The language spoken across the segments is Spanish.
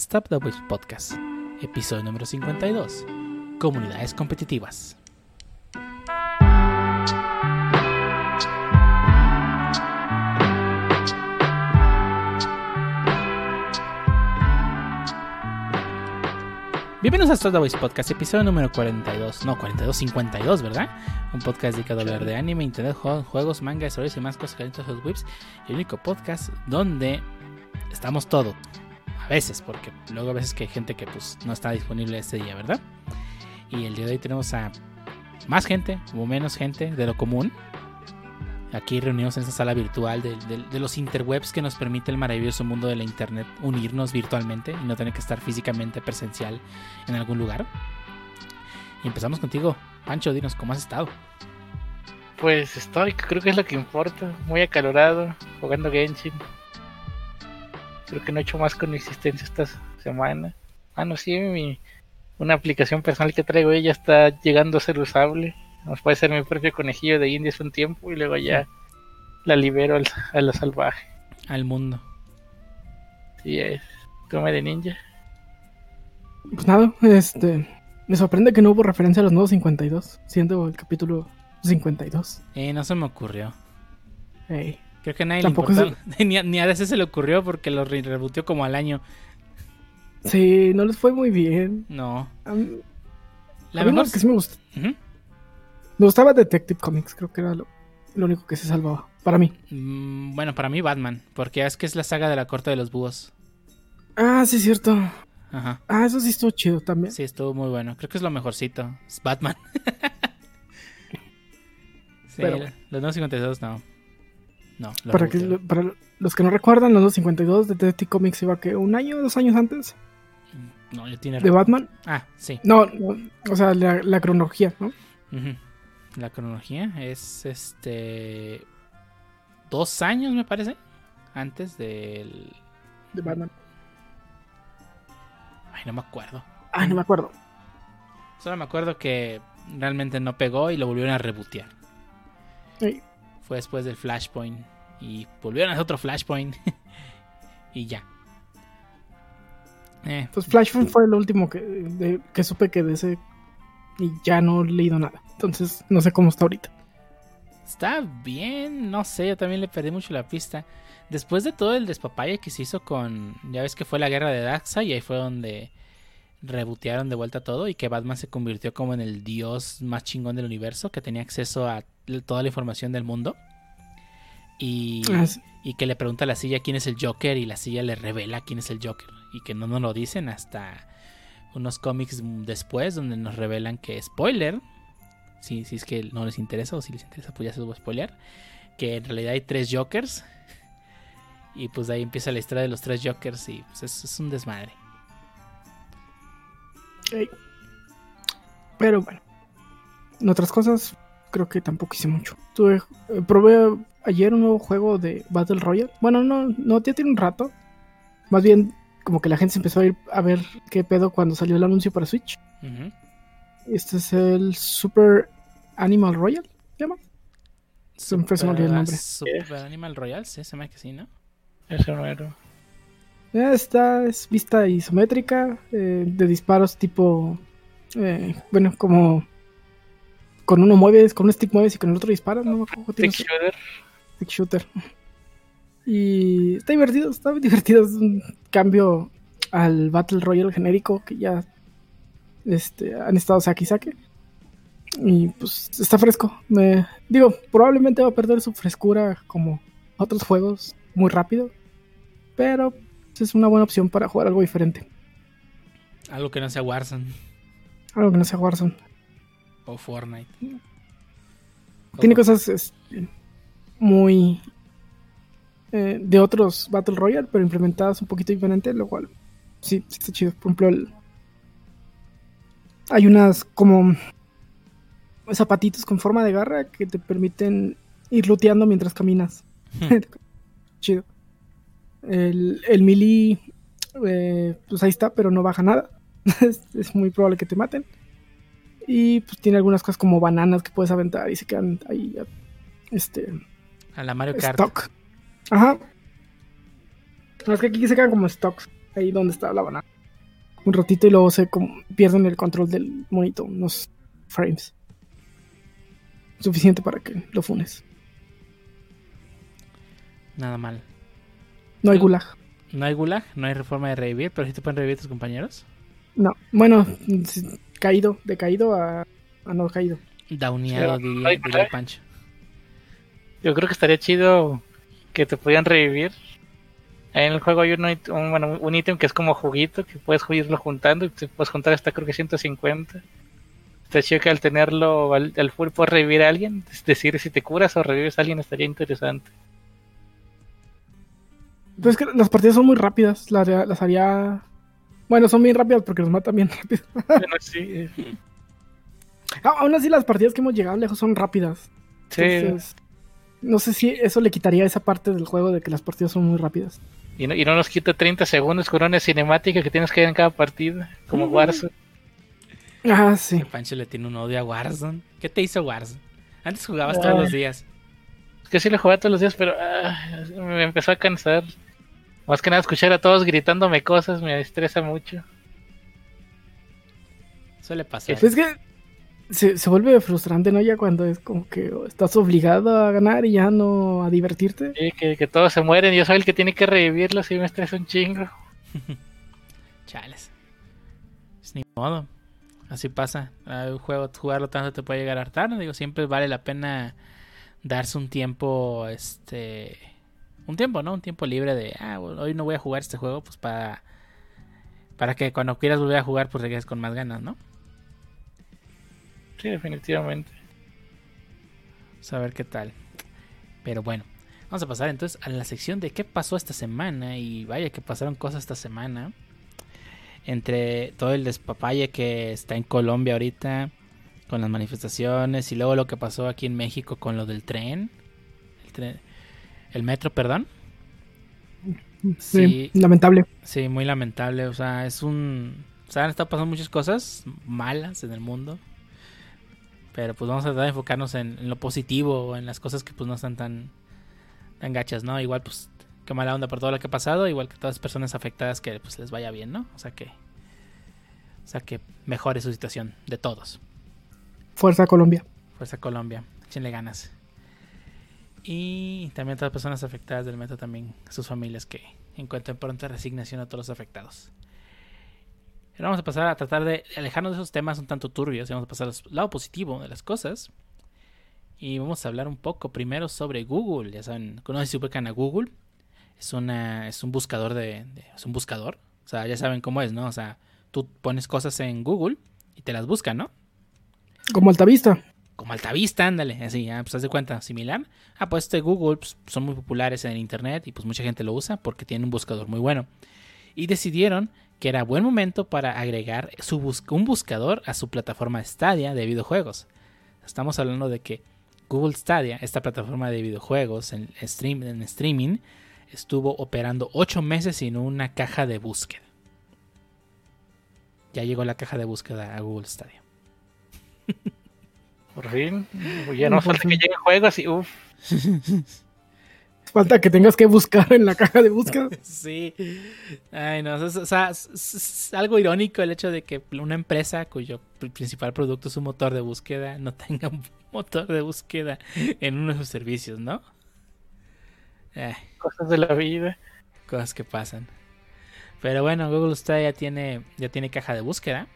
Stop the Waves Podcast, episodio número 52, Comunidades Competitivas. Bienvenidos a Stop the Voice Podcast, episodio número 42, no, 42, 52, ¿verdad? Un podcast dedicado a hablar de anime, internet, juegos, manga, historias y más cosas que de los webs. El único podcast donde estamos todos. Veces, porque luego a veces que hay gente que pues no está disponible ese día, ¿verdad? Y el día de hoy tenemos a más gente o menos gente de lo común aquí reunidos en esta sala virtual de, los interwebs que nos permite el maravilloso mundo de la internet unirnos virtualmente y no tener que estar físicamente presencial en algún lugar. Y empezamos contigo, Pancho, dinos cómo has estado. Pues estoy, creo que es lo que importa, muy acalorado, jugando Genshin. Creo que no he hecho más con mi existencia esta semana. Ah, no, sí, mi, una aplicación personal que traigo ella está llegando a ser usable nos puede ser mi propio conejillo de indias un tiempo y luego ya la libero al, a la salvaje. Al mundo. Sí es. Come de ninja. Pues nada, este. Me sorprende que no hubo referencia a los nuevos 52, siendo el capítulo 52. Eh, no se me ocurrió. Creo que nadie Tampoco le ni, ni, a veces se le ocurrió porque lo rebutió como al año. Sí, no les fue muy bien. No. la verdad es que sí me gusta. Me gustaba Detective Comics, creo que era lo, único que se salvaba. Para mí. Mm, bueno, para mí Batman, porque es que es la saga de la corte de los búhos. Ah, sí, es cierto. Ajá. Ah, eso sí estuvo chido también. Sí, estuvo muy bueno. Creo que es lo mejorcito. Es Batman. sí, los nuevos 52 no. Para, para los que no recuerdan, los 52 de Detective Comics iba que un año, dos años antes. No, ya tiene. ¿De Batman? Ah, sí. No, o sea, la, cronología, ¿no? La cronología es este. Dos años, me parece. Antes del. De Batman. Ay, no me acuerdo. Ay, no me acuerdo. Solo me acuerdo que realmente no pegó y lo volvieron a rebotear. Fue después del Flashpoint. Y volvieron a hacer otro Flashpoint. y ya. Eh. Pues Flashpoint fue el último que, que supe que de ese y ya no he leído nada. Entonces no sé cómo está ahorita. Está bien, no sé, yo también le perdí mucho la pista. Después de todo el despapalle que se hizo con, ya ves que fue la guerra de Daxa y ahí fue donde rebotearon de vuelta todo y que Batman se convirtió como en el dios más chingón del universo, que tenía acceso a toda la información del mundo. Y, ah, y que le pregunta a la silla quién es el Joker y la silla le revela quién es el Joker y que no nos lo dicen hasta unos cómics después donde nos revelan que, spoiler, si, si es que no les interesa o si les interesa, pues ya se los voy a spoiler, que en realidad hay tres Jokers. Y pues de ahí empieza la historia de los tres Jokers y pues es, un desmadre. Pero bueno, en otras cosas creo que tampoco hice mucho. Tuve, eh, probé ayer un nuevo juego de Battle Royale. Bueno, no, no, ya tiene un rato. Más bien como que la gente se empezó a ir a ver qué pedo cuando salió el anuncio para Switch. Este es el Super Animal Royal, ¿se llama? Super, se me el nombre. Super Animal Royal, sí, se me que sí, ¿no? No era. Esta es vista isométrica eh, de disparos tipo. Eh, bueno, como. Con uno mueves, con un stick mueves y con el otro disparas, ¿no? Stick shooter. Stick shooter. Y está divertido, está divertido. Es un cambio al Battle Royale genérico que ya este, han estado saque y saque. Y pues está fresco. Me, digo, probablemente va a perder su frescura como otros juegos muy rápido. Pero es una buena opción para jugar algo diferente. Algo que no sea Warzone. Algo que no sea Warzone. O Fortnite. Tiene cosas muy eh, de otros Battle Royale, pero implementadas un poquito diferente, lo cual sí, sí está chido. Por ejemplo, hay unas como zapatitos con forma de garra que te permiten ir looteando mientras caminas. chido. El, el melee, eh, pues ahí está, pero no baja nada. es, muy probable que te maten. Y pues tiene algunas cosas como bananas que puedes aventar y se quedan ahí. Este. A la Mario Kart. Ajá. No, es que aquí se quedan como stocks. ahí donde está la banana. Un ratito y luego se como, pierden el control del monito, unos frames. Suficiente para que lo funes. Nada mal. No hay Sí. gulag. No hay gulag, no hay reforma de revivir, pero sí te pueden revivir tus compañeros. No, bueno, caído, de caído a, a no caído. Dauneado, Sí, diría, diría gulag. Pancho. Yo creo que estaría chido que te pudieran revivir. En el juego hay un, bueno, un ítem que es como juguito, que puedes irlo juntando y te puedes juntar hasta creo que 150. Está chido que al tenerlo al, al full puedes revivir a alguien. Es decir, si te curas o revives a alguien estaría interesante. Pero es que las partidas son muy rápidas. Las haría. Bueno, son bien rápidas porque los matan bien rápido. Bueno, sí, Ah, aún así, las partidas que hemos llegado lejos son rápidas. sí. Entonces, no sé si eso le quitaría esa parte del juego de que las partidas son muy rápidas. Y no, y no nos quita 30 segundos con una cinemática que tienes que ver en cada partida, como Warzone. Ah, sí. Pancho le tiene un odio a Warzone. ¿Qué te hizo Warzone? Antes jugabas Ah. todos los días. Es que sí lo jugaba todos los días, pero ah, me empezó a cansar. Más que nada escuchar a todos gritándome cosas me estresa mucho. Suele pasar. Es que se, se vuelve frustrante, ¿no? Ya cuando es como que estás obligado a ganar y ya no a divertirte. Sí, que, que todos se mueren y yo soy el que tiene que revivirlos y me estresa un chingo. Chales. Es ni modo. Así pasa. Un juego, jugarlo tanto te puede llegar a hartar. Digo, siempre vale la pena darse un tiempo, este... Un tiempo, ¿no? Un tiempo libre de, ah, bueno, hoy no voy a jugar este juego, pues para... Para que cuando quieras volver a jugar, pues regreses con más ganas, ¿no? Sí, definitivamente. Vamos a ver qué tal. Pero bueno, vamos a pasar entonces a la sección de qué pasó esta semana. Y vaya que pasaron cosas esta semana. Entre todo el despapalle que está en Colombia ahorita. Con las manifestaciones. Y luego lo que pasó aquí en México con lo del tren. El, tren, el metro, perdón. Sí, Sí. lamentable. Sí, muy lamentable. O sea, es un... O sea, han estado pasando muchas cosas malas en el mundo. Pero pues vamos a tratar de enfocarnos en, en lo positivo, en las cosas que pues no están tan, tan gachas, ¿no? Igual pues qué mala onda por todo lo que ha pasado, igual que todas las personas afectadas que pues les vaya bien, ¿no? O sea que... O sea que mejore su situación de todos. Fuerza Colombia. Fuerza Colombia, échenle ganas. Y también a todas las personas afectadas del metro también, sus familias que encuentren pronta resignación a todos los afectados. Ahora vamos a pasar a tratar de alejarnos de esos temas un tanto turbios y vamos a pasar al lado positivo de las cosas. Y vamos a hablar un poco primero sobre Google. Ya saben, no sé si ubican a Google. Es, una, es un buscador de, de- Es un buscador. O sea, ya saben cómo es, ¿no? O sea, tú pones cosas en Google y te las busca, ¿no? Como Altavista. Como Altavista, ándale, así, ya, pues haz de cuenta, similar. Ah, pues este Google pues, son muy populares en internet y pues mucha gente lo usa porque tiene un buscador muy bueno. Y decidieron que era buen momento para agregar su bus- un buscador a su plataforma Stadia de videojuegos. Estamos hablando de que Google Stadia, esta plataforma de videojuegos en streaming, estuvo operando 8 meses sin una caja de búsqueda. Ya llegó la caja de búsqueda a Google Stadia. Por fin. Ya no Por falta que fin. lleguen juegos y uff. Falta que tengas que buscar en la caja de búsqueda. Sí. Ay, no. O sea, es, es- es algo irónico el hecho de que una empresa cuyo pr- principal producto es un motor de búsqueda no tenga un motor de búsqueda en uno de sus servicios, ¿no? Eh, Cosas de la vida. cosas que pasan. Pero bueno, Google Stadia ya tiene, ya tiene caja de búsqueda.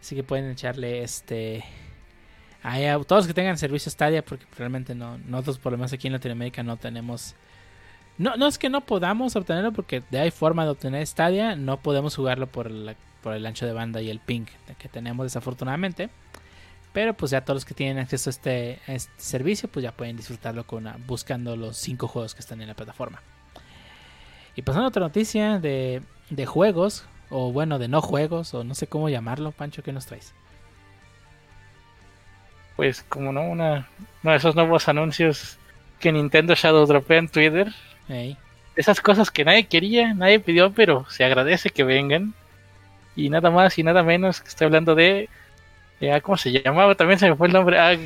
Así que pueden echarle este. Todos los que tengan servicio Stadia, porque realmente no, nosotros por lo menos aquí en Latinoamérica no tenemos. No, no es que no podamos obtenerlo, porque de hay forma de obtener Stadia, no podemos jugarlo por, la- por el ancho de banda y el ping que tenemos desafortunadamente. Pero pues ya todos los que tienen acceso a este, este servicio, pues ya pueden disfrutarlo con buscando los cinco juegos que están en la plataforma. Y pasando a otra noticia de, de juegos, o bueno, de no juegos, o no sé cómo llamarlo, Pancho, ¿qué nos traes? Pues como no, una, uno de esos nuevos anuncios que Nintendo Shadow dropea en Twitter. Esas cosas que nadie quería, nadie pidió, pero se agradece que vengan. Y nada más y nada menos que estoy hablando de... eh, ¿Cómo se llamaba? También se me fue el nombre. Ah,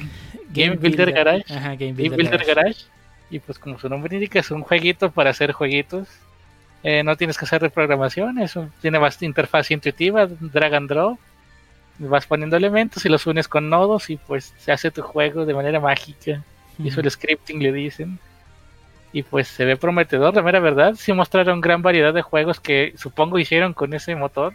Game Builder Garage. Ajá, Game Game Builder, Garage. Garage. Y pues como su nombre indica, es un jueguito para hacer jueguitos. Eh, no tienes que hacer reprogramación, eso tiene bastante interfaz intuitiva, drag and drop. Vas poniendo elementos y los unes con nodos y pues se hace tu juego de manera mágica. Visual Scripting le dicen. Y pues se ve prometedor, de mera verdad. Sí mostraron gran variedad de juegos que supongo hicieron con ese motor.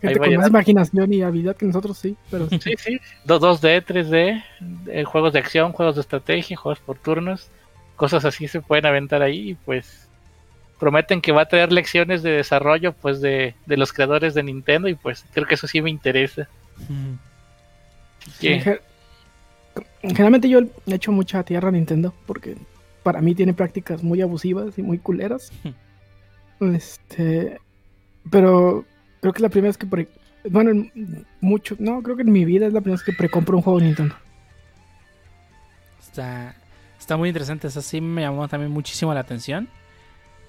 Gente con más imaginación y habilidad que nosotros, sí. Pero... sí, sí. 2D, 3D, eh, juegos de acción, juegos de estrategia, juegos por turnos. Cosas así se pueden aventar ahí y pues prometen que va a tener lecciones de desarrollo pues de, los creadores de Nintendo y pues creo que eso sí me interesa. Generalmente yo he hecho mucha tierra a Nintendo porque para mí tiene prácticas muy abusivas y muy culeras. este, pero creo que es la primera vez que pre bueno, mucho, no, creo que en mi vida es la primera vez que precompro un juego de Nintendo. Está está muy interesante, eso sí me llamó también muchísimo la atención.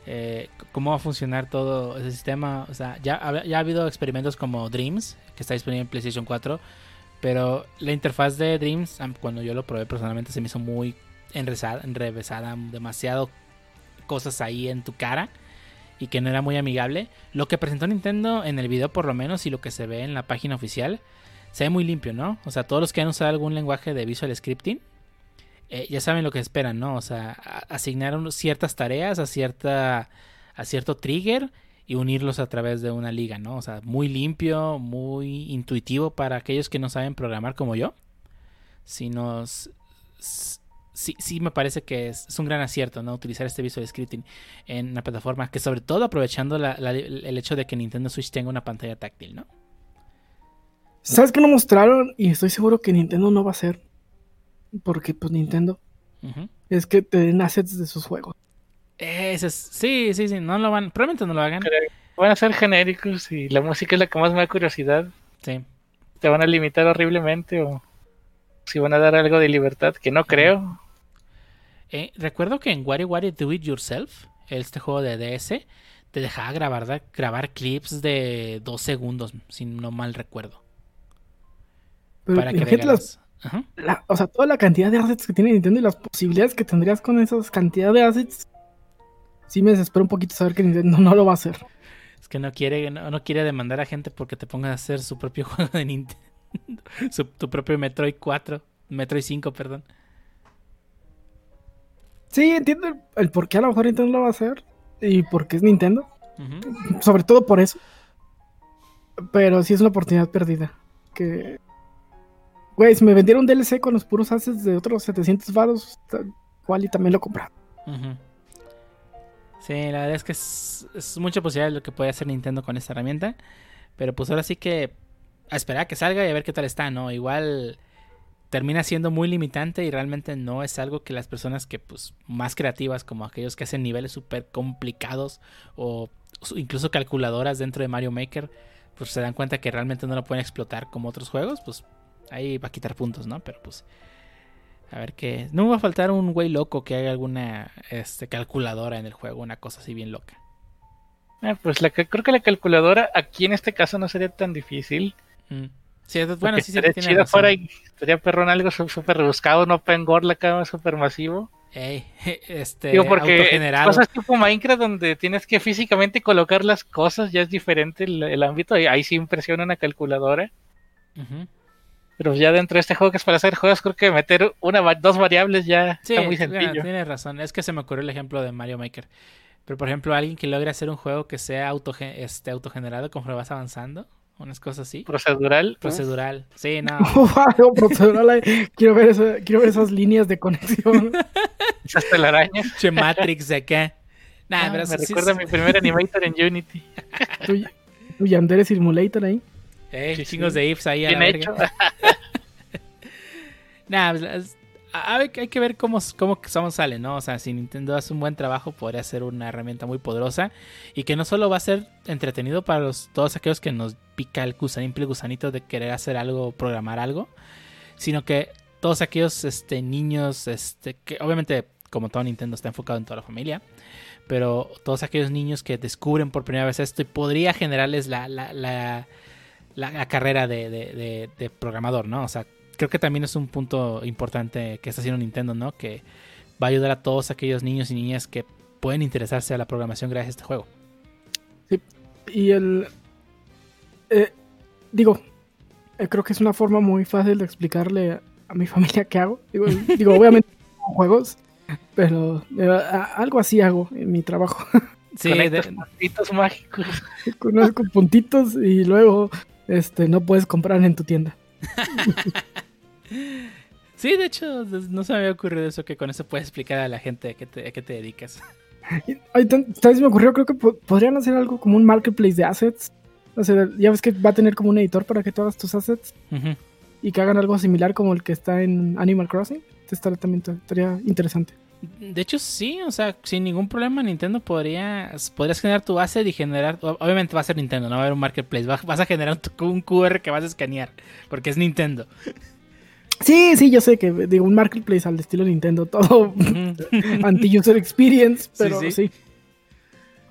Eh, cómo va a funcionar todo ese sistema. O sea, ya, ha habido experimentos como Dreams, que está disponible en PlayStation 4, pero la interfaz de Dreams, cuando yo lo probé personalmente, se me hizo muy enrevesada, enrevesada demasiado cosas ahí en tu cara y que no era muy amigable. Lo que presentó Nintendo en el video, por lo menos, y lo que se ve en la página oficial, se ve muy limpio, ¿no? O sea, todos los que han usado algún lenguaje de visual scripting eh, ya saben lo que esperan, ¿no? O sea, asignar ciertas tareas a, cierta, a cierto trigger y unirlos a través de una liga, ¿no? O sea, muy limpio, muy intuitivo para aquellos que no saben programar como yo. Si nos... Sí, sí me parece que es, un gran acierto, ¿no? Utilizar este visual scripting en una plataforma que sobre todo aprovechando el hecho de que Nintendo Switch tenga una pantalla táctil, ¿no? ¿Sabes qué no mostraron? Y estoy seguro que Nintendo no va a hacer porque pues Nintendo es que te den assets de sus juegos. Ese sí, sí, sí, no lo van, probablemente no lo hagan. van a ser genéricos y la música es la que más me da curiosidad. Sí. Te van a limitar horriblemente o si van a dar algo de libertad, que no creo. Eh, recuerdo que en WarioWario Do It Yourself, este juego de DS, te dejaba grabar, grabar clips de dos segundos, si no mal recuerdo. para que las, o sea, toda la cantidad de assets que tiene Nintendo y las posibilidades que tendrías con esas cantidad de assets, sí me desespero un poquito saber que Nintendo no lo va a hacer. Es que no quiere, no, quiere demandar a gente porque te pongan a hacer su propio juego de Nintendo. tu propio Metroid 4, Metroid 5, perdón. Sí, entiendo el, por qué a lo mejor Nintendo lo va a hacer y por qué es Nintendo. Sobre todo por eso. Pero sí es una oportunidad perdida. Que Güey, si me vendieron DLC con los puros assets de otros 700 varos, igual y también lo compraron. Sí, la verdad es que es, mucha posibilidad de lo que puede hacer Nintendo con esta herramienta. Pero pues ahora sí que a esperar a que salga y a ver qué tal está, ¿no? Igual termina siendo muy limitante y realmente no es algo que las personas que pues más creativas como aquellos que hacen niveles súper complicados o incluso calculadoras dentro de Mario Maker pues se dan cuenta que realmente no lo pueden explotar como otros juegos, pues ahí va a quitar puntos, ¿no? Pero pues a ver qué. No me va a faltar un güey loco que haga alguna este, calculadora en el juego, una cosa así bien loca. Ah, pues la, creo que la calculadora aquí en este caso no sería tan difícil. Mm. Sí, bueno, sí, sí, estaría fuera y estaría perrón algo súper rebuscado, no open la cama súper masivo. Ey, este, Digo, porque cosas tipo Minecraft donde tienes que físicamente colocar las cosas, ya es diferente el, ámbito, y ahí sí impresiona una calculadora. Pero ya dentro de este juego que es para hacer juegos, creo que meter una dos variables ya está muy sencillo. tienes razón. Es que se me ocurrió el ejemplo de Mario Maker. Pero por ejemplo, alguien que logre hacer un juego que sea auto, este, autogenerado conforme vas avanzando, unas cosas así. Procedural. Procedural. Sí, no. procedural. quiero, ver quiero ver esas líneas de conexión. esas telarañas. Che Matrix de acá. Nah, ah, me recuerda a mi primer animator en Unity. tu, tu Yandere Simulator ahí. Eh, chingos de ifs ahí a la hecho. Nah, pues, hay, que ver cómo, cómo, cómo sale, ¿no? O sea, si Nintendo hace un buen trabajo, podría ser una herramienta muy poderosa y que no solo va a ser entretenido para los, todos aquellos que nos pica el simple gusanito de querer hacer algo, programar algo, sino que todos aquellos este, niños, este, que obviamente, como todo Nintendo, está enfocado en toda la familia, pero todos aquellos niños que descubren por primera vez esto y podría generarles la, la, la, la carrera de, de, de programador, ¿no? O sea, creo que también es un punto importante que está haciendo Nintendo, ¿no? Que va a ayudar a todos aquellos niños y niñas que pueden interesarse a la programación gracias a este juego. Y el. eh, digo, eh, creo que es una forma muy fácil de explicarle a, a mi familia qué hago. Digo, digo obviamente juegos, pero eh, a- algo así hago en mi trabajo. Sí, de- puntitos mágicos. Conozco puntitos y luego este no puedes comprar en tu tienda. sí, de hecho, no se me había ocurrido eso, que con eso puedes explicar a la gente a qué te, a qué te dedicas. Ahorita, ¿sabes? Me ocurrió, creo que po- podrían hacer algo como un marketplace de assets. O sea, ya ves que va a tener como un editor para que tú hagas tus assets y que hagan algo similar como el que está en Animal Crossing. Estaría también estaría interesante. De hecho, sí, o sea, sin ningún problema Nintendo podría, podrías generar tu asset y generar, obviamente va a ser Nintendo, no va a haber un marketplace, va- vas a generar un, QR que vas a escanear, porque es Nintendo. Sí, sí, yo sé que digo un marketplace al estilo Nintendo, todo anti-user experience, pero Sí, sí, sí.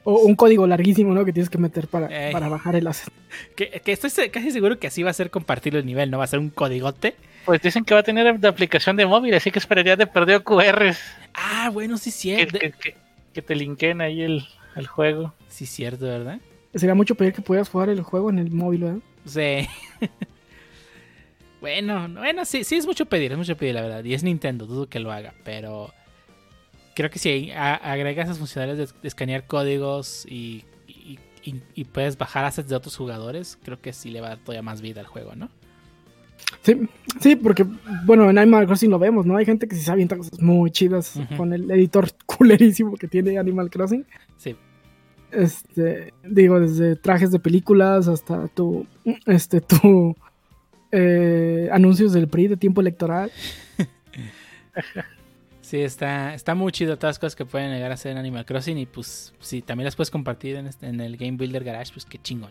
O un código larguísimo, ¿no? Que tienes que meter para, Ey. para bajar el asset. que, que estoy casi seguro que así va a ser compartir el nivel, no va a ser un codigote. Pues dicen que va a tener de aplicación de móvil, así que esperaría de perdido QRs Ah, bueno, sí, cierto. que, que- que te linken ahí el, el juego. Sí, cierto, ¿verdad? Sería mucho pedir que puedas jugar el juego en el móvil, ¿verdad? Sí. bueno, bueno, sí, sí es mucho pedir, es mucho pedir, la verdad. Y es Nintendo, dudo que lo haga, pero creo que si a- agregas esas funcionalidades de, de escanear códigos y, y, y- y puedes bajar assets de otros jugadores, creo que sí le va a dar todavía más vida al juego, ¿no? Sí, sí, porque, bueno, en Animal Crossing lo vemos, ¿no? Hay gente que sí se avienta cosas muy chidas con el editor culerísimo que tiene Animal Crossing. Sí. Este, digo, desde trajes de películas hasta tu, este, tu eh, anuncios del PRI de tiempo electoral. Sí, está, está muy chido todas las cosas que pueden llegar a hacer en Animal Crossing y pues si también las puedes compartir en, este- en el Game Builder Garage, pues qué chingón.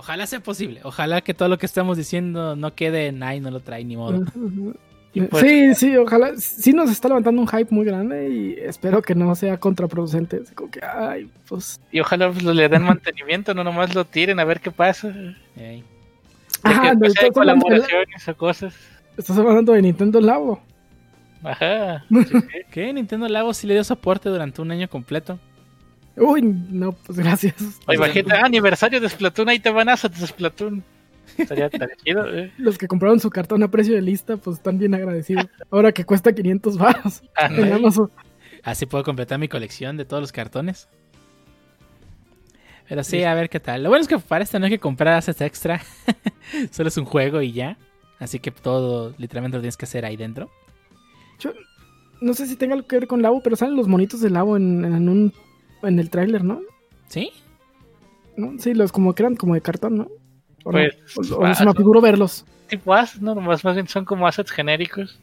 Ojalá sea posible, ojalá que todo lo que estamos diciendo no quede en ay, no lo trae ni modo. Y pues- Sí, sí, ojalá. Sí nos está levantando un hype muy grande y espero que no sea contraproducente. Así como que, ay, pues... Y ojalá pues, le den mantenimiento, no nomás lo tiren a ver qué pasa. Ajá, que no, estás hablando de- colaboraciones o cosas. Estás hablando de Nintendo Labo. Ajá. ¿Qué? Nintendo Labo sí le dio soporte durante un año completo. Uy, no, pues gracias. O imagínate, ah, aniversario de Splatoon, ahí te van a hacer Splatoon. Estaría estaría chido, eh. Los que compraron su cartón a precio de lista, pues están bien agradecidos. Ahora que cuesta 500 baros en Ándale. Amazon. Así puedo completar mi colección de todos los cartones. Pero sí, a ver qué tal. Lo bueno es que para este no hay que comprar assets extra. Solo es un juego y ya. Así que todo literalmente lo tienes que hacer ahí dentro. Yo no sé si tenga algo que ver con Labo, pero salen los monitos de Labo en, en un en el tráiler, ¿no? ¿Sí? ¿No? Sí, los como que eran como de cartón, ¿no? O, no? Pues, O- o se me figuró verlos. tipo assets, no, más, más bien son como assets genéricos.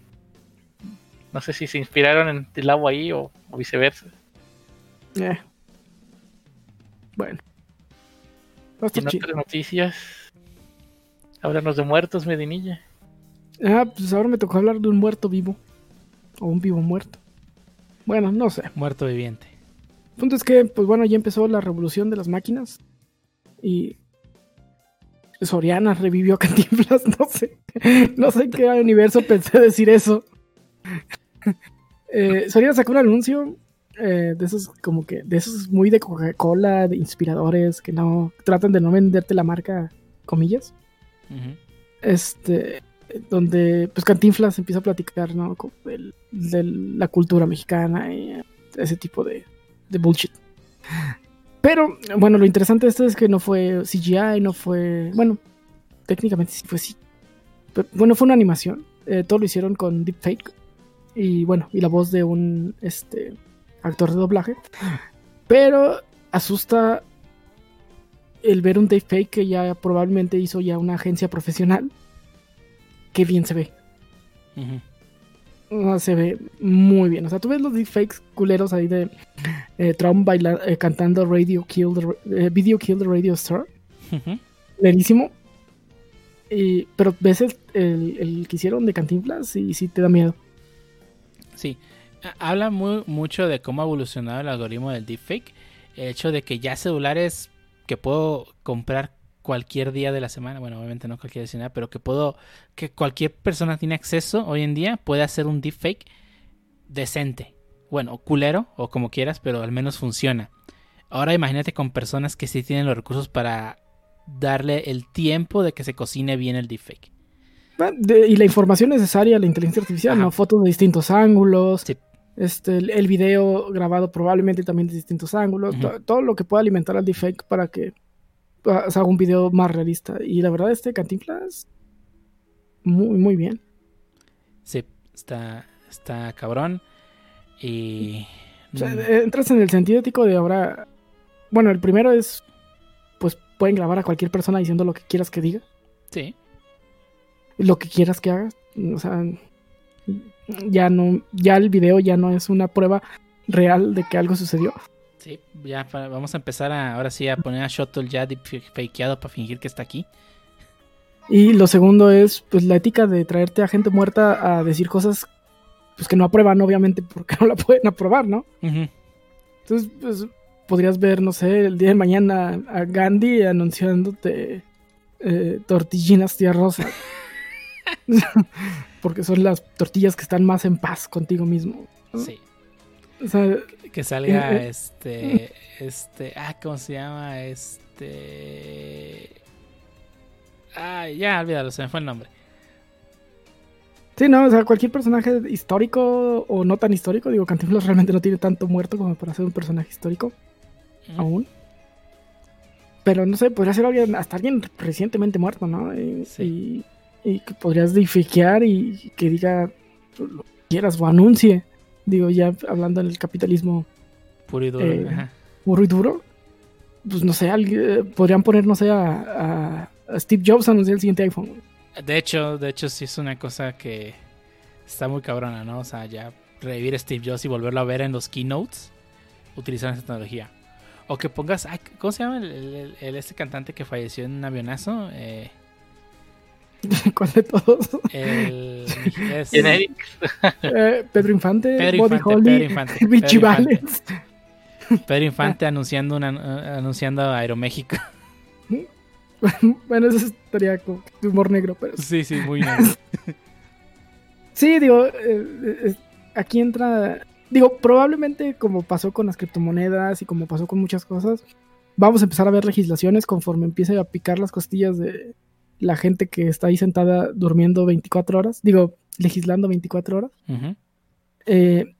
No sé si se inspiraron en el agua ahí o, o viceversa. Eh. Bueno. Y estar en chido. otras noticias, háblanos de muertos, Medinilla. Ah, pues ahora me tocó hablar de un muerto vivo. O un vivo muerto. Bueno, no sé. Muerto viviente. El punto es que, pues bueno, ya empezó la revolución de las máquinas. Y. Soriana revivió a Cantinflas, no sé. No sé en qué universo pensé decir eso. Eh, Soriana sacó un anuncio eh, de esos, como que, de esos muy de Coca-Cola, de inspiradores, que no tratan de no venderte la marca, comillas. Este, donde pues Cantinflas empieza a platicar, ¿no? De la cultura mexicana y ese tipo de, de bullshit. Pero, bueno, lo interesante de esto es que no fue CGI, no fue, bueno, técnicamente sí fue sí. Bueno, fue una animación. eh, todo lo hicieron con deepfake. Y bueno, y la voz de un este actor de doblaje. Pero asusta el ver un deepfake que ya probablemente hizo ya una agencia profesional. Qué bien se ve. Ujú. Ah, se ve muy bien. O sea, tú ves los deepfakes culeros ahí de eh, Trump baila- eh, cantando Radio Kill the, eh, Video Kill the Radio Star. Lerísimo. Y, pero ves el, el- el que hicieron de Cantinflas y sí te da miedo. Sí. Ha- Habla muy, mucho de cómo ha evolucionado el algoritmo del deepfake. El hecho de que ya celulares que puedo comprar cualquier día de la semana, bueno, obviamente no cualquier día de la semana, pero que puedo, que cualquier persona tiene acceso hoy en día, puede hacer un deepfake decente. Bueno, culero o como quieras, pero al menos funciona. Ahora imagínate con personas que sí tienen los recursos para darle el tiempo de que se cocine bien el deepfake. Ah, de- y la información necesaria, la inteligencia artificial, Ajá. ¿no? Fotos de distintos ángulos, Sí. este, el, el video grabado probablemente también de distintos ángulos, todo lo que pueda alimentar al deepfake para que haga un video más realista. Y la verdad, este Cantinflas, muy, muy bien. Sí, está, está cabrón. Y... O sea, mm, eh, entras en el sentido ético de ahora. Bueno, el primero es. Pues pueden grabar a cualquier persona diciendo lo que quieras que diga, sí, lo que quieras que haga. O sea, ya no. Ya el video ya no es una prueba real de que algo sucedió. Sí. Ya pa- vamos a empezar a, ahora sí a poner a Shuttle ya deepfakeado para fingir que está aquí. Y lo segundo es, pues, la ética de traerte a gente muerta a decir cosas. Pues que no aprueban, obviamente, porque no la pueden aprobar, ¿no? Entonces, pues, podrías ver, no sé, el día de mañana a Gandhi anunciándote eh, tortillinas tía rosa. Porque son las tortillas que están más en paz contigo mismo. ¿no? Sí. O sea, Que salga Eh, eh. este. Este. Ah, ¿cómo se llama? Este. Ah, ya, olvídalo, se me fue el nombre. sí, no, o sea, cualquier personaje histórico o no tan histórico, digo, Cantinflas realmente no tiene tanto muerto como para ser un personaje histórico aún. Pero no sé, podría ser alguien, hasta alguien recientemente muerto, ¿no? Y, Sí. y, y que podrías deifiquear y que diga lo que quieras o anuncie. Digo, ya hablando en el capitalismo Puro y duro. Eh, ajá. puro y duro, pues no sé, alguien- eh, podrían poner, no sé, a, a- a Steve Jobs a anunciar el siguiente iPhone. De hecho, de hecho, sí es una cosa que está muy cabrona, ¿no? O sea, ya revivir a Steve Jobs y volverlo a ver en los keynotes utilizando esa tecnología. O que pongas, ay, ¿cómo se llama el, el- el- este cantante que falleció en un avionazo? Eh, ¿Cuál de todos? el, es-. Eh, Pedro Infante, Pedro Body Infante, Holly, Pedro Infante, Pedro Infante. Pedro Infante anunciando una, eh, anunciando a Aeroméxico. bueno, eso estaría como de humor negro, pero Sí, sí, muy bien. Sí, digo, eh, eh, aquí entra, digo, probablemente como pasó con las criptomonedas y como pasó con muchas cosas, vamos a empezar a ver legislaciones conforme empiece a picar las costillas de la gente que está ahí sentada durmiendo 24 horas, digo, legislando 24 horas. Eh,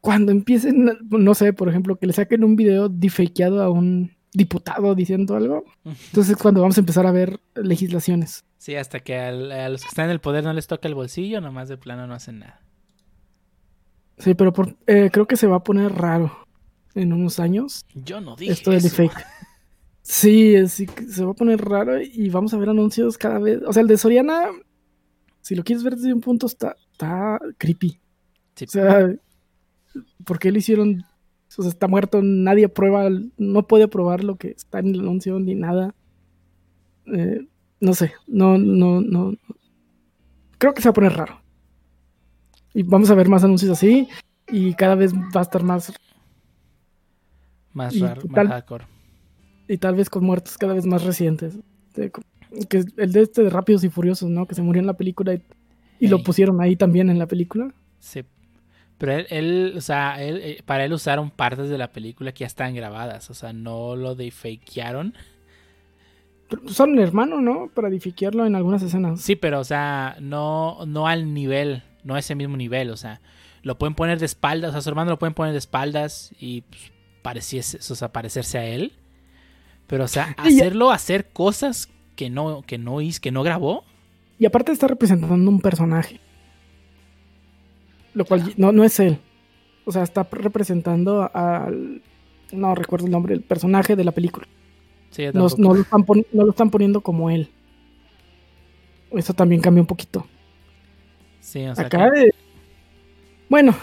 cuando empiecen, no sé, por ejemplo, que le saquen un video defakeado a un diputado diciendo algo, entonces es cuando vamos a empezar a ver legislaciones. Sí, hasta que al- a los que están en el poder no les toca el bolsillo, nomás de plano no hacen nada. Sí, pero por- eh, creo que se va a poner raro en unos años. Yo no dije esto del eso. Sí, es- sí, que se va a poner raro y vamos a ver anuncios cada vez. O sea, el de Soriana, si lo quieres ver desde un punto, está, está creepy. Sí. O sea, ¿por qué lo hicieron? O sea, está muerto, nadie prueba, no puede probar lo que está en el anuncio ni nada. Eh, no sé, no, no, no. Creo que se va a poner raro. Y vamos a ver más anuncios así y cada vez va a estar más Más raro, más hardcore. Y tal vez con muertos cada vez más recientes. Que el de este de Rápidos y Furiosos, ¿no? Que se murió en la película y, y lo pusieron ahí también en la película. Sí. Pero él, él, o sea, él, eh, para él usaron partes de la película que ya están grabadas. O sea, no lo defakearon. Son un hermano, ¿no? Para edificarlo en algunas escenas. Sí, pero, o sea, no, no al nivel, no a ese mismo nivel. O sea, lo pueden poner de espaldas, o sea, su hermano lo pueden poner de espaldas y pues, pareciese, o sea, parecerse a él. Pero, o sea, hacerlo, hacer cosas que no, que no hizo, que no grabó. Y aparte está representando un personaje. Lo cual no, no es él. O sea, está representando al... No recuerdo el nombre, el personaje de la película. Sí, No, no lo están no lo están poniendo como él. Eso también cambia un poquito. Sí, o sea, Acá, que- eh, bueno,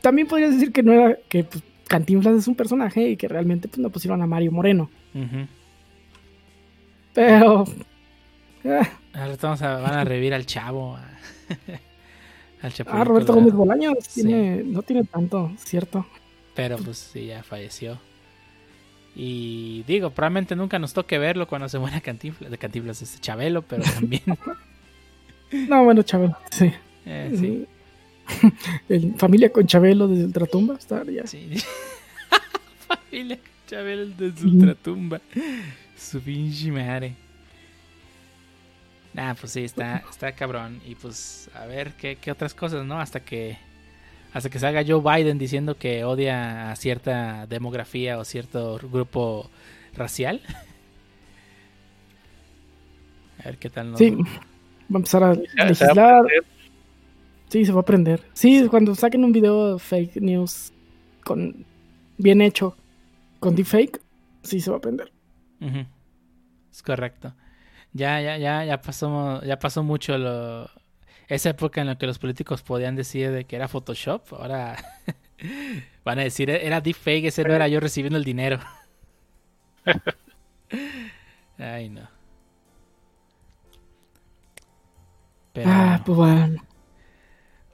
también podrías decir que no era que pues, Cantinflas es un personaje y que realmente pues, no pusieron a Mario Moreno. Pero eh, Ahora vamos a, van a revivir al chavo. al ah, Roberto. Gómez Bolaños Sí. tiene, no tiene tanto, cierto. Pero pues sí, ya falleció. Y digo, probablemente nunca nos toque verlo cuando se muera Cantinflas, de Cantinflas este Chabelo, pero también No, bueno, Chávez, sí. eh, sí. El familia con Chabelo desde Ultratumba. Está ya. Sí. Familia Chabelo desde Ultratumba. Su pinche madre. Nah, pues sí, está, está cabrón. Y pues a ver qué, qué otras cosas, ¿no? Hasta que hasta que salga Joe Biden diciendo que odia a cierta demografía o cierto grupo racial. A ver qué tal nos... Sí, va a empezar a Ya, se va a legislar. Sí, se va a aprender. Sí, cuando saquen un video fake news con bien hecho con deepfake, sí se va a aprender. Es correcto. Ya, ya, ya, ya pasó, ya pasó mucho lo, esa época en la que los políticos podían decir de que era Photoshop. Ahora van a decir era deepfake, ese no era yo recibiendo el dinero. Ay, no. Pero Ah, pues bueno.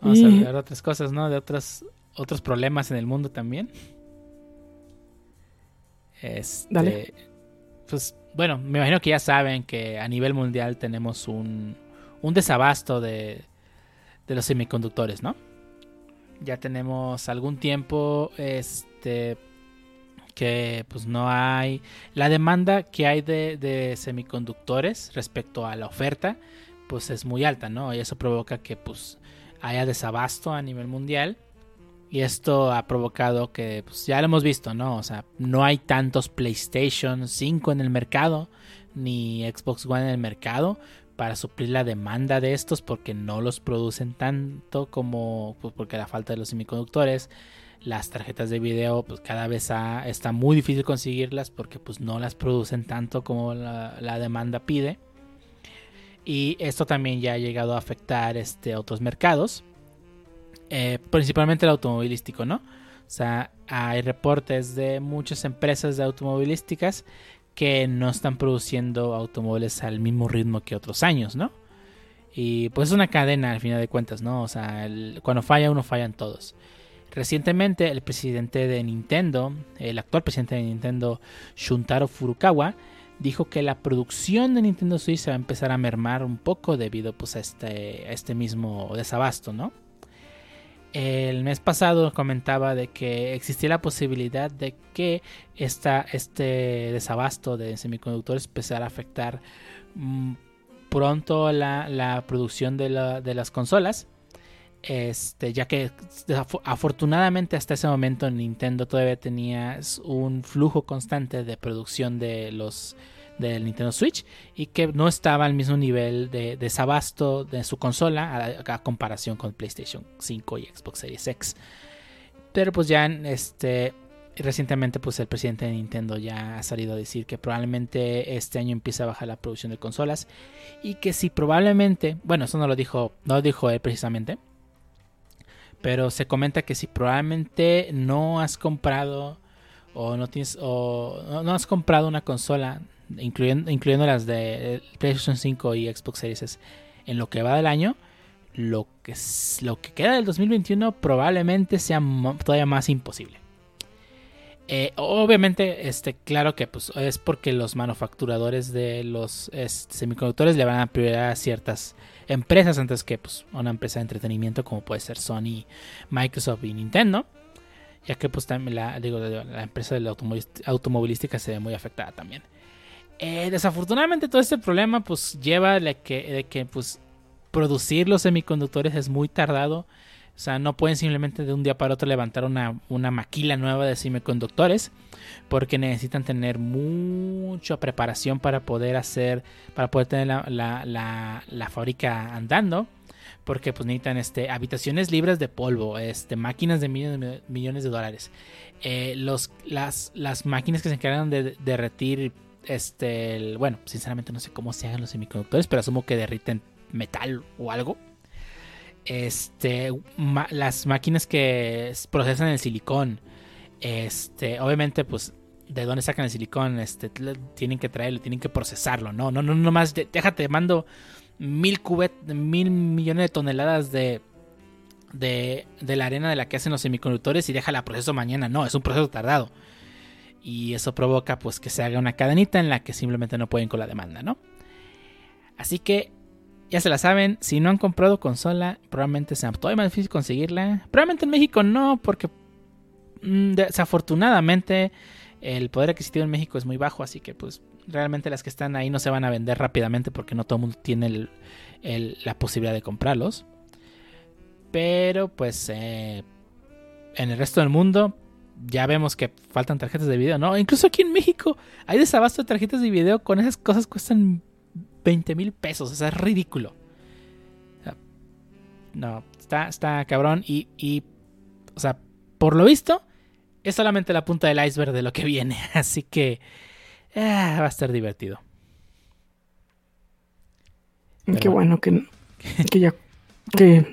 Vamos a hablar de otras cosas, ¿no? De otros, otros problemas en el mundo también. Este, Dale. Pues bueno, me imagino que ya saben que a nivel mundial tenemos un, un desabasto de, de los semiconductores, ¿no? Ya tenemos algún tiempo este que pues no hay la demanda que hay de, de semiconductores respecto a la oferta pues es muy alta, ¿no? Y eso provoca que pues haya desabasto a nivel mundial y esto ha provocado que, pues ya lo hemos visto, ¿no? O sea, no hay tantos PlayStation 5 en el mercado, ni Xbox One en el mercado para suplir la demanda de estos porque no los producen tanto como, pues porque la falta de los semiconductores. Las tarjetas de video, pues cada vez está muy difícil conseguirlas porque pues no las producen tanto como la demanda pide. Y esto también ya ha llegado a afectar este, otros mercados eh, principalmente el automovilístico, ¿no? O sea, hay reportes de muchas empresas de automovilísticas que no están produciendo automóviles al mismo ritmo que otros años, ¿no? Y pues es una cadena al final de cuentas, ¿no? O sea, cuando falla uno, fallan todos. Recientemente el presidente de Nintendo, el actual presidente de Nintendo, Shuntaro Furukawa, dijo que la producción de Nintendo Switch se va a empezar a mermar un poco debido pues a este, a este mismo desabasto, ¿no? El mes pasado comentaba de que existía la posibilidad de que esta, este desabasto de semiconductores empezara a afectar mm, pronto la, la producción de, la- de las consolas. Este, ya que afo- afortunadamente hasta ese momento Nintendo todavía tenía un flujo constante de producción de los del Nintendo Switch y que no estaba al mismo nivel de desabasto de su consola a, comparación con PlayStation 5 y Xbox Series X. Pero pues ya este recientemente pues el presidente de Nintendo ya ha salido a decir que probablemente este año empiece a bajar la producción de consolas y que si probablemente, bueno, eso no lo dijo, no lo dijo él precisamente, pero se comenta que si probablemente no has comprado o no tienes o no, has comprado una consola incluyendo, incluyendo las de PlayStation 5 y Xbox Series en lo que va del año, lo que, lo que queda del 2021 probablemente sea todavía más imposible. Eh, obviamente, este, claro que pues, es porque los manufacturadores de los este, semiconductores le van a prioridad a ciertas empresas antes que pues, una empresa de entretenimiento como puede ser Sony, Microsoft y Nintendo. Ya que pues también la, digo, la empresa de la automovilística se ve muy afectada también. Eh, desafortunadamente todo este problema pues lleva de que, de que pues producir los semiconductores es muy tardado. O sea, no pueden simplemente de un día para otro levantar una, una maquila nueva de semiconductores porque necesitan tener mucha preparación para poder hacer, para poder tener la, la, la, fábrica andando. Porque pues necesitan este, habitaciones libres de polvo, este, máquinas de millones, millones de dólares. Eh, los, las, las máquinas que se encargan de derretir este, bueno, sinceramente no sé cómo se hagan los semiconductores, pero asumo que derriten metal o algo. Este, las máquinas que procesan el silicón, este, obviamente, pues, ¿de dónde sacan el silicón? Este, tienen que traerlo, tienen que procesarlo, no, no, no, no más, déjate, mando mil cubet, mil millones de toneladas de, de, de la arena de la que hacen los semiconductores y déjala proceso mañana, no, es un proceso tardado y eso provoca pues que se haga una cadenita en la que simplemente no pueden con la demanda, ¿no? Así que ya se la saben, si no han comprado consola, probablemente sea todavía más difícil conseguirla. Probablemente en México no, porque mm, desafortunadamente el poder adquisitivo en México es muy bajo, así que pues realmente las que están ahí no se van a vender rápidamente porque no todo el mundo tiene la posibilidad de comprarlos. Pero pues eh, en el resto del mundo ya vemos que faltan tarjetas de video, ¿no? Incluso aquí en México hay desabasto de tarjetas de video con esas cosas cuestan 20 mil pesos, o sea, es ridículo. No, está, está cabrón y, y, o sea, por lo visto, es solamente la punta del iceberg de lo que viene, así que ah, va a estar divertido. Qué bueno que, que ya, que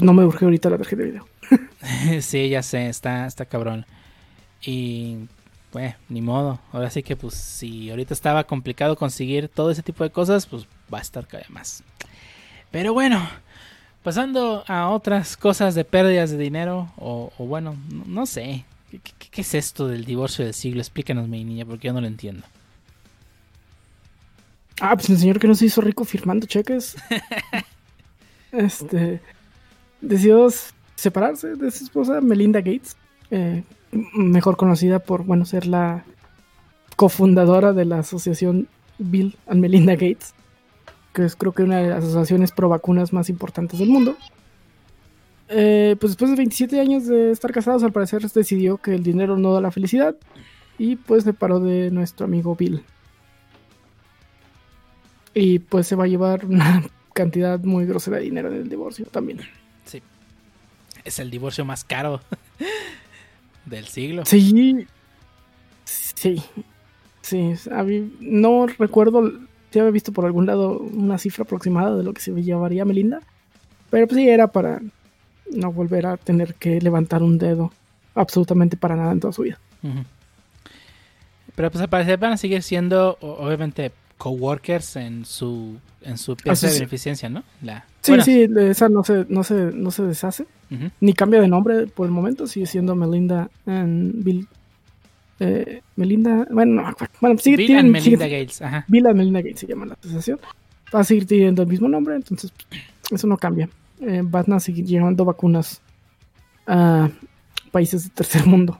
no me urge ahorita la tarjeta de video. sí, ya sé, está, está cabrón. Y pues, ni modo. Ahora sí que, pues, si ahorita estaba complicado conseguir todo ese tipo de cosas, pues va a estar cada vez más. Pero bueno, pasando a otras cosas de pérdidas de dinero, o, bueno, no, sé. ¿Qué, es esto del divorcio del siglo? Explícanos, mi niña, porque yo no lo entiendo. Ah, pues el señor que no se hizo rico firmando cheques. este. Decidió separarse de su esposa, Melinda Gates. Eh, mejor conocida por, bueno, ser la cofundadora de la asociación Bill and Melinda Gates, que es creo que una de las asociaciones pro vacunas más importantes del mundo. Eh, pues después de 27 años de estar casados, al parecer decidió que el dinero no da la felicidad y pues separó de nuestro amigo Bill. Y pues se va a llevar una cantidad muy grosera de dinero en el divorcio también. Sí. Es el divorcio más caro del siglo. Sí. Sí. Sí. No recuerdo si había visto por algún lado una cifra aproximada de lo que se llevaría Melinda. Pero pues sí, era para no volver a tener que levantar un dedo absolutamente para nada en toda su vida. Pero pues al parecer van a seguir siendo, obviamente, coworkers en su en su pieza de beneficencia, ¿no? La, sí, sí, esa no se, no se, no se deshace, ni cambia de nombre por el momento, sigue siendo Melinda and Bill. Eh, Melinda, bueno, no, bueno, sigue Bill and Melinda Gates, ajá. Bill and Melinda Gates se llama la asociación. Va a seguir teniendo el mismo nombre, entonces eso no cambia. Eh, van a seguir llevando vacunas a países de tercer mundo.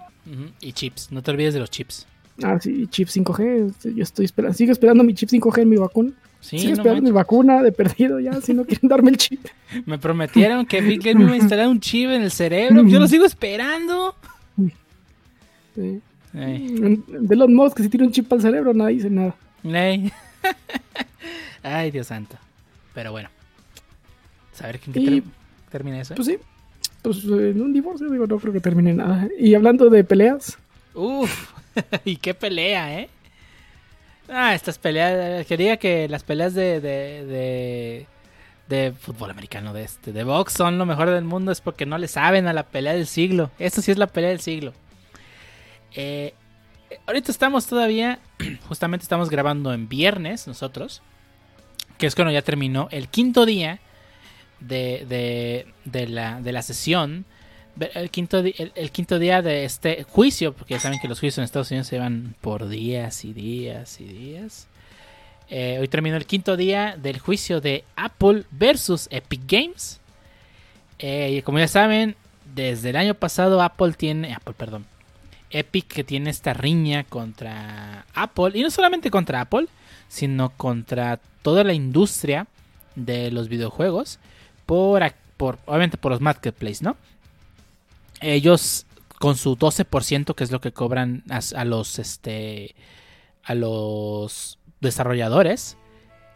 Y chips, no te olvides de los chips. Ah, sí, chip 5G. Yo estoy esperando, sigo esperando mi chip 5G en mi vacuna. Sí, sigo esperando mi vacuna de perdido ya, si no quieren darme el chip. Me prometieron que Big me iba a instalar un chip en el cerebro. Yo lo sigo esperando. Sí. De los modos que si tiene un chip al cerebro, nadie dice nada. Ay, Dios santo. Pero bueno. Saber quién que termina eso. Pues sí. Pues en un divorcio, digo, no creo que termine nada. Y hablando de peleas. Uf. y qué pelea, ¿eh? Ah, estas peleas. Quería que las peleas de, de, de, fútbol americano, de este, de box, son lo mejor del mundo. Es porque no le saben a la pelea del siglo. Esto sí es la pelea del siglo. Eh, ahorita estamos todavía. Justamente estamos grabando en viernes, nosotros. Que es cuando ya terminó el quinto día de, de, de, la, de la sesión el quinto, el, quinto día de este juicio, porque ya saben que los juicios en Estados Unidos se van por días y días y días. Eh, hoy terminó el quinto día del juicio de Apple versus Epic Games. Eh, y como ya saben, desde el año pasado Apple tiene, Apple, perdón, Epic que tiene esta riña contra Apple y no solamente contra Apple, sino contra toda la industria de los videojuegos por, obviamente por los marketplaces, ¿no? Ellos con su 12% que es lo que cobran a, los este a los desarrolladores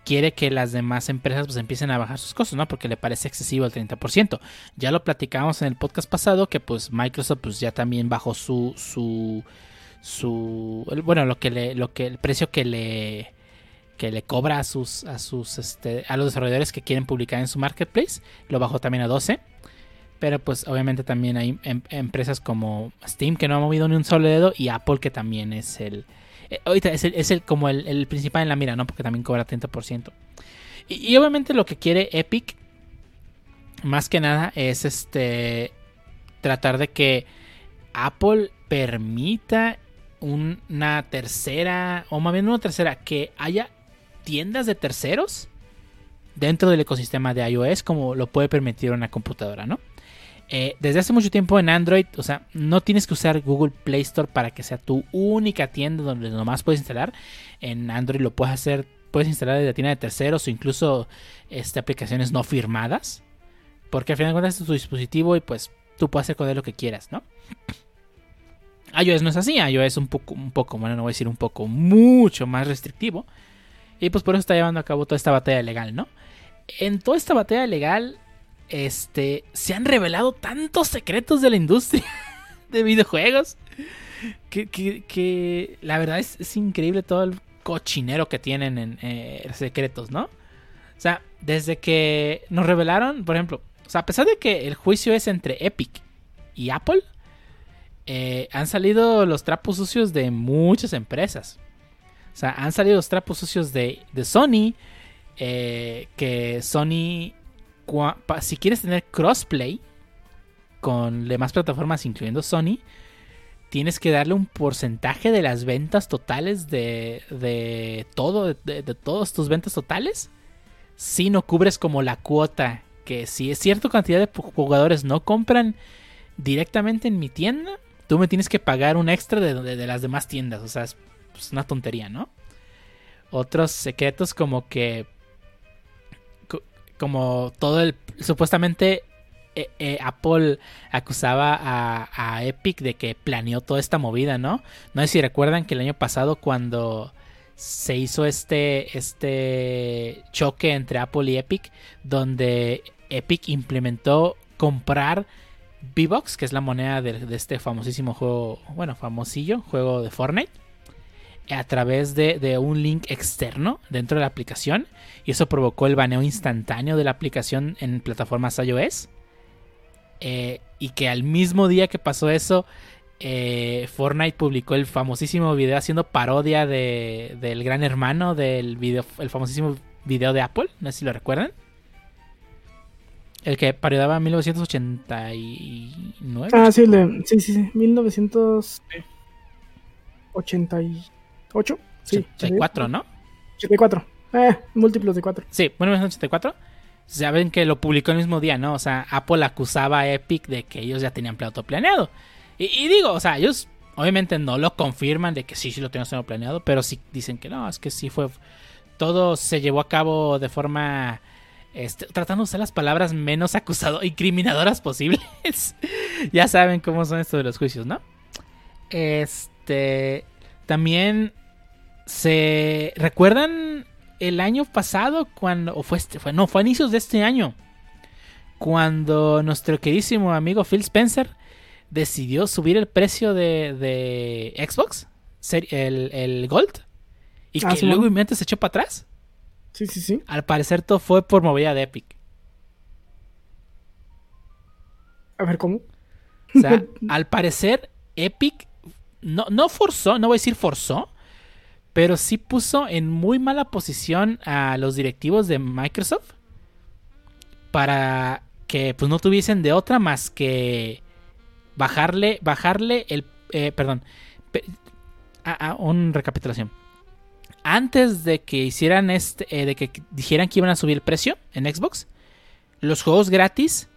quiere que las demás empresas pues empiecen a bajar sus costos, ¿no? Porque le parece excesivo el 30%. Ya lo platicamos en el podcast pasado que pues Microsoft pues ya también bajó su su su bueno, lo que lo que el precio que le que le cobra a sus a sus este a los desarrolladores que quieren publicar en su marketplace, lo bajó también a 12. Pero pues obviamente también hay em, empresas como Steam que no ha movido ni un solo dedo y Apple que también es el... Eh, es, el, es el, como el, principal en la mira, ¿no? Porque también cobra 30%. Y, y obviamente lo que quiere Epic, más que nada, es este... Tratar de que Apple permita una tercera, o más bien una tercera, que haya tiendas de terceros dentro del ecosistema de iOS como lo puede permitir una computadora, ¿no? Eh, desde hace mucho tiempo en Android, o sea, no tienes que usar Google Play Store para que sea tu única tienda donde nomás puedes instalar. En Android lo puedes hacer, puedes instalar desde la tienda de terceros o incluso este, aplicaciones no firmadas. Porque al final de cuentas es tu dispositivo y pues tú puedes hacer con él lo que quieras, ¿no? iOS no es así, iOS un poco, un poco, bueno, no voy a decir un poco, mucho más restrictivo. Y pues por eso está llevando a cabo toda esta batalla legal, ¿no? En toda esta batalla legal, este, se han revelado tantos secretos de la industria de videojuegos. Que, que, la verdad es, increíble todo el cochinero que tienen en eh, secretos, ¿no? O sea, desde que nos revelaron, por ejemplo, o sea, a pesar de que el juicio es entre Epic y Apple, eh, han salido los trapos sucios de muchas empresas. O sea, han salido los trapos sucios de, Sony. Eh, que Sony, si quieres tener crossplay con demás plataformas, incluyendo Sony, tienes que darle un porcentaje de las ventas totales de, de todo, de, de todas tus ventas totales. Si no cubres como la cuota, que si es cierta cantidad de jugadores no compran directamente en mi tienda, tú me tienes que pagar un extra de, las demás tiendas. O sea, es una tontería, ¿no? Otros secretos como que... Como todo el... Supuestamente eh, eh, Apple acusaba a, Epic de que planeó toda esta movida, ¿no? No sé si recuerdan que el año pasado cuando se hizo este, este choque entre Apple y Epic, donde Epic implementó comprar V-Bucks, que es la moneda de, este famosísimo juego, bueno, famosillo, juego de Fortnite, a través de, un link externo dentro de la aplicación. Y eso provocó el baneo instantáneo de la aplicación en plataformas iOS. Eh, y que al mismo día que pasó eso, eh, Fortnite publicó el famosísimo video haciendo parodia de, del gran hermano del video, el famosísimo video de Apple. No sé si lo recuerdan. El que parodiaba en 1989. Ah, sí, sí, sí, sí. 1988. Sí. 84, ¿no? 84. Eh, múltiplos de 4. Sí, 1984. Saben que lo publicó el mismo día, ¿no? O sea, Apple acusaba a Epic de que ellos ya tenían plato planeado. Y, digo, o sea, ellos obviamente no lo confirman de que sí, sí lo tenían planeado, pero sí dicen que no, es que sí fue. Todo se llevó a cabo de forma este, tratando de usar las palabras menos acusado incriminadoras posibles. ya saben cómo son estos de los juicios, ¿no? Este. También. ¿Se recuerdan el año pasado cuando. O fue este. Fue, no, fue a inicios de este año. Cuando nuestro queridísimo amigo Phil Spencer decidió subir el precio de, de Xbox. El, el Gold. Y ah, que luego inmediatamente se echó para atrás. Sí, sí, sí. Al parecer todo fue por movida de Epic. A ver, ¿cómo? O sea, al parecer Epic no, no forzó, no voy a decir forzó, pero sí puso en muy mala posición a los directivos de Microsoft para que pues no tuviesen de otra más que bajarle, bajarle el, eh, perdón, a, un recapitulación antes de que hicieran este, eh, de que dijeran que iban a subir el precio en Xbox, los juegos gratis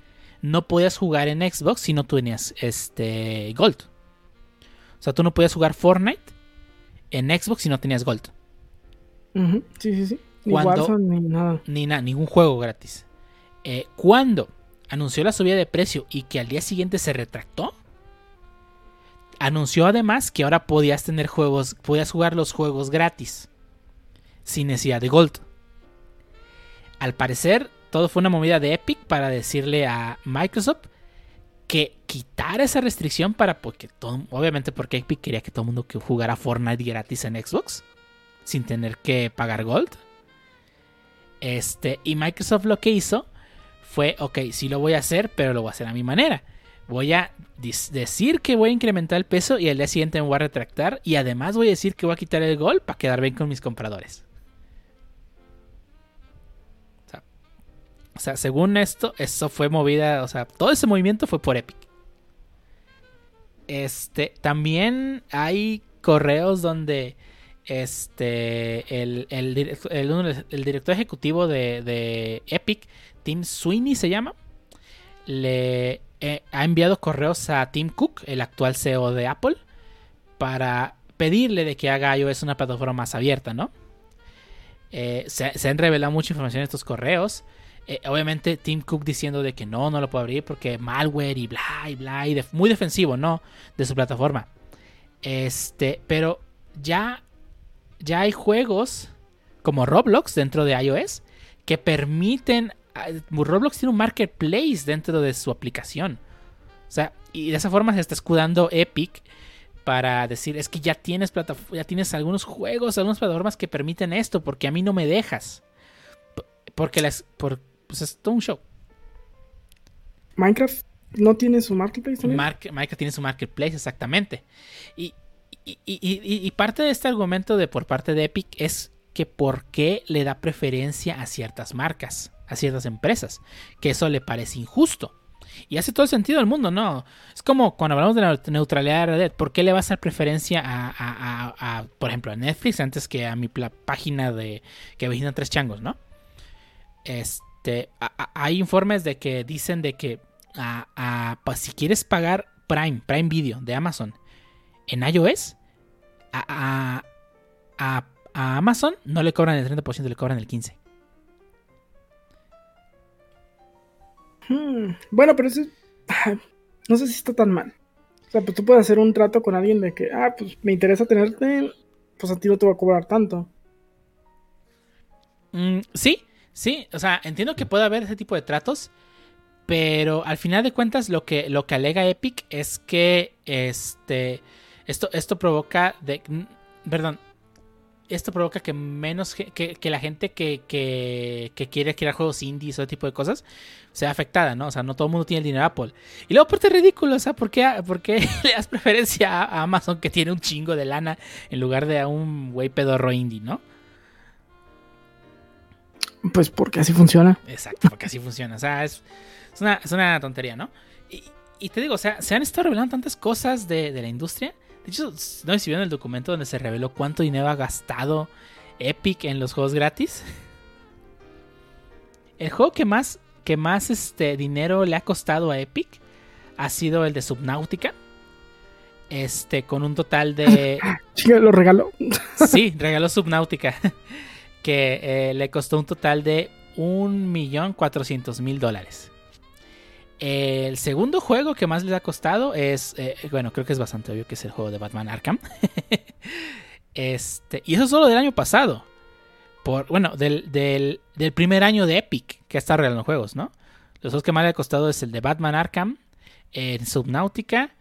no podías jugar en Xbox si no tenías este Gold. O sea, tú no podías jugar Fortnite en Xbox si no tenías Gold. Sí, sí, sí. Ni Warzone, ni nada. Ni nada, ningún juego gratis. Eh, cuando anunció la subida de precio y que al día siguiente se retractó, anunció además que ahora podías tener juegos, podías jugar los juegos gratis sin necesidad de Gold. Al parecer, todo fue una movida de Epic para decirle a Microsoft que quitara esa restricción para porque todo, obviamente porque Epic quería que todo el mundo que jugara Fortnite gratis en Xbox sin tener que pagar Gold. Este, y Microsoft lo que hizo fue, ok, sí lo voy a hacer, pero lo voy a hacer a mi manera. Voy a decir que voy a incrementar el peso y al día siguiente me voy a retractar. Y además voy a decir que voy a quitar el Gold para quedar bien con mis compradores. O sea, según esto, eso fue movida, o sea, todo ese movimiento fue por Epic. Este, también hay correos donde este, el, el, director ejecutivo de, Epic, Tim Sweeney se llama, le eh, ha enviado correos a Tim Cook, el actual CEO de Apple, para pedirle de que haga iOS una plataforma más abierta, ¿no? Eh, se, han revelado mucha información en estos correos. Eh, obviamente Tim Cook diciendo de que no, no lo puede abrir porque malware y bla y bla y muy defensivo, ¿no? De su plataforma. Este, pero ya, ya hay juegos como Roblox dentro de iOS que permiten... Ah, Roblox tiene un marketplace dentro de su aplicación. O sea, y de esa forma se está escudando Epic para decir, es que ya tienes, ya tienes algunos juegos, algunas plataformas que permiten esto, porque a mí no me dejas. Porque las, por, pues es todo un show. Minecraft no tiene su marketplace Minecraft tiene su marketplace, exactamente. Y, y, parte de este argumento de por parte de Epic es que por qué le da preferencia a ciertas marcas, a ciertas empresas, que eso le parece injusto. Y hace todo el sentido del mundo, ¿no? Es como cuando hablamos de la neutralidad de red, ¿por qué le vas a dar preferencia a, por ejemplo, a Netflix antes que a mi página de que visitan tres changos, ¿no? Este, hay informes de que dicen de que pues, si quieres pagar Prime, Prime Video de Amazon en iOS, a, Amazon no le cobran el 30%, le cobran el 15%. Hmm, bueno, pero eso no sé si está tan mal. O sea, pues tú puedes hacer un trato con alguien de que, ah, pues me interesa tenerte, pues a ti no te va a cobrar tanto. Mm, sí, sí, o sea, entiendo que puede haber ese tipo de tratos, pero al final de cuentas lo que, lo que alega Epic es que este, esto, esto provoca, de, perdón, esto provoca que menos que, la gente que, quiere crear juegos indies o ese tipo de cosas sea afectada, ¿no? O sea, no todo el mundo tiene el dinero de Apple. Y luego, aparte, es ridículo, o sea, ¿por qué, le das preferencia a Amazon que tiene un chingo de lana en lugar de a un güey pedorro indie, ¿no? Pues porque así funciona. Exacto, porque así funciona. O sea, es, una, tontería, ¿no? Y, te digo, o sea, se han estado revelando tantas cosas de, de la industria de hecho, no sé si vieron el documento donde se reveló cuánto dinero ha gastado Epic en los juegos gratis. El juego que más, que más este, dinero le ha costado a Epic ha sido el de Subnautica. Este, con un total de. lo regaló. sí, regaló Subnautica. Que eh, le costó un total de 1.400.000 dólares. El segundo juego que más les ha costado es, eh, bueno, creo que es bastante obvio que es el juego de Batman Arkham. este, y eso solo del año pasado. Por, bueno, del, del, primer año de Epic que está regalando juegos, ¿no? Los dos que más le ha costado es el de Batman Arkham, el Subnautica,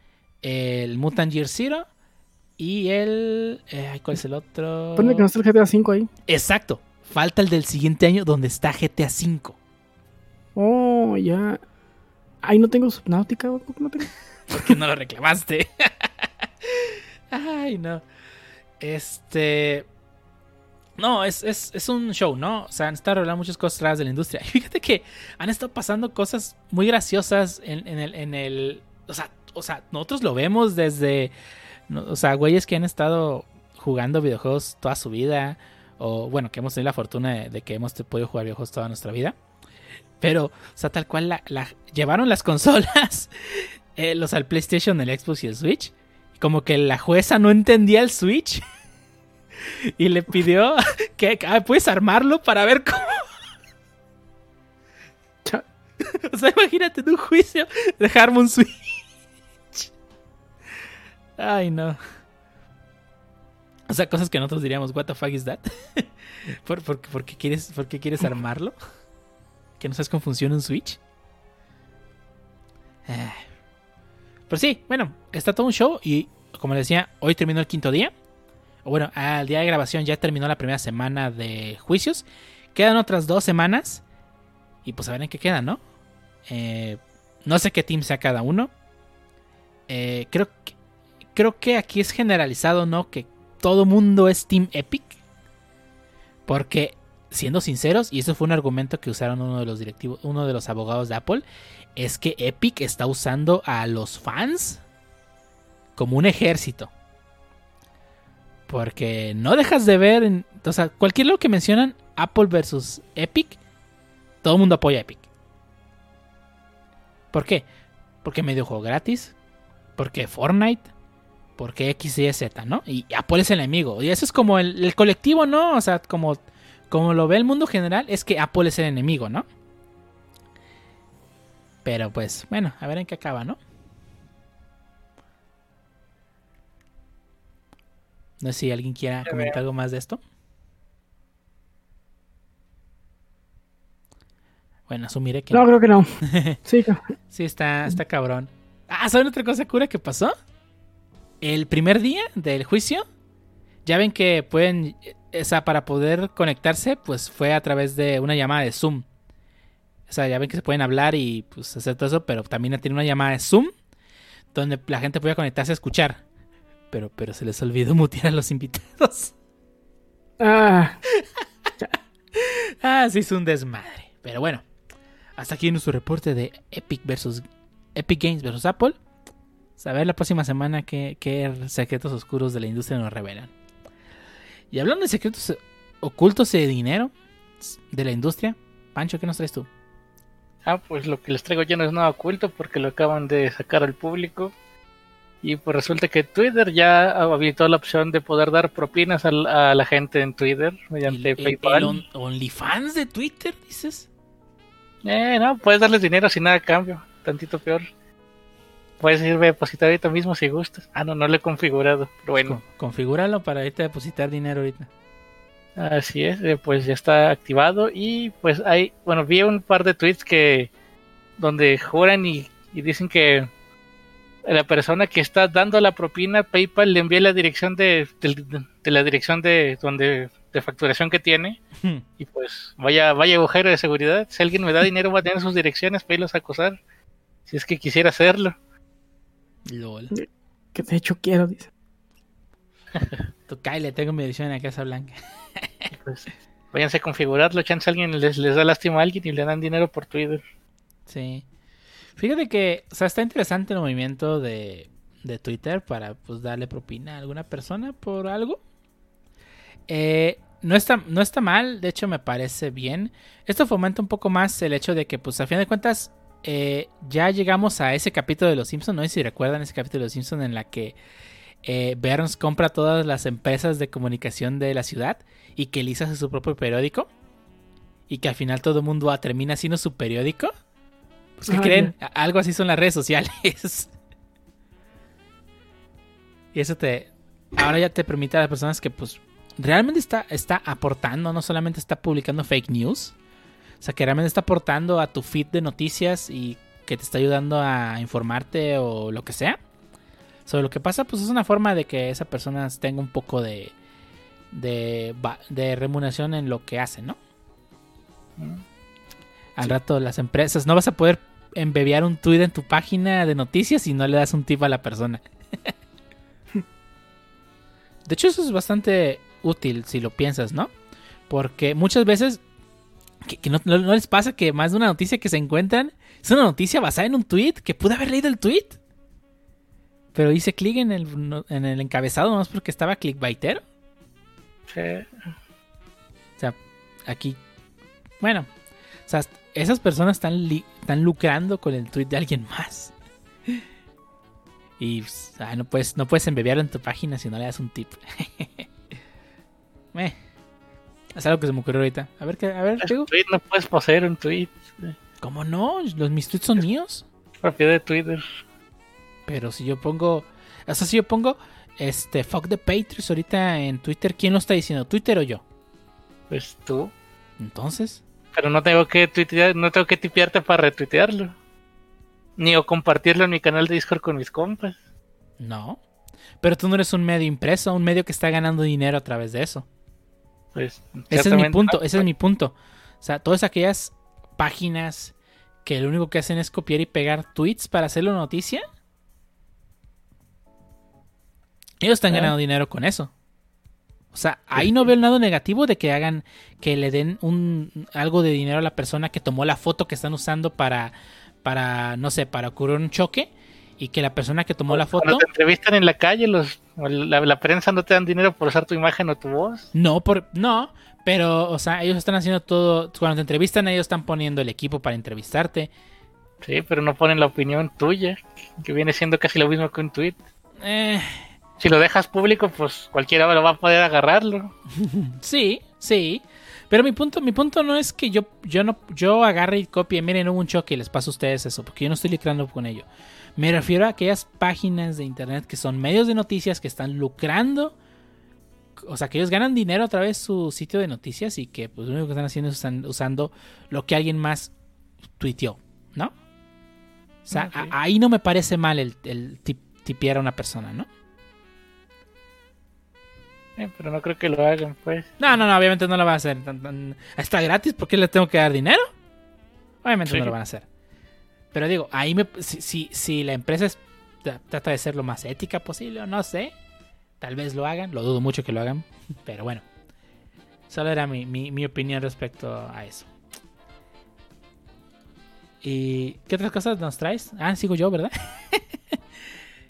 el Mutant Year Zero y el... Eh, ¿Cuál es el otro? Pone que no está el GTA V ahí. Exacto. Falta el del siguiente año donde está GTA V. Oh, ya. Ay, no tengo Subnautica, ¿por qué no tengo? Porque no lo reclamaste. Ay, no. Este. No, es, es, un show, ¿no? O sea, han estado hablando muchas cosas raras de la industria. Y fíjate que han estado pasando cosas muy graciosas en, el, en el. O sea, o sea, nosotros lo vemos desde. O sea, güeyes que han estado jugando videojuegos toda su vida. O bueno, que hemos tenido la fortuna de, que hemos podido jugar videojuegos toda nuestra vida. Pero, o sea, tal cual la, llevaron las consolas, eh, los al PlayStation, el Xbox y el Switch. Como que la jueza no entendía el Switch. y le pidió que ah, puedes armarlo para ver cómo. o sea, imagínate en un juicio dejarme un Switch. Ay, no. O sea, cosas que nosotros diríamos, ¿What the fuck is that? ¿Por, qué quieres, ¿Por qué quieres armarlo? que no sabes cómo funciona un Switch. Eh. Pero sí, bueno, está todo un show y como les decía, hoy terminó el quinto día. O bueno, al día de grabación ya terminó la primera semana de juicios. Quedan otras dos semanas y pues a ver en qué quedan, ¿no? Eh, no sé qué team sea cada uno. Eh, creo, que, creo que aquí es generalizado, ¿no? Que todo mundo es Team Epic. Porque siendo sinceros, y eso fue un argumento que usaron uno de los directivos, uno de los abogados de Apple, es que Epic está usando a los fans como un ejército. Porque no dejas de ver, o sea, cualquier lo que mencionan, Apple versus Epic, todo el mundo apoya a Epic. ¿Por qué? Porque medio juego gratis, porque Fortnite, porque X, Y, Z, ¿no? Y Apple es el enemigo. Y eso es como el, el colectivo, ¿no? O sea, como, como lo ve el mundo general, es que Apple es el enemigo, ¿no? Pero pues, bueno, a ver en qué acaba, ¿no? No sé si alguien quiera comentar algo más de esto. Bueno, asumiré que No, creo que no. Sí, Sí, está, está cabrón. Ah, ¿saben otra cosa cura que pasó? El primer día del juicio, ya ven que pueden, o sea, para poder conectarse, pues fue a través de una llamada de Zoom. O sea, ya ven que se pueden hablar y pues hacer todo eso, pero también tiene una llamada de Zoom donde la gente podía conectarse a escuchar. Pero, pero se les olvidó mutear a los invitados. Ah, Ah, se hizo un desmadre. Pero bueno, hasta aquí nuestro reporte de Epic versus Epic Games versus Apple. Saber la próxima semana qué, qué secretos oscuros de la industria nos revelan. Y hablando de secretos ocultos y de dinero de la industria, Pancho, ¿qué nos traes tú? Ah, pues lo que les traigo ya no es nada oculto porque lo acaban de sacar al público. Y pues resulta que Twitter ya habilitó la opción de poder dar propinas a, la gente en Twitter mediante ¿El, el- PayPal. el on- OnlyFans de Twitter, dices? Eh, no, puedes darles dinero sin nada a cambio, tantito peor. Puedes irme a depositar ahorita mismo si gustas. Ah, no, no lo he configurado, pero bueno. Con- configúralo para irte a depositar dinero ahorita. Así es, eh, pues ya está activado y pues hay, bueno, vi un par de tweets que donde juran y, y dicen que la persona que está dando la propina PayPal le envía la dirección de, de- de la dirección de donde de facturación que tiene y pues vaya vaya agujero de seguridad. Si alguien me da dinero va a tener sus direcciones para irlos a acosar. Si es que quisiera hacerlo. LOL. que de hecho quiero, dice. Tú, Kyle, tengo mi edición en la Casa Blanca. Pues váyanse a configurarlo, chance alguien les, les da lástima a alguien y le dan dinero por Twitter. Sí. Fíjate que, o sea, está interesante el movimiento de, de Twitter para pues darle propina a alguna persona por algo. Eh, no está, no está mal, de hecho me parece bien. Esto fomenta un poco más el hecho de que, pues a fin de cuentas, eh, ya llegamos a ese capítulo de Los Simpsons. No sé si recuerdan ese capítulo de Los Simpsons en la que eh, Burns compra todas las empresas de comunicación de la ciudad y que Lisa hace su propio periódico. Y que al final todo el mundo ah, termina haciendo su periódico. Pues, ¿qué creen? Algo así son las redes sociales. y eso te. Ahora ya te permite a las personas que, pues, realmente está, está aportando, no solamente está publicando fake news. O sea, que realmente está aportando a tu feed de noticias y que te está ayudando a informarte o lo que sea. Sobre lo que pasa, pues es una forma de que esa persona tenga un poco de. de, de remuneración en lo que hace, ¿no? Al rato las empresas no vas a poder embebear un tweet en tu página de noticias si no le das un tip a la persona. de hecho, eso es bastante útil si lo piensas, ¿no? Porque muchas veces que, que no, les pasa que más de una noticia que se encuentran es una noticia basada en un tweet que pude haber leído el tweet. Pero hice clic en el, en el encabezado nomás porque estaba clickbaitero. Sí. O sea, aquí. Bueno, o sea, esas personas están, li- están lucrando con el tweet de alguien más. Y pues, ah, no puedes, no puedes embebearlo en tu página si no le das un tip. Eh, es algo que se me ocurrió ahorita. A ver qué, a ver, tweet, no puedes poseer un tweet. ¿Cómo no? Los mis tweets son míos. Propiedad de Twitter. Pero si yo pongo. O sea, si yo pongo este fuck the Patriots ahorita en Twitter, ¿quién lo está diciendo? ¿Twitter o yo? Pues tú. Entonces. Pero no tengo que tuitear, no tengo que tipearte para retuitearlo. Ni o compartirlo en mi canal de Discord con mis compas. No. Pero tú no eres un medio impreso, un medio que está ganando dinero a través de eso. Pues, Ese es mi punto, ese es mi punto. O sea, todas aquellas páginas que lo único que hacen es copiar y pegar tweets para hacerlo noticia. Ellos están Ah. ganando dinero con eso. O sea, ahí no veo nada negativo de que hagan, que le den un algo de dinero a la persona que tomó la foto que están usando para, para, no sé, para ocurrir un choque y que la persona que tomó la foto, Cuando te entrevistan en la calle, los La, la, prensa no te dan dinero por usar tu imagen o tu voz. No, por, no, pero, o sea, ellos están haciendo todo. Cuando te entrevistan, ellos están poniendo el equipo para entrevistarte. Sí, pero no ponen la opinión tuya, que viene siendo casi lo mismo que un tweet. Eh. Si lo dejas público, pues cualquiera lo va a poder agarrarlo. sí, sí. Pero mi punto, mi punto no es que yo, yo no, yo agarre y copie, miren, hubo un choque y les paso a ustedes eso, porque yo no estoy lucrando con ello. Me refiero a aquellas páginas de internet que son medios de noticias que están lucrando. O sea, que ellos ganan dinero a través de su sitio de noticias y que pues lo único que están haciendo es están usando lo que alguien más tuiteó, ¿no? O sea, ahí no me parece mal el, el tipear a una persona, ¿no? Eh, pero no creo que lo hagan, pues. No, no, no, obviamente no lo van a hacer. Está gratis, ¿por qué le tengo que dar dinero? Obviamente no lo van a hacer. Pero digo, ahí me, si, si, la empresa trata de ser lo más ética posible, o no sé, tal vez lo hagan, lo dudo mucho que lo hagan, pero bueno. Solo era mi, mi, opinión respecto a eso. ¿Y qué otras cosas nos traes? Ah, sigo yo, ¿verdad?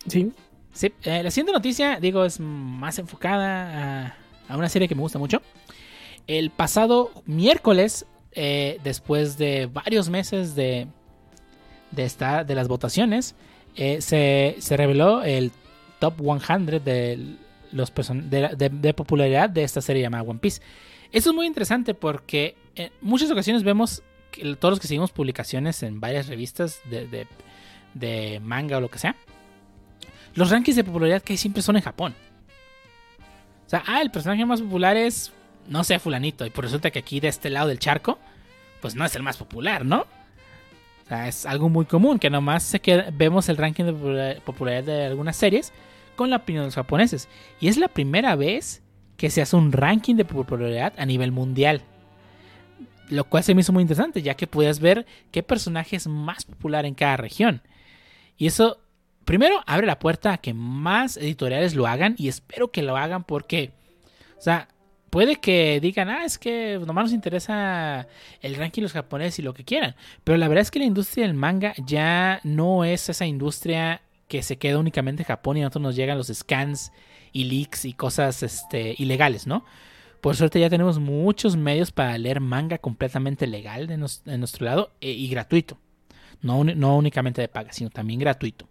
sí. Eh, la siguiente noticia, digo, es más enfocada a, una serie que me gusta mucho. El pasado miércoles, eh, después de varios meses de, de, de las votaciones, eh, se, reveló el top 100 de, los de, popularidad de esta serie llamada One Piece. Eso es muy interesante porque en muchas ocasiones vemos que todos los que seguimos publicaciones en varias revistas de manga o lo que sea, los rankings de popularidad que hay siempre son en Japón. O sea, ah, el personaje más popular es, no sé, fulanito. Y por resulta que aquí de este lado del charco, pues no es el más popular, ¿no? O sea, es algo muy común que nomás se vemos el ranking de popularidad de algunas series con la opinión de los japoneses. Y es la primera vez que se hace un ranking de popularidad a nivel mundial. Lo cual se me hizo muy interesante, ya que puedes ver qué personaje es más popular en cada región. Y eso primero abre la puerta a que más editoriales lo hagan y espero que lo hagan porque, o sea, puede que digan, ah, es que nomás nos interesa el ranking los japoneses y lo que quieran, pero la verdad es que la industria del manga ya no es esa industria que se queda únicamente en Japón y a nosotros nos llegan los scans y leaks y cosas este, ilegales, ¿no? Por suerte ya tenemos muchos medios para leer manga completamente legal de, nuestro lado eh, y gratuito. No, no únicamente de paga, sino también gratuito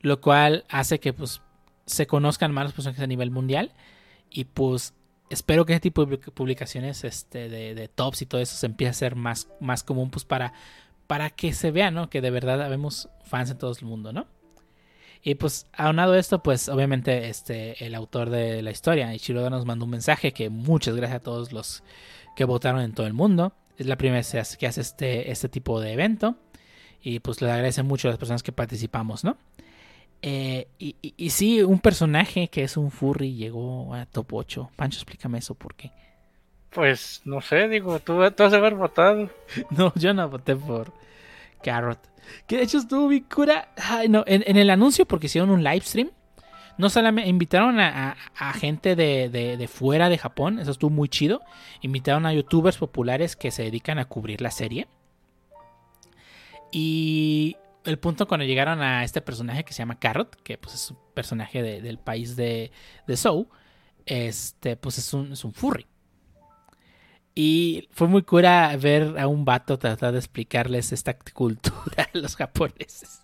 lo cual hace que pues se conozcan más los personajes a nivel mundial y pues espero que ese tipo de publicaciones este, de, tops y todo eso se empiece a ser más, más común pues para, para que se vea, ¿no? Que de verdad habemos fans en todo el mundo, ¿no? Y pues aunado esto, pues obviamente este, el autor de la historia, Ichiroda, nos mandó un mensaje que muchas gracias a todos los que votaron en todo el mundo. Es la primera vez que hace este, este tipo de evento. Y pues le agradece mucho a las personas que participamos, ¿no? Eh, y, y, sí, un personaje que es un furry llegó a top 8. Pancho, explícame eso, ¿por qué? Pues no sé, digo, tú, tú has de haber votado. No, yo no voté por Carrot. Que de hecho estuvo bien cura. no, en, el anuncio, porque hicieron un live stream, no solamente invitaron a, gente de, de, fuera de Japón, eso estuvo muy chido. Invitaron a youtubers populares que se dedican a cubrir la serie. Y el punto cuando llegaron a este personaje que se llama Carrot, que pues es un personaje del país de, de Sou, este, pues es un, es un furry. Y fue muy cura ver a un vato tratar de explicarles esta cultura a los japoneses.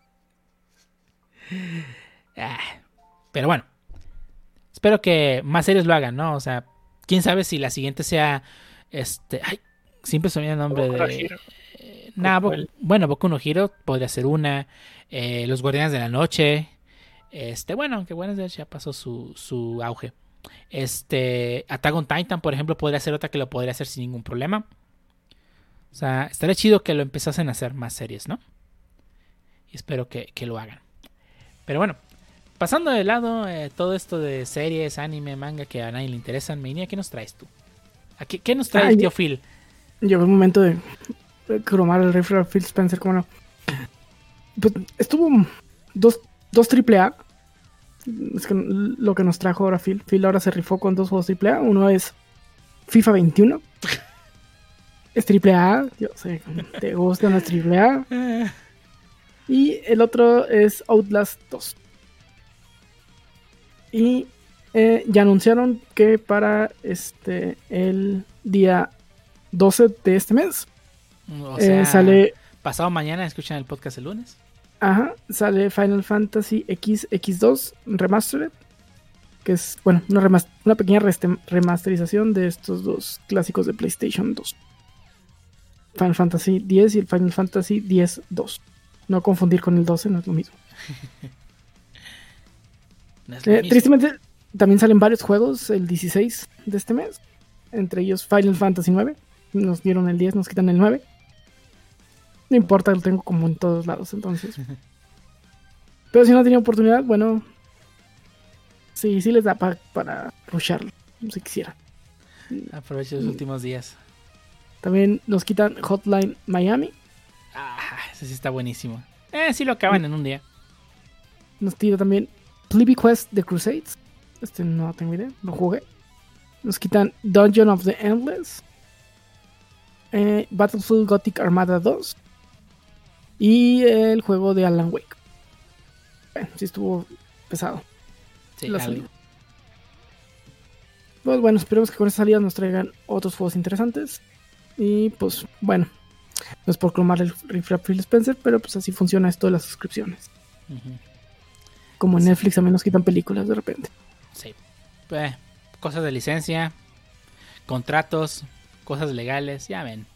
Ah, pero bueno, espero que más series lo hagan, ¿no? O sea, quién sabe si la siguiente sea este, ay, siempre se el nombre de bueno, Boku no Hero podría ser una. Eh, los Guardianes de la Noche. Este, bueno, aunque bueno, ya pasó su, su auge. Este, Attack on Titan, por ejemplo, podría ser otra que lo podría hacer sin ningún problema. O sea, estaría chido que lo empezasen a hacer más series, ¿no? Y espero que, lo hagan. Pero bueno, pasando de lado eh, todo esto de series, anime, manga que a nadie le interesan, Meinia, ¿qué nos traes tú? qué, nos trae el tío Phil? Llegó el momento de cromar el rifle a Phil Spencer, ¿cómo no? Pues, estuvo dos, dos A. Es que lo que nos trajo ahora Phil. Phil ahora se rifó con dos juegos triple A. Uno es FIFA 21. es triple A. Yo sé, te gustan las triple A. Y el otro es Outlast 2. Y eh, ya anunciaron que para este el día 12 de este mes O eh, sale pasado mañana escuchan el podcast el lunes. Ajá, sale Final Fantasy X X2 Remastered, que es, bueno, una, remas- una pequeña remasterización de estos dos clásicos de PlayStation 2. Final Fantasy X y el Final Fantasy X-2. No confundir con el 12, no es lo mismo. No es lo Eh, mismo. tristemente, también salen varios juegos el 16 de este mes, entre ellos Final Fantasy 9. Nos dieron el 10, nos quitan el 9. No importa, lo tengo como en todos lados, entonces. Pero si no tenía oportunidad, bueno. Sí, sí les da pa- para rusharlo, si quisiera. Aprovecho los últimos días. También nos quitan Hotline Miami. Ah, ese sí está buenísimo. Eh, sí lo acaban en un día. Nos tira también Plebby Quest The Crusades. Este no tengo idea, lo jugué. Nos quitan Dungeon of the Endless. eh, Battlefield Gothic Armada 2. Y el juego de Alan Wake. Bueno, sí estuvo pesado. Sí, la salida. Pues bueno, esperemos que con esta salida nos traigan otros juegos interesantes. Y pues bueno, no es por cromar el rifle a Phil Spencer, pero pues así funciona esto de las suscripciones. Como en Netflix también nos quitan películas de repente. Sí. Eh, cosas de licencia, contratos, cosas legales, ya ven.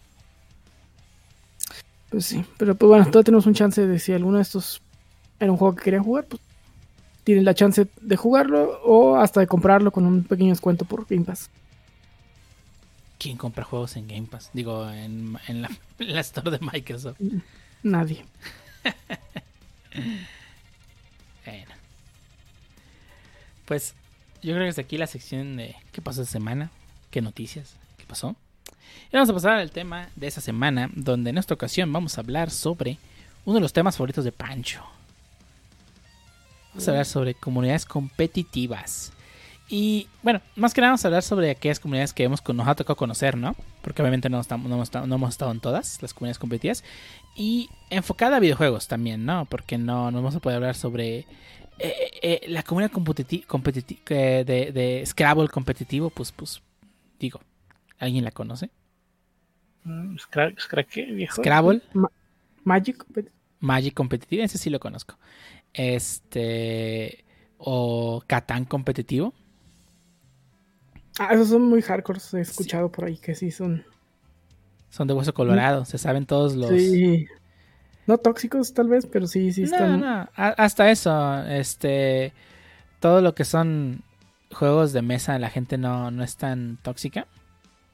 Pues sí, pero pues bueno, todavía tenemos un chance de si alguno de estos era un juego que querían jugar, pues tienen la chance de jugarlo o hasta de comprarlo con un pequeño descuento por Game Pass. ¿Quién compra juegos en Game Pass? Digo, en, en la, en la store de Microsoft. Nadie. Bueno. Pues yo creo que hasta aquí la sección de qué pasó esta semana, qué noticias, qué pasó. Y vamos a pasar al tema de esta semana, donde en esta ocasión vamos a hablar sobre uno de los temas favoritos de Pancho. Vamos a hablar sobre comunidades competitivas. Y bueno, más que nada vamos a hablar sobre aquellas comunidades que hemos, nos ha tocado conocer, ¿no? Porque obviamente no, estamos, no, hemos, estado- no hemos estado en todas las comunidades competitivas. Y enfocada a videojuegos también, ¿no? Porque no, no vamos a poder hablar sobre eh, eh, la comunidad competiti- competiti- eh, de, de Scrabble competitivo. Pues, pues, digo, ¿alguien la conoce? Scra- Scra- ¿qué, viejo? Scrabble, Magic. Magic competitivo, ese sí lo conozco. Este. O Catán competitivo. Ah, esos son muy hardcore, he escuchado por ahí que sí son. Son de hueso colorado, se saben todos los. Sí. No tóxicos tal vez, pero sí, sí No, están. no, a- hasta eso, este, todo lo que son juegos de mesa, la gente no, no es tan tóxica.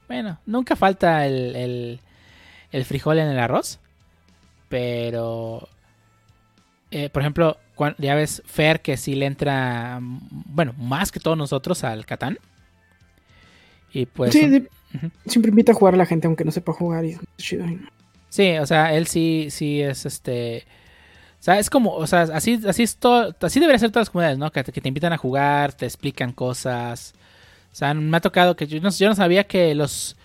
Bueno, nunca falta el, el, el frijol en el arroz, pero, eh, por ejemplo, ya ves Fer que sí le entra, bueno, más que todos nosotros al Catán. Y pues... Sí, siempre invita a jugar a la gente aunque no sepa jugar y es chido. Sí, o sea, él sí, sí es este. O sea, es como, o sea, así, así es todo, así debería ser todas las comunidades, ¿no? Que te invitan a jugar, te explican cosas. O sea, me ha tocado que yo no, yo no sabía que los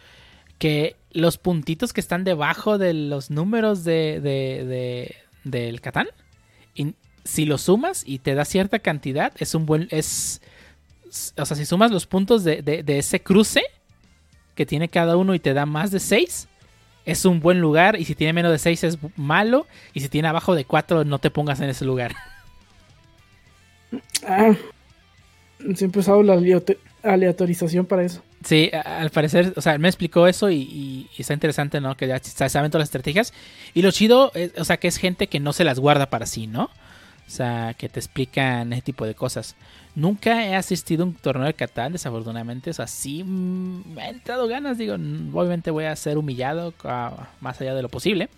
que los puntitos que están debajo de los números de, de, de- del Catán, y si los sumas y te da cierta cantidad, es un buen, es, o sea, si sumas los puntos de, de- de ese cruce que tiene cada uno y te da más de 6, es un buen lugar. Y si tiene menos de 6 es malo. Y si tiene abajo de 4, no te pongas en ese lugar. Ah, siempre he usado la aleato- aleatorización para eso. Sí, al parecer, o sea, me explicó eso y, está interesante, ¿no? Que ya sa- saben todas las estrategias. Y lo chido, es, o sea, que es gente que no se las guarda para sí, ¿no? O sea, que te explican ese tipo de cosas. Nunca he asistido a un torneo de Catán, desafortunadamente. O sea, sí me ha entrado ganas. Digo, obviamente voy a ser humillado ah, más allá de lo posible.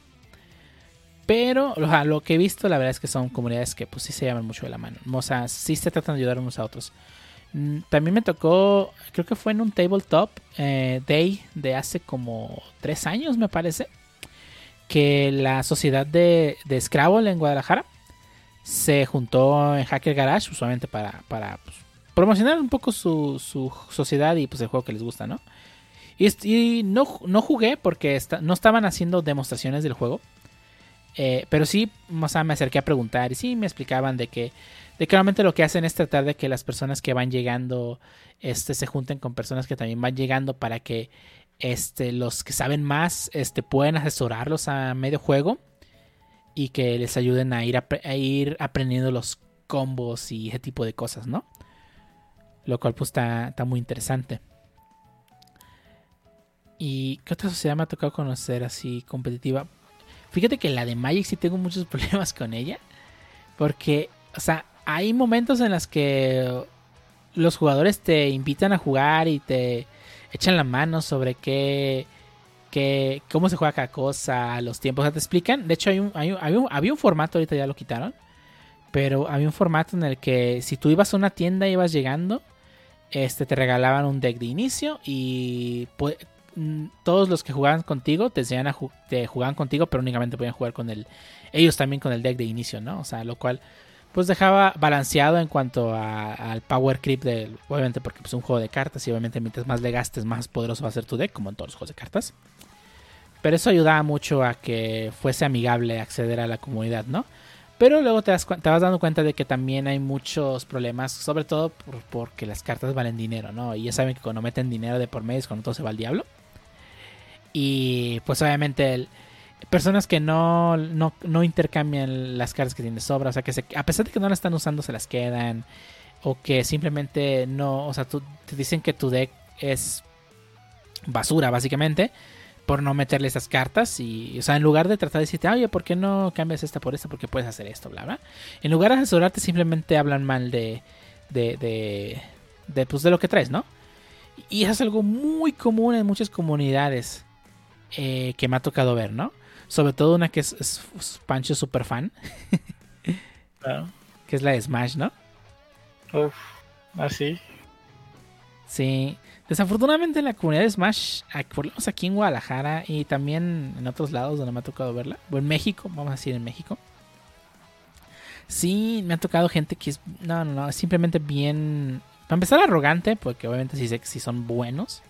Pero o lo que he visto, la verdad es que son comunidades que pues sí se llaman mucho de la mano. O sea, sí se tratan de ayudar unos a otros. Mm, También me tocó, creo que fue en un tabletop eh, day de hace como tres años, me parece, que la sociedad de, de Scrabble en Guadalajara se juntó en Hacker Garage, usualmente para, pues, promocionar un poco su, sociedad y pues el juego que les gusta, ¿no? Y, no, no jugué porque no estaban haciendo demostraciones del juego. Eh, pero sí, o sea, me acerqué a preguntar y sí me explicaban de que, De claramente lo que hacen es tratar de que las personas que van llegando este, se junten con personas que también van llegando para que este, los que saben más este, puedan asesorarlos a medio juego y que les ayuden a ir, aprendiendo los combos y ese tipo de cosas, ¿no? Lo cual pues está muy interesante. ¿Y qué otra sociedad me ha tocado conocer así competitiva? Fíjate que la de Magic sí tengo muchos problemas con ella. Porque, o sea, hay momentos en los que los jugadores te invitan a jugar y te echan la mano sobre qué, qué cómo se juega cada cosa, los tiempos, o sea, te explican. De hecho, hay un, hay un, había un formato, ahorita ya lo quitaron, pero había un formato en el que si tú ibas a una tienda y ibas llegando, este, te regalaban un deck de inicio y todos los que jugaban contigo te enseñan a te jugaban contigo, pero únicamente podían jugar con el ellos también con el deck de inicio, ¿no? O sea, lo cual pues dejaba balanceado en cuanto al power creep del obviamente porque es pues, un juego de cartas y obviamente mientras más le gastes más poderoso va a ser tu deck como en todos los juegos de cartas. Pero eso ayudaba mucho a que fuese amigable acceder a la comunidad, ¿no? Pero luego te, vas dando cuenta de que también hay muchos problemas, sobre todo porque las cartas valen dinero, ¿no? Y ya saben que cuando meten dinero de por medio es cuando todo se va al diablo. Y pues obviamente personas que no, no, intercambian las cartas que tienen de sobra, o sea, que a pesar de que no las están usando se las quedan, o que simplemente no, o sea, te dicen que tu deck es basura, básicamente por no meterle esas cartas y, o sea, en lugar de tratar de decirte, oye, ¿por qué no cambias esta por esta? Porque puedes hacer esto, bla, bla. En lugar de asesorarte, simplemente hablan mal de, de, de, de, pues, de lo que traes, ¿no? Y eso es algo muy común en muchas comunidades eh, que me ha tocado ver, ¿no? Sobre todo una que es, Pancho super fan. Que es la de Smash, ¿no? Uf, así. sí. Desafortunadamente en la comunidad de Smash, por lo menos aquí en Guadalajara y también en otros lados donde me ha tocado verla, o en México, vamos a decir en México. Sí, me ha tocado gente que es, no, no, no, simplemente bien, para empezar arrogante, porque obviamente que sí son buenos.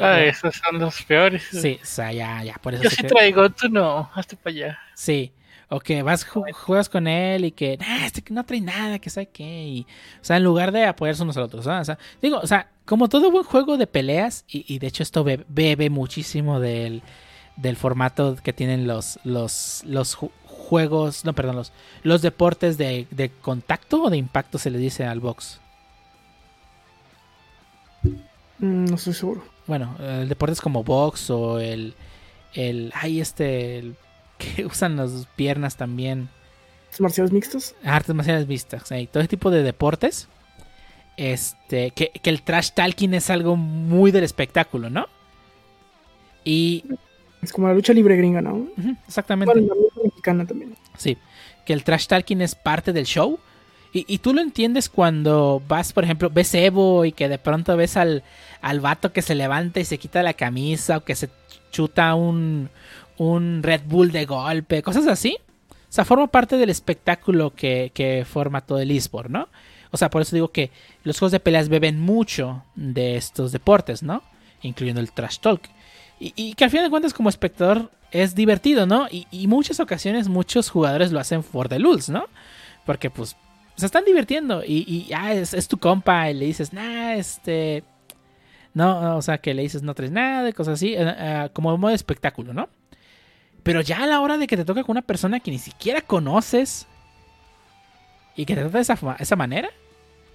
Ah, eh, esos son los peores. Sí, o sea, ya, ya, por eso. Yo sí traigo, tú no, hazte para allá. Sí, o que vas, juegas con él y que, nah, este no trae nada, que sabe qué. Y, o sea, en lugar de apoyarse unos a los otros. O sea, digo, o sea, como todo buen juego de peleas, y, de hecho esto bebe, muchísimo del, del, formato que tienen los, los, los juegos, no, perdón, los, los deportes de, de contacto o de impacto se le dice al box. Mm, no estoy seguro. Bueno, el deporte es como box o el, el, ay, este, el que usan las piernas también. ¿Artes marciales mixtos? Artes marciales mixtas, todo ese tipo de deportes. Este, que, el trash talking es algo muy del espectáculo, ¿no? Y. Es como la lucha libre gringa, ¿no? exactamente. Bueno, la lucha mexicana también. Sí, que el trash talking es parte del show. Y, y, tú lo entiendes cuando vas, por ejemplo, ves Evo y que de pronto ves al, al vato que se levanta y se quita la camisa o que se chuta un, un Red Bull de golpe, cosas así. O sea, forma parte del espectáculo que, forma todo el eSport, ¿no? O sea, por eso digo que los juegos de peleas beben mucho de estos deportes, ¿no? Incluyendo el trash talk. Y, que al final de cuentas como espectador es divertido, ¿no? Y, muchas ocasiones muchos jugadores lo hacen for the lulz, ¿no? Porque pues se están divirtiendo y, ah, es, tu compa y le dices, nah, este... No, o sea, que le dices no traes nada, cosas así, eh, eh, como modo de espectáculo, ¿no? Pero ya a la hora de que te toca con una persona que ni siquiera conoces y que te trata de esa, esa manera,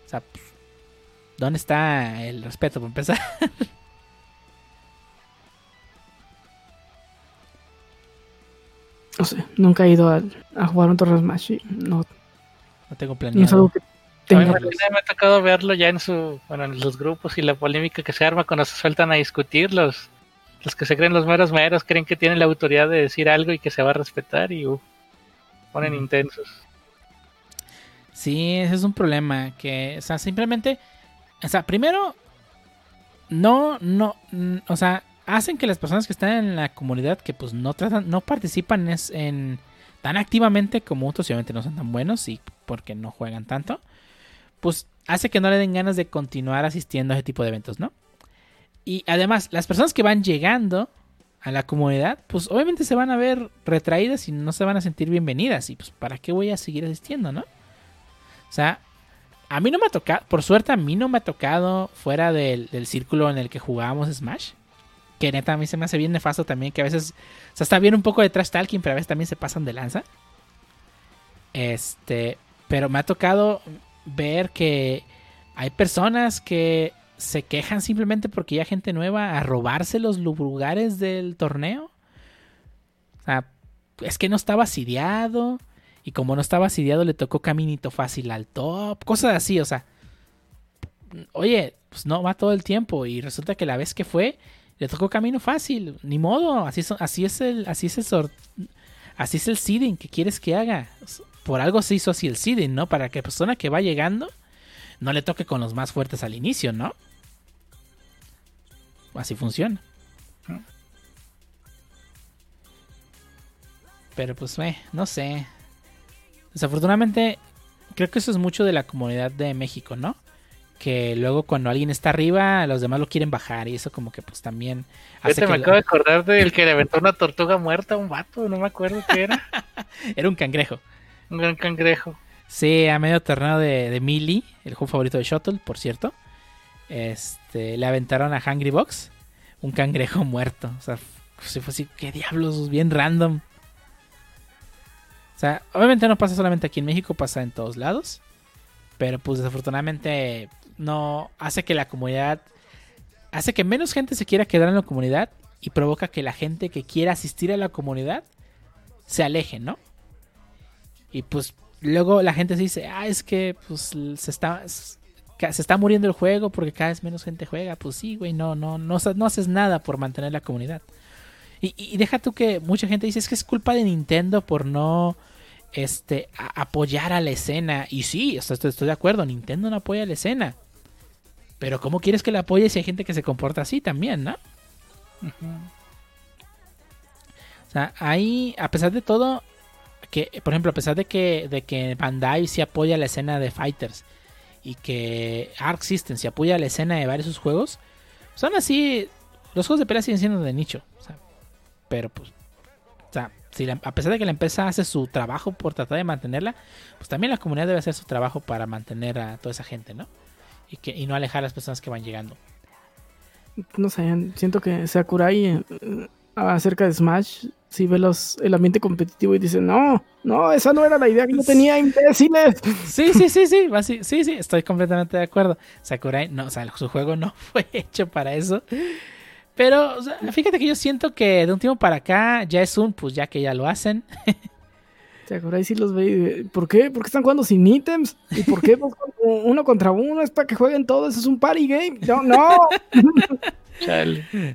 o sea, ¿dónde está el respeto para empezar? No sé, nunca he ido a, jugar un Torre Smash y no, no tengo planeado. A mí me ha tocado verlo ya en su, bueno, en los grupos y la polémica que se arma cuando se sueltan a discutir los, los que se creen los meros meros creen que tienen la autoridad de decir algo y que se va a respetar y uh, ponen intensos. Sí, ese es un problema. Que, o sea, simplemente, o sea, primero, no, no, o sea, hacen que las personas que están en la comunidad que pues no tratan, no participan es en tan activamente como otros, obviamente no son tan buenos y porque no juegan tanto, pues hace que no le den ganas de continuar asistiendo a ese tipo de eventos, ¿no? Y además, las personas que van llegando a la comunidad, pues obviamente se van a ver retraídas y no se van a sentir bienvenidas. Y pues, ¿para qué voy a seguir asistiendo, no? O sea, a mí no me ha tocado, por suerte a mí no me ha tocado fuera del, del círculo en el que jugábamos Smash. Que neta a mí se me hace bien nefasto también, que a veces, o sea, está bien un poco de trash talking, pero a veces también se pasan de lanza. Este, pero me ha tocado ver que hay personas que se quejan simplemente porque ya gente nueva a robarse los lugares del torneo. O sea, es que no estaba asidiado. Y como no estaba asidiado, le tocó caminito fácil al top. Cosas así, o sea. Oye, pues no va todo el tiempo. Y resulta que la vez que fue, le tocó camino fácil. Ni modo. Así, así es el. Así es el Así es el seeding que quieres que haga. Por algo se hizo así el seeding, ¿no? Para que la persona que va llegando no le toque con los más fuertes al inicio, ¿no? Así funciona. Pero pues, eh, no sé. Desafortunadamente, creo que eso es mucho de la comunidad de México, ¿no? Que luego cuando alguien está arriba, los demás lo quieren bajar y eso como que pues también... Hace me acabo de acordar del que le aventó una tortuga muerta a un vato, no me acuerdo qué era. era un cangrejo. Un gran cangrejo. Sí, a medio torneo de, de Mili, el juego favorito de Shuttle, por cierto. Este, le aventaron a Hungry Box un cangrejo muerto. O sea, se fue así, qué diablos, bien random. O sea, obviamente no pasa solamente aquí en México, pasa en todos lados. Pero pues desafortunadamente no hace que la comunidad, hace que menos gente se quiera quedar en la comunidad y provoca que la gente que quiera asistir a la comunidad se aleje, ¿no? Y pues luego la gente se dice, ah, es que pues se está, se está muriendo el juego porque cada vez menos gente juega. Pues sí, güey, no, no, no, haces nada por mantener la comunidad. Y, y, deja tú que mucha gente dice, es que es culpa de Nintendo por no este, apoyar a la escena. Y sí, estoy, estoy de acuerdo, Nintendo no apoya a la escena. Pero ¿cómo quieres que la apoye si hay gente que se comporta así también, no? O sea, ahí, a pesar de todo, que, por ejemplo, a pesar de que, de que Bandai sí apoya la escena de Fighters y que Arc System se apoya la escena de varios juegos, son así, los juegos de pelea siguen siendo de nicho. pero pues, o sea, a pesar de que la empresa hace su trabajo por tratar de mantenerla, pues también la comunidad debe hacer su trabajo para mantener a toda esa gente, ¿no? Y, que, y no alejar a las personas que van llegando. No sé, siento que Sakurai eh, acerca de Smash si ve los, el ambiente competitivo y dice, no, no, esa no era la idea que yo tenía, imbéciles. Sí, sí, sí, sí, sí, sí, estoy completamente de acuerdo. Sakurai, no, o sea, su juego no fue hecho para eso. Pero fíjate que yo siento que de un tiempo para acá ya es un, pues ya que ya lo hacen. Sakurai sí los ve. ¿Por qué? ¿Por qué están jugando sin ítems? ¿Y por qué uno contra uno? Es para que jueguen todos, es un party game. No, no.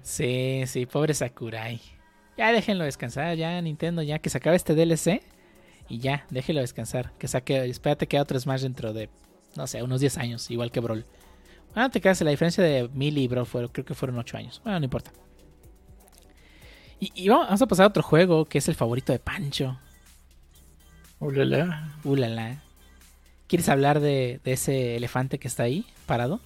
Sí, sí, pobre Sakurai. Ya déjenlo descansar, ya Nintendo, ya que se acabe este DLC. Y ya, déjenlo descansar. Que saque, espérate que otro Smash dentro de, no sé, unos 10 años, igual que Brawl. Bueno, te quedas la diferencia de Mili y Brawl, fue, creo que fueron 8 años. Bueno, no importa. Y, vamos a pasar a otro juego que es el favorito de Pancho. Ulala. Ulala. ¿Quieres hablar de, de ese elefante que está ahí, parado?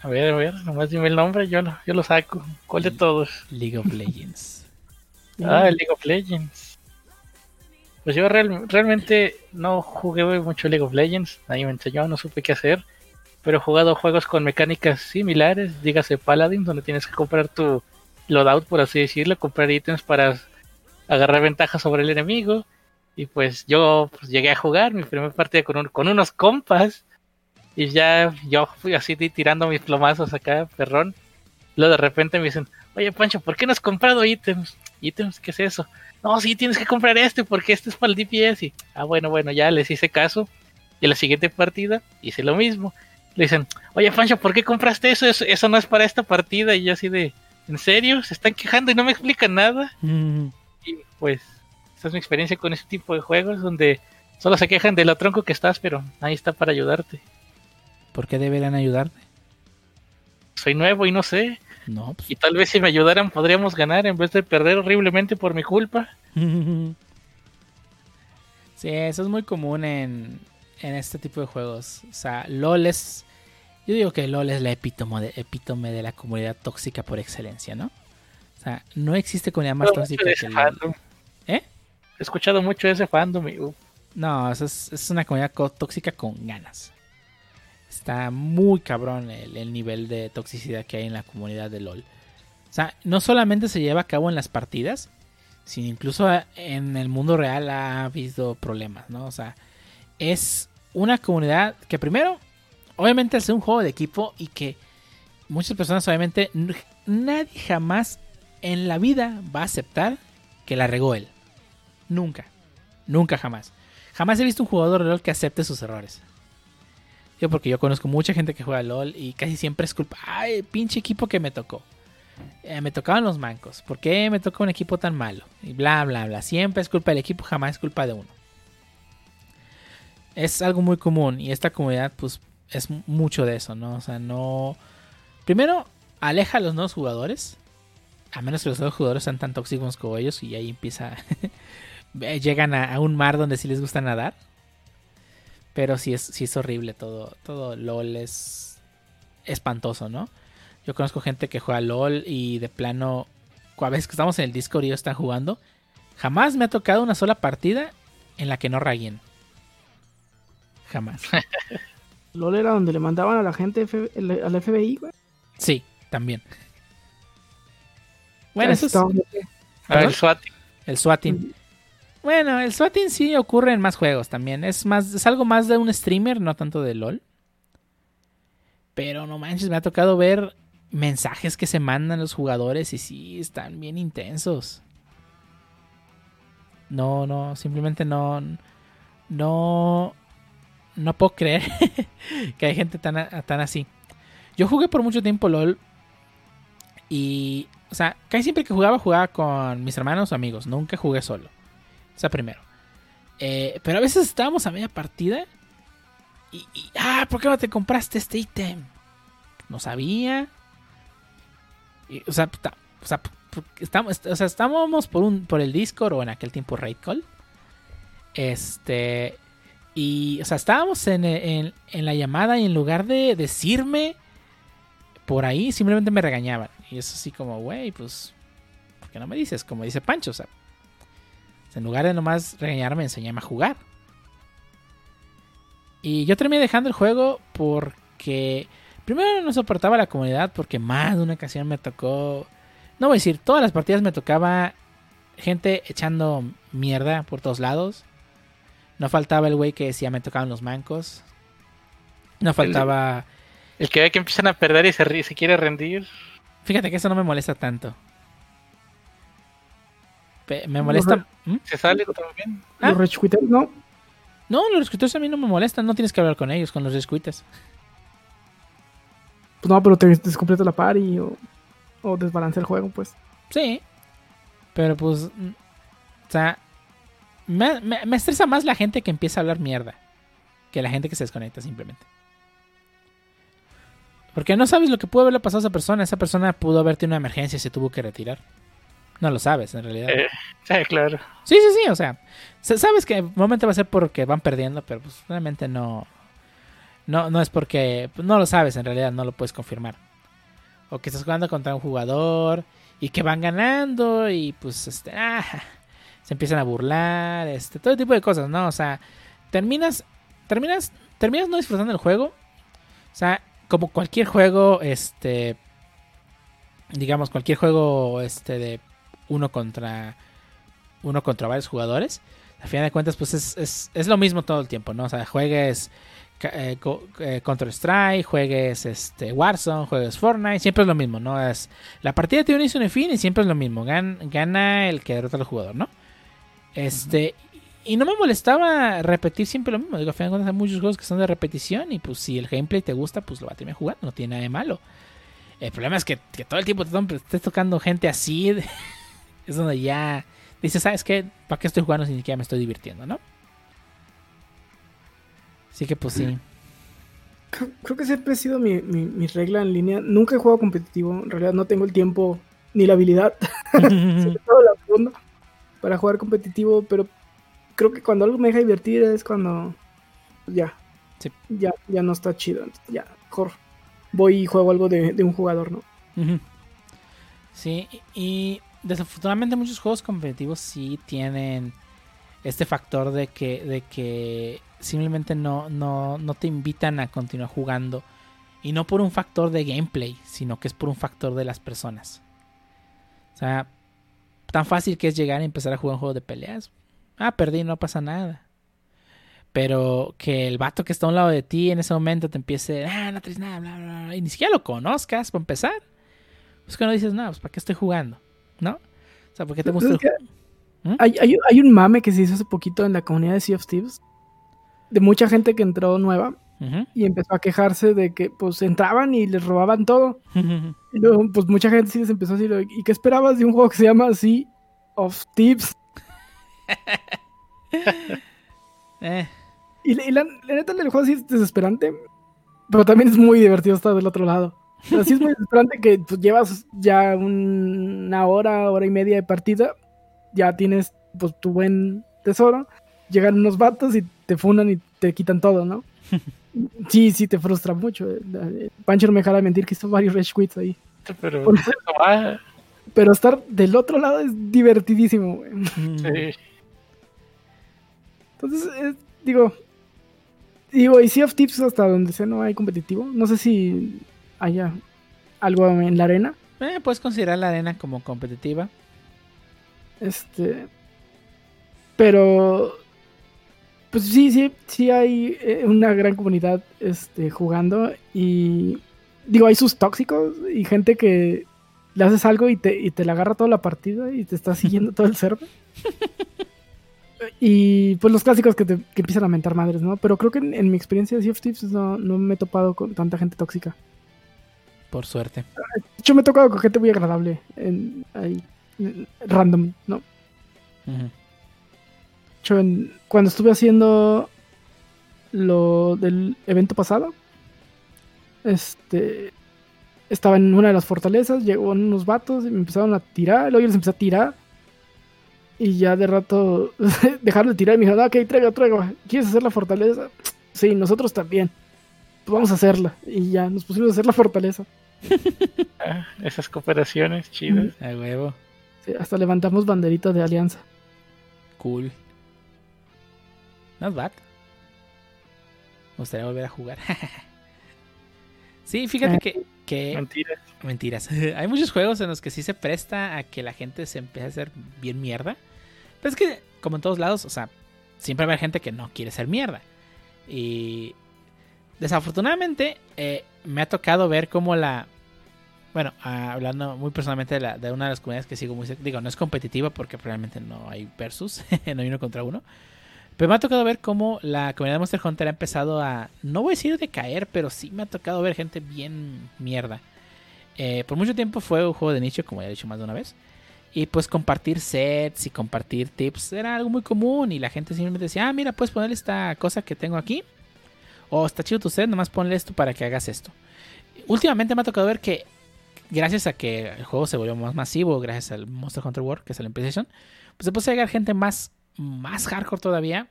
A ver, a ver, nomás dime el nombre, yo lo, yo lo saco. ¿Cuál de todos? League of Legends. ah, League of Legends. Pues yo realmente no jugué mucho League of Legends, nadie me enseñó, no supe qué hacer. Pero he jugado juegos con mecánicas similares, dígase Paladin, donde tienes que comprar tu loadout, por así decirlo, comprar ítems para agarrar ventaja sobre el enemigo. Y pues yo pues, llegué a jugar mi primera partida con, con unos compas y ya yo fui así tirando mis plomazos acá, perrón. Luego de repente me dicen, oye Pancho, ¿por qué no has comprado ítems? ¿Ítems? ¿Qué es eso? No, sí, tienes que comprar este porque este es para el DPS. Y, ah, bueno, bueno, ya les hice caso. Y en la siguiente partida hice lo mismo. Le dicen, oye Pancho, ¿por qué compraste eso? eso? no es para esta partida. Y yo así de, ¿en serio? Se están quejando y no me explican nada. Mm. Y pues, esa es mi experiencia con este tipo de juegos donde solo se quejan de lo tronco que estás, pero ahí está para ayudarte. ¿Por qué deberían ayudarte? Soy nuevo y no sé. No. Pues. Y tal vez si me ayudaran podríamos ganar en vez de perder horriblemente por mi culpa. sí, eso es muy común en, en este tipo de juegos. O sea, LOL es... Yo digo que LOL es la epítome de, epítome de la comunidad tóxica por excelencia, ¿no? O sea, no existe comunidad más tóxica que LOL. He escuchado mucho ese fandom. No, es, es una comunidad tóxica con ganas. Está muy cabrón el, el, nivel de toxicidad que hay en la comunidad de LOL. O sea, no solamente se lleva a cabo en las partidas, sino incluso en el mundo real ha habido problemas, ¿no? O sea, es una comunidad que primero, obviamente es un juego de equipo y que muchas personas obviamente nadie jamás en la vida va a aceptar que la regó él. Nunca. Nunca jamás. Jamás he visto un jugador de LOL que acepte sus errores. Yo porque yo conozco mucha gente que juega LOL y casi siempre es culpa. Ay, pinche equipo que me tocó. Eh, me tocaban los mancos. ¿Por qué me toca un equipo tan malo? Y bla, bla, bla. Siempre es culpa del equipo, jamás es culpa de uno. Es algo muy común y esta comunidad pues es mucho de eso, ¿no? O sea, no... Primero, aleja a los nuevos jugadores. A menos que los nuevos jugadores sean tan tóxicos como ellos y ahí empieza... Llegan a, a, un mar donde sí les gusta nadar. Pero sí es, sí es horrible todo. Todo LOL es espantoso, ¿no? Yo conozco gente que juega LOL y de plano, a veces que estamos en el Discord y ellos están jugando, jamás me ha tocado una sola partida en la que no rayén. Jamás. LOL era donde le mandaban a la gente F al FBI, güey. Sí, también. Bueno, eso es... El swatting. El swatting. Bueno, el swatting sí ocurre en más juegos también. Es más, es algo más de un streamer, no tanto de LOL. Pero no manches, me ha tocado ver mensajes que se mandan los jugadores y sí, están bien intensos. No, no, simplemente no. No. No puedo creer que hay gente tan, tan así. Yo jugué por mucho tiempo LOL. Y. O sea, casi siempre que jugaba, jugaba con mis hermanos o amigos. Nunca jugué solo. O sea, primero. Eh, pero a veces estábamos a media partida. Y, Ah, ¿por qué no te compraste este ítem? No sabía. O, sea, o, sea, estamos, o sea, estábamos por, un, por el Discord o en aquel tiempo Raid Call. Este. Y, o sea, estábamos en, en, en la llamada y en lugar de decirme por ahí, simplemente me regañaban. Y es así como, güey, pues, ¿por qué no me dices? Como dice Pancho, o sea, en lugar de nomás regañarme, enseñarme a jugar. Y yo terminé dejando el juego porque primero no soportaba la comunidad porque más de una ocasión me tocó, no voy a decir, todas las partidas me tocaba gente echando mierda por todos lados. No faltaba el güey que decía me tocaban los mancos. No faltaba... El, el que ve que empiezan a perder y se, se quiere rendir. Fíjate que eso no me molesta tanto. Me molesta. ¿Mm? ¿Se sale también? ¿Ah? ¿Los rescuites? No. No, los rescuites a mí no me molestan. No tienes que hablar con ellos, con los rescuites. Pues no, pero te descompleta la party o, o desbalancea el juego, pues. Sí. Pero pues. O sea. Me, me, me, estresa más la gente que empieza a hablar mierda. Que la gente que se desconecta simplemente. Porque no sabes lo que pudo haberle pasado a esa persona. Esa persona pudo haber tenido una emergencia y se tuvo que retirar. No lo sabes, en realidad. Eh, sí, claro. Sí, sí, sí, o sea, sabes que momento va a ser porque van perdiendo, pero pues realmente no, no, no es porque, pues, no lo sabes, en realidad no lo puedes confirmar. O que estás jugando contra un jugador y que van ganando y pues, este, ah, se empiezan a burlar, este, todo tipo de cosas, ¿no? O sea, terminas, terminas, terminas no disfrutando el juego. O sea, como cualquier juego, este, digamos, cualquier juego, este, de uno contra uno contra varios jugadores. A fin de cuentas, pues es, es, es, lo mismo todo el tiempo, ¿no? O sea, juegues eh, eh, Strike, juegues este, Warzone, juegues Fortnite, siempre es lo mismo, ¿no? Es, la partida tiene un inicio y un fin y siempre es lo mismo. Gan, gana el que derrota al jugador, ¿no? Este. Y no me molestaba repetir siempre lo mismo. Digo, a fin de cuentas hay muchos juegos que son de repetición. Y pues si el gameplay te gusta, pues lo va a terminar jugando. No tiene nada de malo. El problema es que, todo el tiempo estés tocando gente así. Es donde ya dices, ¿sabes qué? ¿Para qué estoy jugando si ni siquiera me estoy divirtiendo, no? Así que pues sí. Creo, creo que siempre ha sido mi, mi, mi, regla en línea. Nunca he jugado competitivo. En realidad no tengo el tiempo ni la habilidad. Sobre todo la segunda para jugar competitivo. Pero creo que cuando algo me deja divertir es cuando ya. Sí. Ya, ya no está chido. Ya, mejor voy y juego algo de, de un jugador, ¿no? Uh -huh. Sí, y desafortunadamente muchos juegos competitivos sí tienen este factor de que, de que simplemente no, no, no te invitan a continuar jugando. Y no por un factor de gameplay, sino que es por un factor de las personas. O sea, tan fácil que es llegar y empezar a jugar un juego de peleas. Ah, perdí, no pasa nada. Pero que el vato que está a un lado de ti en ese momento te empiece, ah, no traes nada, bla, bla, bla, y ni siquiera lo conozcas para empezar. Pues que no dices, no, pues para qué estoy jugando, ¿no? O sea, ¿por qué te gusta? ¿Mm? Hay, hay, hay, un mame que se hizo hace poquito en la comunidad de Sea of Thieves de mucha gente que entró nueva uh -huh. y empezó a quejarse de que pues entraban y les robaban todo. Uh -huh. Y luego, pues mucha gente sí les empezó a decir, ¿y qué esperabas de un juego que se llama Sea of Thieves? eh. Y, y la, la, neta, el juego sí es desesperante, pero también es muy divertido estar del otro lado. Así es muy desesperante que pues, llevas ya un, una hora, hora y media de partida, ya tienes pues tu buen tesoro, llegan unos vatos y te funan y te quitan todo, ¿no? sí, sí, te frustra mucho. Pancho no me dejará mentir que hizo varios rage quits ahí. Pero, Por, pero estar del otro lado es divertidísimo, güey. Sí. Entonces, eh, digo, digo, y Sea of Tips hasta donde sea no hay competitivo. No sé si haya algo en la arena. Eh, puedes considerar la arena como competitiva. Este. Pero. Pues sí, sí, sí hay eh, una gran comunidad este, jugando. Y. Digo, hay sus tóxicos y gente que le haces algo y te, y te la agarra toda la partida y te está siguiendo todo el server. Y pues los clásicos que, te, que empiezan a mentar madres, ¿no? Pero creo que en, en mi experiencia de Sea of Thieves no, no, me he topado con tanta gente tóxica. Por suerte. De hecho, me he tocado con gente muy agradable. En, ahí, random, ¿no? Uh -huh. En, cuando estuve haciendo lo del evento pasado, este. Estaba en una de las fortalezas, llegó unos vatos y me empezaron a tirar, luego yo les empecé a tirar y ya de rato dejaron de tirar y me dijeron, ok, traigo, traigo. ¿Quieres hacer la fortaleza? Sí, nosotros también. Pues vamos a hacerla. Y ya nos pusimos a hacer la fortaleza. ah, esas cooperaciones chidas. A huevo. Sí, hasta levantamos banderita de alianza. Cool. Not bad. Me gustaría volver a jugar. sí, fíjate eh. que, que... Mentiras. Mentiras. Hay muchos juegos en los que sí se presta a que la gente se empiece a hacer bien mierda. Pero es que, como en todos lados, o sea, siempre va a haber gente que no quiere ser mierda. Y desafortunadamente, eh, me ha tocado ver cómo la. Bueno, uh, hablando muy personalmente de, la, de, una de las comunidades que sigo muy. Digo, no es competitiva porque realmente no hay versus, no hay uno contra uno. Pero me ha tocado ver cómo la comunidad de Monster Hunter ha empezado a. No voy a decir de caer, pero sí me ha tocado ver gente bien mierda. Eh, por mucho tiempo fue un juego de nicho, como ya he dicho más de una vez. Y pues compartir sets y compartir tips era algo muy común. Y la gente simplemente decía, ah, mira, puedes poner esta cosa que tengo aquí. O está chido tu set, nomás ponle esto para que hagas esto. Últimamente me ha tocado ver que, gracias a que el juego se volvió más masivo, gracias al Monster Hunter World, que es el PlayStation, pues se puede llegar gente más, más hardcore todavía.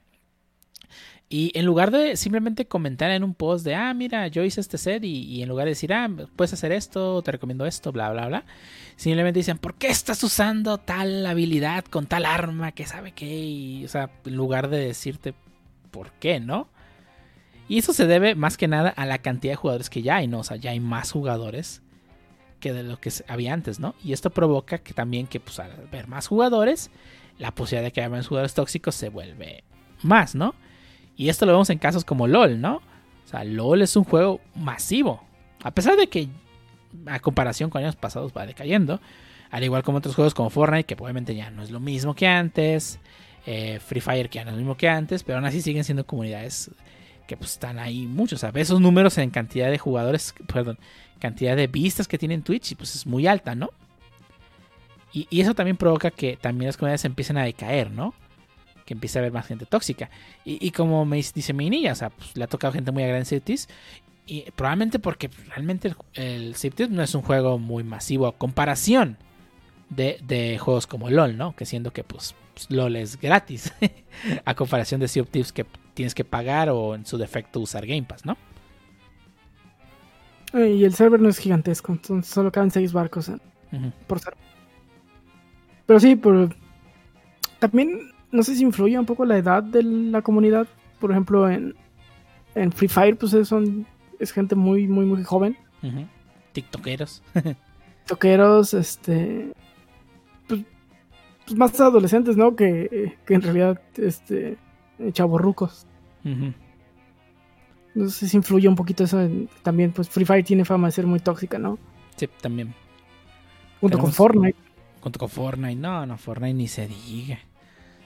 Y en lugar de simplemente comentar en un post de, ah, mira, yo hice este set, y, en lugar de decir, ah, puedes hacer esto, te recomiendo esto, bla, bla, bla, simplemente dicen, ¿por qué estás usando tal habilidad con tal arma que sabe qué? O sea, en lugar de decirte, ¿por qué, no? Y eso se debe más que nada a la cantidad de jugadores que ya hay, ¿no? O sea, ya hay más jugadores que de lo que había antes, ¿no? Y esto provoca que también que, pues, al haber más jugadores, la posibilidad de que haya más jugadores tóxicos se vuelve más, ¿no? Y esto lo vemos en casos como LOL, ¿no? O sea, LOL es un juego masivo. A pesar de que a comparación con años pasados va decayendo. Al igual como otros juegos como Fortnite, que obviamente ya no es lo mismo que antes. Eh, Free Fire, que ya no es lo mismo que antes. Pero aún así siguen siendo comunidades que pues, están ahí muchos. Sea, esos números en cantidad de jugadores, perdón, cantidad de vistas que tienen Twitch, pues es muy alta, ¿no? Y, y eso también provoca que también las comunidades empiecen a decaer, ¿no? que empiece a haber más gente tóxica. Y, y como me dice mi niña, o sea, pues, le ha tocado gente muy Cities. Y probablemente porque realmente el, el no es un juego muy masivo a comparación de, juegos como LOL, ¿no? Que siendo que pues, pues LOL es gratis a comparación de Sea que tienes que pagar o en su defecto usar Game Pass, ¿no? Y el server no es gigantesco, entonces solo caben 6 barcos uh -huh. por server. Pero sí, por, también no sé si influye un poco la edad de la comunidad. Por ejemplo, en, en Free Fire, pues es, son, es gente muy, muy, muy joven. Ujú. TikTokeros. Toqueros, este. Pues, pues más adolescentes, ¿no? Que, que en realidad, este. Chavorrucos. Ujú. No sé si influye un poquito eso. en- también, pues Free Fire tiene fama de ser muy tóxica, ¿no? Sí, también. Junto con Fortnite. Junto con Fortnite. No, no, Fortnite ni se diga.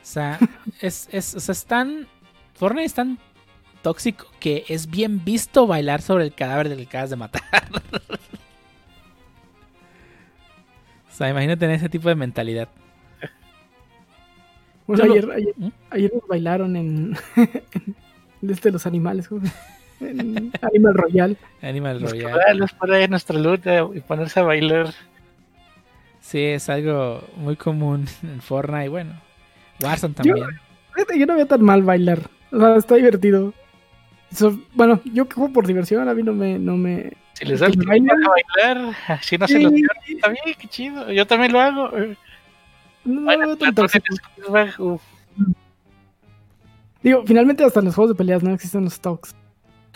O sea, es, es, o sea, es tan. Fortnite es tan tóxico que es bien visto bailar sobre el cadáver del que acabas de matar. o sea, imagínate en ese tipo de mentalidad. Bueno, Yo lo- ayer, ayer, ¿Mm? ayer nos bailaron en. en este los animales, ¿cómo se? En Animal Royal. Animal por ahí en nuestra lucha y ponerse a bailar. Sí, es algo muy común en Fortnite. Bueno, Warzone también. Fíjate, Yo no veo tan mal bailar. O sea, está divertido. So- bueno, yo que juego por diversión, a mí no me. No me... Si les da el ¿Que tiempo a bailar, así no se Sí, los pierden. Está bien, qué chido. Yo también lo hago. No tan tóxico. uf. Digo, finalmente hasta en los juegos de peleas no existen los stocks.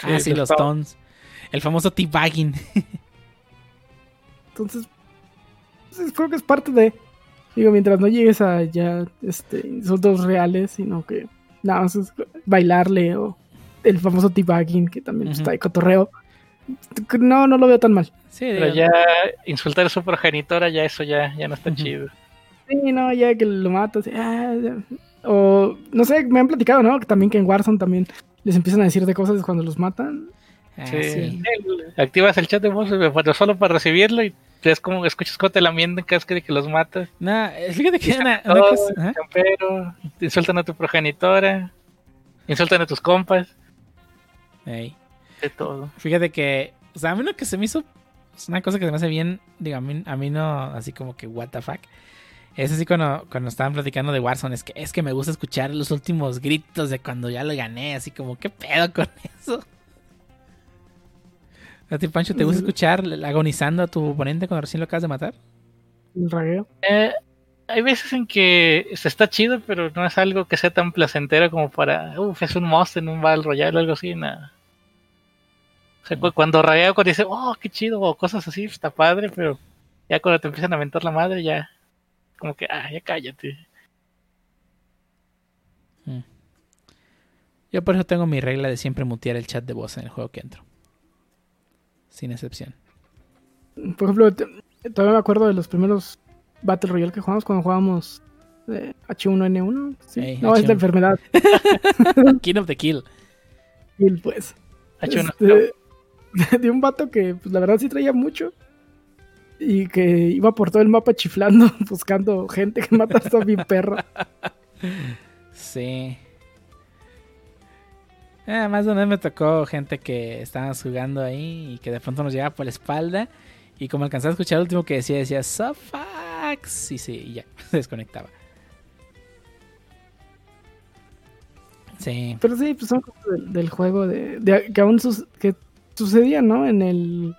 Ah, sí, los tons. El famoso teabagging. Entonces, pues, creo que es parte de. Digo, mientras no llegues a ya este, insultos reales, sino que nada más es bailarle o el famoso teabagging, que también Ujú. está de cotorreo. No, no lo veo tan mal. Sí, Pero ya insultar a su progenitora, ya eso ya, ya no está Ujú. chido. Sí, no, ya que lo matas. ah, ya. O, no sé, me han platicado, ¿no? Que también que en Warzone también les empiezan a decir de cosas cuando los matan. ah, Sí. sí. El- Activas el chat de voz eh, pero solo para recibirlo y ves como escuchas cómo te la mienten cada vez que, que los matas. No, eh, fíjate que una, una Todo, cosa. ajá. campero, te insultan a tu progenitora, insultan a tus compas, Ey. de todo. Fíjate que, o sea, a mí lo que se me hizo, es una cosa que se me hace bien, digo, a mí, a mí no, así como que, what the fuck. Es así cuando, cuando estaban platicando de Warzone, es que, es que me gusta escuchar los últimos gritos de cuando ya lo gané, así como, ¿qué pedo con eso? ¿A ti, Pancho, te gusta escuchar agonizando a tu oponente cuando recién lo acabas de matar? Eh, hay veces en que se está chido, pero no es algo que sea tan placentero como para, uff, es un monster en un Battle Royale o algo así, nada. O sea, cu- cuando raguea, cuando dice, oh, qué chido, o cosas así, está padre, pero ya cuando te empiezan a mentar la madre, ya, como que, ah, ya cállate. Yo por eso tengo mi regla de siempre mutear el chat de voz en el juego que entro. Sin excepción. Por ejemplo, todavía me acuerdo de los primeros Battle Royale que jugamos cuando jugábamos eh, H1N1. Sí. Ey, no, es H1. la enfermedad. King of the Kill. Y pues. Ha hecho una- Este, de un vato que, pues la verdad sí traía mucho. Y que iba por todo el mapa chiflando, buscando gente que mata a mi perro. Sí. Ah, más de una vez me tocó gente que estábamos jugando ahí y que de pronto nos llegaba por la espalda. Y como alcanzaba a escuchar el último que decía, decía Sofax. Y sí, y ya, se desconectaba. Sí. Pero sí, pues son cosas del, del juego de, de- que aún sus- que sucedía, ¿no? En el.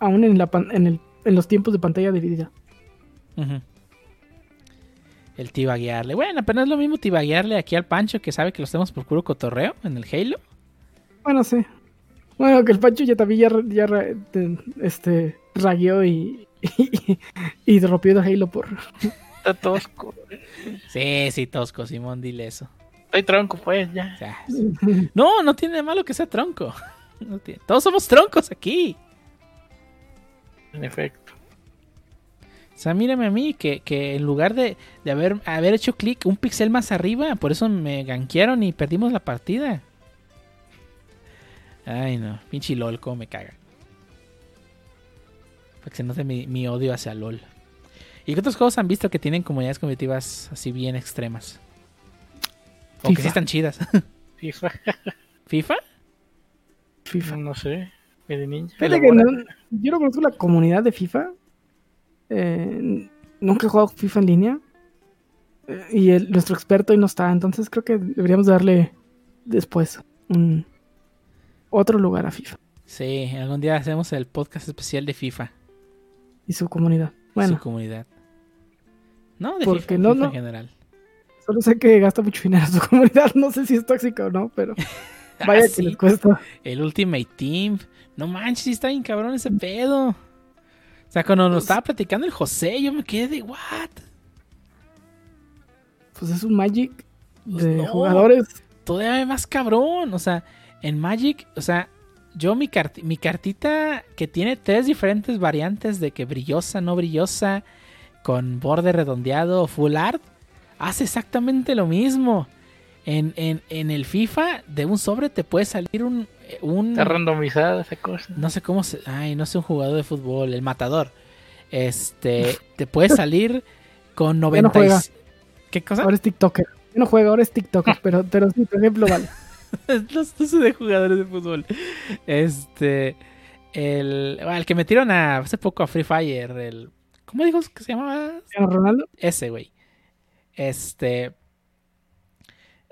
Aún en la pan- en el, en los tiempos de pantalla dividida. Ujú. El tibaguearle. Bueno, pero no es lo mismo tibaguearle aquí al Pancho que sabe que lo hacemos por puro cotorreo en el Halo. Bueno, sí. Bueno, que el Pancho ya también ya, este, ragueó y, y, y rompió de Halo por... Está tosco. Sí, sí, tosco, Simón, dile eso. Estoy tronco, pues, ya. O sea, no, no tiene de malo que sea tronco. No tiene- Todos somos troncos aquí. En efecto. O sea, mírame a mí, que, que en lugar de, de haber, haber hecho clic un pixel más arriba, por eso me ganquearon y perdimos la partida. Ay, no, pinche LOL, cómo me caga. Para que se note mi, mi odio hacia LOL. ¿Y qué otros juegos han visto que tienen comunidades competitivas así bien extremas? O que FIFA. sí están chidas. FIFA, ¿FIFA? FIFA. no sé. Ninja. Fíjate que no- yo no conozco la comunidad de FIFA. Eh, nunca he jugado FIFA en línea. Eh, y el- nuestro experto hoy no está. Entonces creo que deberíamos darle después un otro lugar a FIFA Sí, algún día hacemos el podcast especial de FIFA. y su comunidad. Su Bueno, comunidad. No, de Porque FIFA, no, FIFA no. en general. Solo sé que gasta mucho dinero su comunidad. No sé si es tóxico o no, pero vaya Ah, que sí, les cuesta. El Ultimate Team. No manches, está bien cabrón ese pedo. O sea, cuando nos estaba platicando el José, yo me quedé de what? Pues es un Magic Pues de no. jugadores. Todavía más cabrón. O sea, en Magic, o sea, yo mi, carti- mi cartita que tiene tres diferentes variantes de que brillosa, no brillosa, con borde redondeado o full art, hace exactamente lo mismo. En, en, en el FIFA, de un sobre te puede salir un. Un Está randomizada esa cosa. no sé cómo se. Ay, no sé un jugador de fútbol, el matador. Este. Te puede salir con Ya no 90. y- juega. ¿Qué cosa? Ahora es TikToker. Yo no juego, ahora es TikToker, pero, pero sí, por ejemplo, vale. no, no sé de jugadores de fútbol. Este. El, bueno, el que metieron a, hace poco a Free Fire. El, ¿Cómo dijo que se llamaba? Ronaldo. Ese, güey. Este.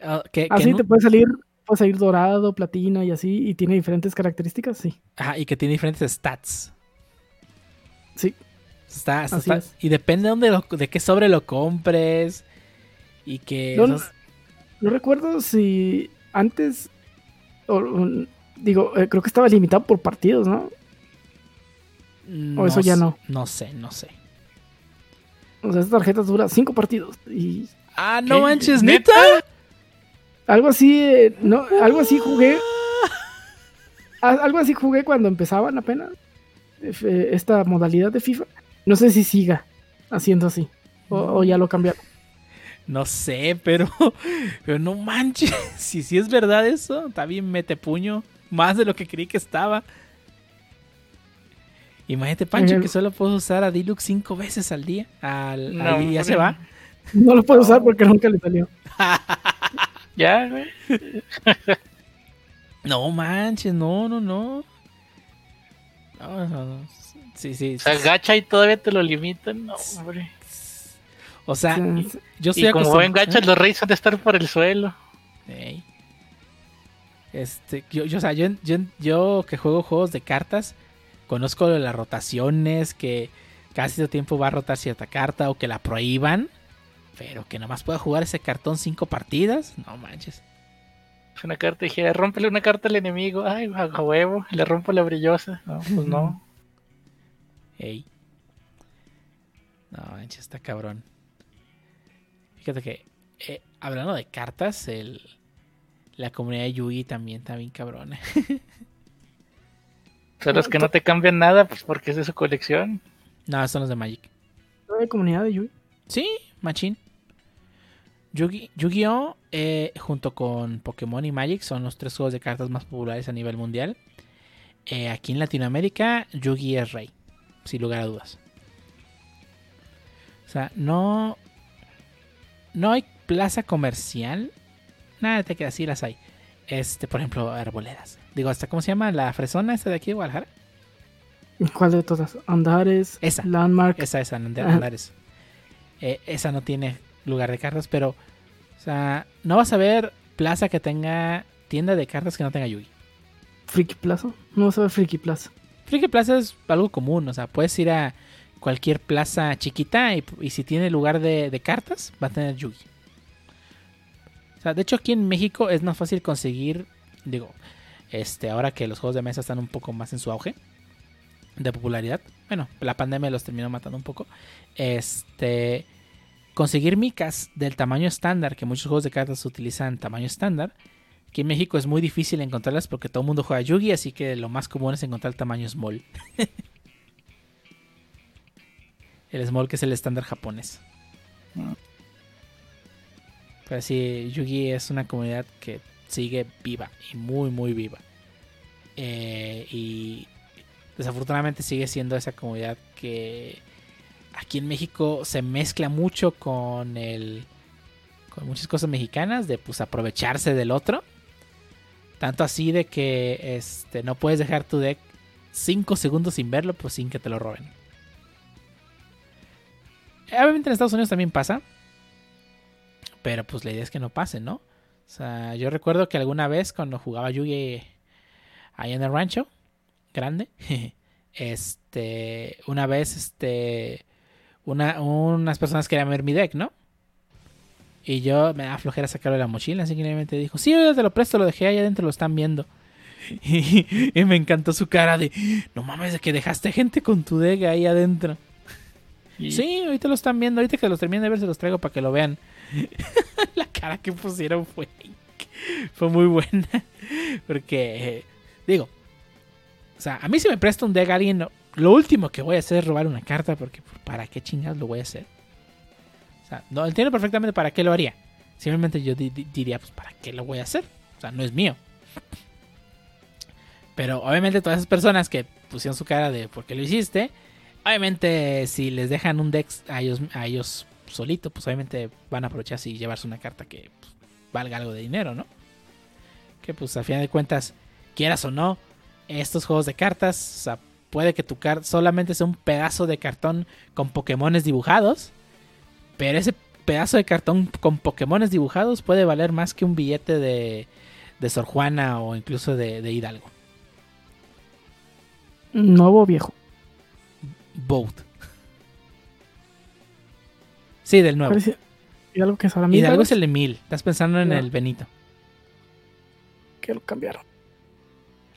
ah, que, que Así no- te puede salir, puede salir dorado, platino y así, y tiene diferentes características, sí. ajá, y que tiene diferentes stats. Sí. Está, está- Así está- es. y depende de, dónde lo- de qué sobre lo compres. Y que. No, no, esos- no recuerdo si antes, o- o- digo, eh, creo que estaba limitado por partidos, ¿no? no eso ya no. No sé, no sé. O sea, esta tarjeta dura cinco partidos y Ah, no ¿Qué? manches, ¿Neta? neta. Algo así, eh, no, algo así jugué, a- algo así jugué cuando empezaban apenas eh, esta modalidad de FIFA. No sé si siga haciendo así o, o ya lo cambiaron. No sé, pero, pero no manches. Si sí es verdad eso, está bien mete puño. Más de lo que creí que estaba. Imagínate, Pancho, que solo puedo usar a Deluxe cinco veces al día. Al, No, al- ya hombre. se va. No lo puedo usar porque nunca le salió. Ya, güey. No manches, no, no, no. No, no, no. Sí, sí. O sea, gacha y todavía te lo limitan. No, hombre. O sea, Sí, sí. yo estoy Y como ven gachas, los reyes han de estar por el suelo. Este, yo, yo, o sea, yo, yo, yo que juego juegos de cartas, conozco lo de las rotaciones, que casi todo tiempo va a rotar cierta carta o que la prohíban, pero que nomás pueda jugar ese cartón cinco partidas, no manches. Es una carta dije, rómpele una carta al enemigo. Ay, a huevo, le rompo la brillosa. No, pues no. Ey. No manches, está cabrón. Fíjate que, eh, hablando de cartas, el, la comunidad de Yugi también está bien cabrón. Son los que no te cambian nada, pues porque es de su colección. no, son los de Magic. ¿No hay comunidad de Yui? Sí, machín. Yugi- Yu-Gi-Oh! eh, junto con Pokémon y Magic son los tres juegos de cartas más populares a nivel mundial. Eh, aquí en Latinoamérica, Yugi es rey, sin lugar a dudas. O sea, no. No hay plaza comercial. Nada, te queda así, las hay. Este, por ejemplo, arboledas. Digo, ¿hasta cómo se llama? ¿La fresona esta de aquí de Guadalajara? ¿Cuál de todas? Andares, Esa. Landmark. Esa es Ande- Ajá. Andares. Eh, esa no tiene lugar de cartas, pero. O sea, no vas a ver plaza que tenga tienda de cartas que no tenga Yugi. Friki Plaza. No vas a ver Friki Plaza. Friki Plaza es algo común, o sea, puedes ir a cualquier plaza chiquita y, y si tiene lugar de, de cartas, va a tener Yugi. O sea, de hecho aquí en México es más fácil conseguir, digo, este, ahora que los juegos de mesa están un poco más en su auge de popularidad. Bueno, la pandemia los terminó matando un poco. Este, conseguir micas del tamaño estándar, que muchos juegos de cartas utilizan tamaño estándar. Aquí en México es muy difícil encontrarlas porque todo el mundo juega Yugi, así que lo más común es encontrar el tamaño small. el small que es el estándar japonés. Pero sí, Yugi es una comunidad que sigue viva y muy, muy viva. Eh, y desafortunadamente sigue siendo esa comunidad que aquí en México se mezcla mucho con el con muchas cosas mexicanas de pues aprovecharse del otro. Tanto así de que este no puedes dejar tu deck 5 segundos sin verlo, pues sin que te lo roben. Obviamente en Estados Unidos también pasa. Pero pues la idea es que no pase, ¿no? O sea, yo recuerdo que alguna vez cuando jugaba Yugi ahí en el rancho, grande, este, una vez, este, una, unas personas querían ver mi deck, ¿no? Y yo me da flojera sacarlo de la mochila, así que simplemente dijo, sí, yo te lo presto, lo dejé ahí adentro, lo están viendo. Y, y me encantó su cara de, no mames, de que dejaste gente con tu dega ahí adentro. Y- Sí, ahorita lo están viendo, ahorita que los termine de ver se los traigo para que lo vean. la cara que pusieron fue, fue muy buena. Porque, eh, digo, o sea, a mí si me presta un deck a alguien, no- lo último que voy a hacer es robar una carta, porque ¿para qué chingados lo voy a hacer? O sea, no entiendo perfectamente para qué lo haría. Simplemente yo di- di- diría, pues, ¿para qué lo voy a hacer? O sea, no es mío. Pero obviamente todas esas personas que pusieron su cara de ¿por qué lo hiciste? Obviamente si les dejan un deck a ellos, a ellos solito, pues obviamente van a aprovechar y llevarse una carta que pues, valga algo de dinero, ¿no? Que pues a final de cuentas, quieras o no, estos juegos de cartas, o sea, puede que tu carta solamente sea un pedazo de cartón con Pokémones dibujados, pero ese pedazo de cartón con Pokémones dibujados puede valer más que un billete de, de Sor Juana o incluso de, de Hidalgo. Nuevo o viejo. Boat. Sí, del nuevo. Parece- Y algo que es. Hidalgo es el de mil. Estás pensando en el Benito. Que lo cambiaron.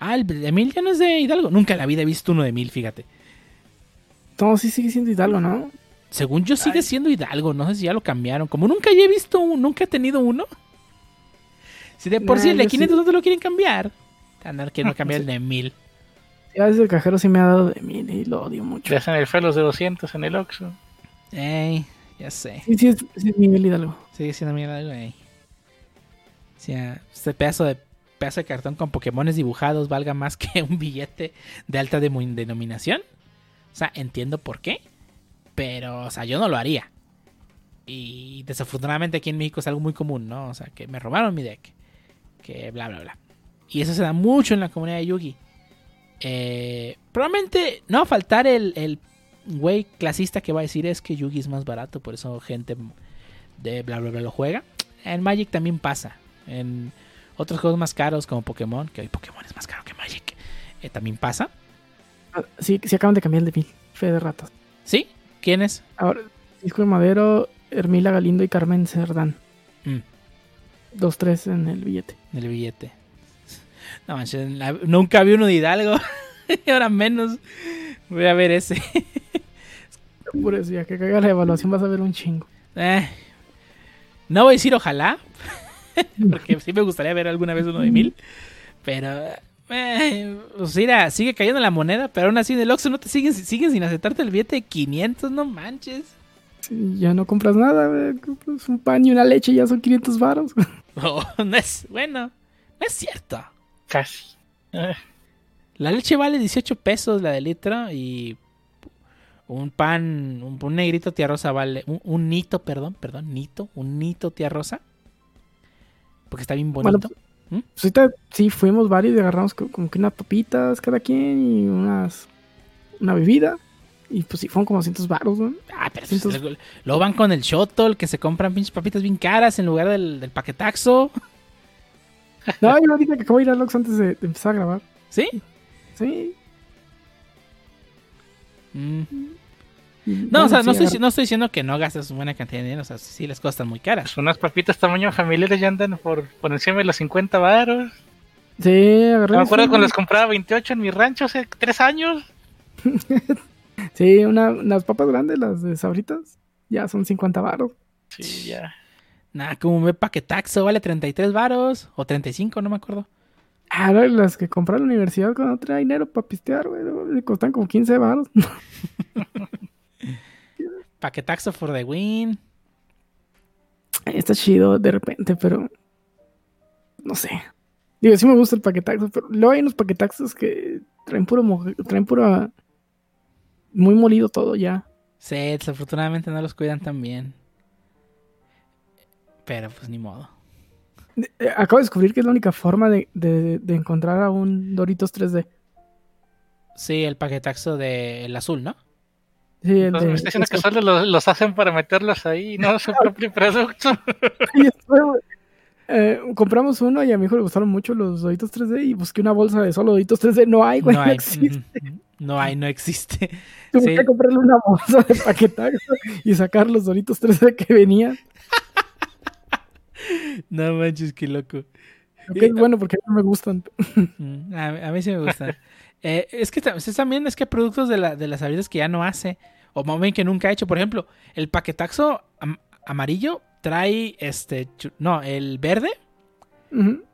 Ah, el de mil ya no es de Hidalgo. Nunca en la vida he visto uno de mil, fíjate. No, sí sigue siendo Hidalgo, ¿no? Según yo sigue Ay. siendo Hidalgo. No sé si ya lo cambiaron. Como nunca ya he visto, un- nunca he tenido uno. Si de por Nah, sí el de yo sí. 500 no te lo quieren cambiar. Andar queriendo cambiar el de mil. Ya veces el cajero sí me ha dado de mil y lo odio mucho. Te hacen el feo los de 200 en el Oxxo. Ey, ya sé. Sí, sí, es, sí es Miguel Hidalgo. Sigue siendo mil Hidalgo, ey. O sea, este pedazo de pedazo de cartón con Pokémones dibujados valga más que un billete de alta denominación. O sea, entiendo por qué. Pero, o sea, yo no lo haría. Y desafortunadamente aquí en México es algo muy común, ¿no? O sea, que me robaron mi deck. Que bla, bla, bla. Y eso se da mucho en la comunidad de Yugi. Eh, probablemente no va a faltar el, el güey clasista que va a decir es que Yugi es más barato, por eso gente de bla, bla, bla lo juega. En Magic también pasa. En otros juegos más caros como Pokémon, que hoy Pokémon es más caro que Magic, eh, también pasa. Ah, Sí, sí acaban de cambiar el de mil. Fe de ratas. ¿Sí? ¿Quién es? Ahora, Disco de Madero, Hermila Galindo y Carmen Cerdán. Mm. Dos, tres en el billete. El billete. No manches, la- nunca vi uno de Hidalgo. y ahora menos. Voy a ver ese. Por eso, ya que caiga la evaluación vas a ver un chingo. Eh, no voy a decir ojalá. porque sí me gustaría ver alguna vez uno de mil. Pero. Eh, pues mira, sigue cayendo la moneda, pero aún así en el Oxxo no te siguen, siguen sin aceptarte el billete de 500, no manches. Ya no compras nada, güey, compras un pan y una leche y ya son 500 varos. Oh, no es, bueno, no es cierto. Casi. Eh, La leche vale 18 pesos la de litro y un pan, un, un negrito tía rosa vale, un, un nito, perdón, perdón, nito, un nito tía rosa. Porque está bien Bueno, bonito. Pues ahorita sí fuimos varios y agarramos co- como que unas papitas cada quien y unas una bebida. Y pues sí, fueron como 200 varos, güey. ah, pero sí, pues, entonces- luego, luego van con el shotol que se compran pinches papitas bien caras en lugar del, del paquetaxo. No, yo dije que acabo de ir al Ox antes de, de empezar a grabar. ¿Sí? Sí. Mm. No, bueno, o sea, sí, no, estoy, no estoy diciendo que no gastes buena cantidad de dinero. O sea, sí les costan muy caras. pues unas papitas tamaño familiares ya andan por, por encima de los 50 varos. Sí, agarré. Me acuerdo sí, cuando las compraba 28 en mi rancho hace 3 años. Sí, una, unas papas grandes, las de sabritas, ya son 50 varos. Sí, ya. Nada, como un paquetaxo vale 33 varos o 35, no me acuerdo. Ah, las que compré en la universidad cuando no tenía dinero para pistear, güey, costan como 15 varos. Paquetaxo for the win. Está chido de repente, pero no sé. Digo, sí me gusta el paquetaxo, pero luego hay unos paquetaxos que traen puro traen puro muy molido todo ya. Sí, desafortunadamente no los cuidan tan bien. Pero pues ni modo. Eh, Acabo de descubrir que es la única forma de, de- de encontrar a un Doritos 3D. Sí, el paquetaxo del azul, ¿no? Sí, Entonces de- me está diciendo que eso. solo los, los hacen para meterlos ahí, no su propio producto. Y después, eh, compramos uno y a mi hijo le gustaron mucho los Doritos 3D y busqué una bolsa de solo Doritos 3D. No hay, güey, no no, hay. existe. No hay, no existe. Tuve Sí. que comprarle una bolsa de paquetaxo y sacar los Doritos 3D que venían. No manches, qué loco. Ok, bueno, porque no me gustan. Mm, A, a mí sí me gustan. Eh, es que también es que hay productos de, la, de las sabritas que ya no hace. O más bien que nunca ha hecho. Por ejemplo, el paquetaxo am- amarillo trae este. No, el verde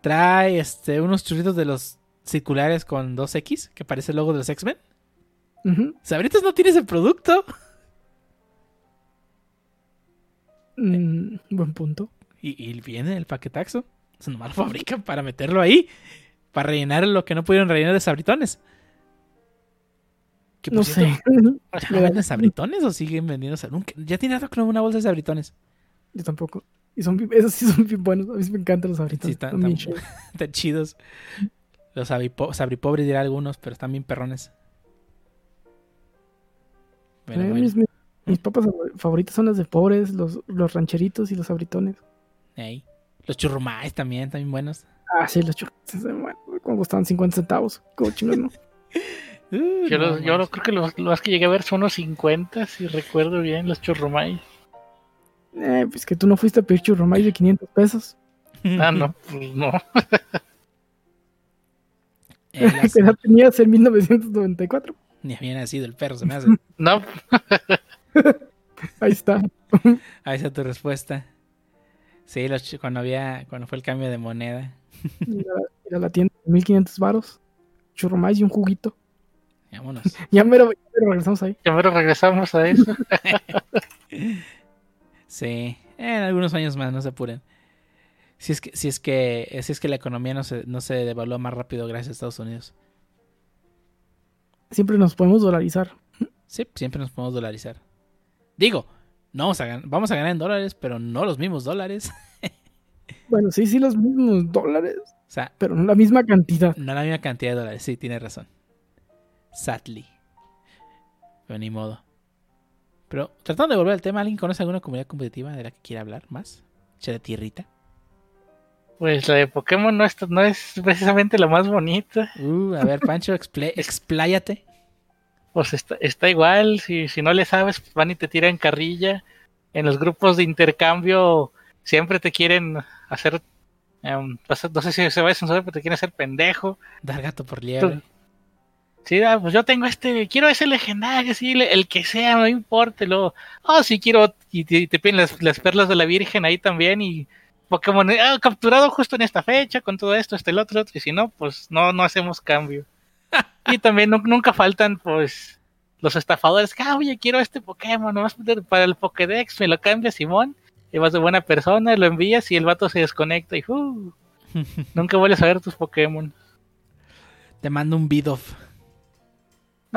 trae este unos churritos de los circulares con 2X, que parece el logo de los X-Men. ujú. Sabritas no tiene ese producto. Mm, buen punto. Y, y viene el paquetaxo. O sea, nomás lo fabrican para meterlo ahí. Para rellenar lo que no pudieron rellenar de sabritones. Que, No sé. ¿Ya venden sabritones o siguen vendiendo sab- nunca- Ya tiene rato que no veo una bolsa de sabritones. Yo tampoco. Y son esos sí son bien buenos. A mí me encantan los ahorita. Sí, están- chidos. Chidos. Los sabripo- sabripobres dirá algunos, pero están bien perrones. Eh, bueno, mis, mis- mis papas favoritas son las de pobres, los, los rancheritos y los abritones. ey. Los churrumais también, también buenos. Ah, sí, los churros. Bueno, como costaban 50 centavos. Como ¿no? Uh, Yo, no los- yo manches. creo que los, los que llegué a ver son unos 50, si recuerdo bien, los churrumay. Eh, pues que tú no fuiste a pedir churromay de 500 pesos. Ah, no, pues no. Eh, las- Que la tenías en 1994. Ni había nacido el perro, se me hace. No, Ahí está. Ahí está tu respuesta. Sí, los cuando había, cuando fue el cambio de moneda. Ir a, ir a la tienda, 1500 varos. Churromay y un juguito. Vámonos. Ya mero, ya mero regresamos ahí. ya mero regresamos a eso. Sí, en algunos años más, no se apuren. Si es que, si es que, si es que la economía no se, no se devalúa más rápido gracias a Estados Unidos. Siempre nos podemos dolarizar. Sí, siempre nos podemos dolarizar. Digo, no vamos a, vamos a ganar en dólares, pero no los mismos dólares. Bueno, sí, sí, los mismos dólares, O sea, pero no la misma cantidad. no la misma cantidad de dólares. Sí, tiene razón. Sadly. Pero ni modo. Pero tratando de volver al tema, ¿alguien conoce alguna comunidad competitiva de la que quiera hablar más? Échale tierrita. Pues la de Pokémon no es, no es precisamente la más bonita. Uh, a ver, Pancho, explé- expláyate. Pues está, está igual, si, si no le sabes, van y te tiran carrilla. En los grupos de intercambio siempre te quieren hacer, em, no sé si se va a censurar, pero te quieren hacer pendejo. Dar gato por liebre. Sí, ah, pues yo tengo este, quiero ese legendario, sí, le- el que sea, no importa. Luego, oh, sí quiero, y te, piden las, las perlas de la Virgen ahí también, y Pokémon, ah, capturado justo en esta fecha, con todo esto, este, el otro, otro, y si no, pues no, no hacemos cambio. y también nu- nunca faltan, pues, los estafadores, que, ah, oye, quiero este Pokémon, nomás para el Pokédex, me lo cambia Simón, y vas de buena persona, lo envías y el vato se desconecta y, uh, nunca vuelves a ver tus Pokémon. Te mando un Bidoff.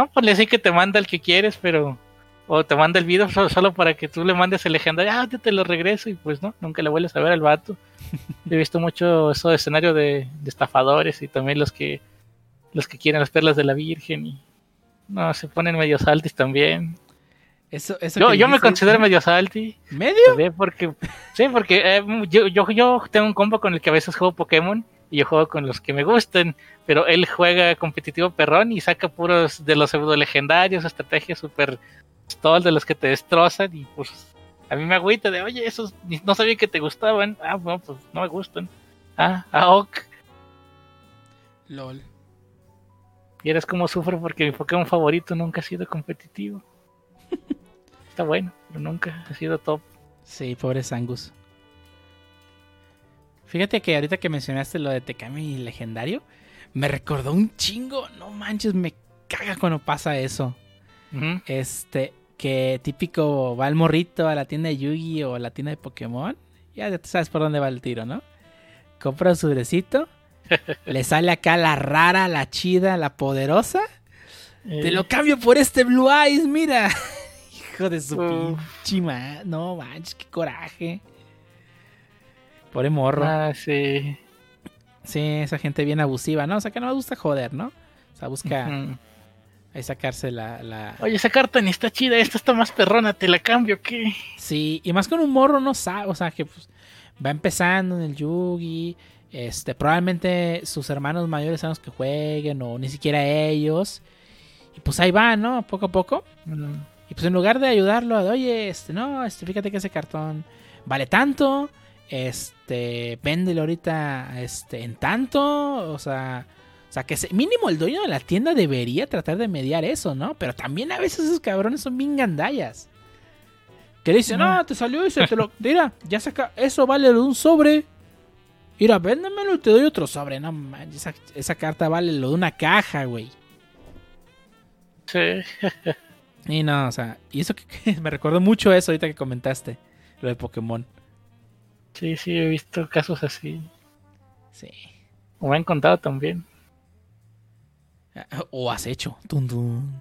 No, pues le sí que te manda el que quieres, pero. O te manda el video solo, solo para que tú le mandes el legendario. Ah, yo te lo regreso y pues no, nunca le vuelves a ver al vato. He visto mucho eso de escenario de, de estafadores y también los que los que quieren las perlas de la Virgen y no, se ponen medio saltis también. Eso, eso Yo, yo me considero medio salty, ¿Medio? porque sí, porque eh, yo, yo, yo tengo un combo con el que a veces juego Pokémon y yo juego con los que me gustan, pero él juega competitivo perrón y saca puros de los pseudo legendarios, estrategias super stall de los que te destrozan y pues a mí me agüita de, oye, esos no sabía que te gustaban. Ah, no, pues no me gustan. Ah, ah, ok. LOL. Y eres como sufro porque mi Pokémon favorito nunca ha sido competitivo. Está bueno, pero nunca ha sido top. Sí, pobre Sangus. Fíjate que ahorita que mencionaste lo de Tekami legendario, me recordó un chingo. No manches, me caga cuando pasa eso. Este, que típico va el morrito a la tienda de Yugi o a la tienda de Pokémon. Ya tú sabes por dónde va el tiro, ¿no? Compra su sobrecito. le sale acá la rara, la chida, la poderosa. Te lo cambio por este Blue Eyes, mira. Hijo de su Uf. pinche No manches, qué coraje. Pobre morro. Ah, sí. Sí, esa gente bien abusiva, ¿no? O sea, que no me gusta joder, ¿no? O sea, busca ahí sacarse la, la... Oye, esa carta ni está chida, esta está más perrona, te la cambio, ¿qué? Sí, y más con un morro no sabe, o sea, que pues, va empezando en el Yugi. Este, probablemente sus hermanos mayores son los que jueguen, o ni siquiera ellos. Y pues ahí va, ¿no? Poco a poco. Y pues en lugar de ayudarlo, de, oye, este, no, este, fíjate que ese cartón vale tanto, Este, véndelo ahorita este, en tanto, o sea, o sea, que se- mínimo el dueño de la tienda debería tratar de mediar eso, ¿no? Pero también a veces esos cabrones son bien gandallas. Que le dicen, no, te salió ese, te lo. Mira, ya saca, eso vale lo de un sobre. Mira, véndemelo y te doy otro sobre. No manches, esa, esa carta vale lo de una caja, güey. Sí. Y no, o sea, y eso que, que me recordó mucho eso ahorita que comentaste, lo de Pokémon. Sí, sí, he visto casos así. Sí. O me han contado también. O has hecho. Tun, tun.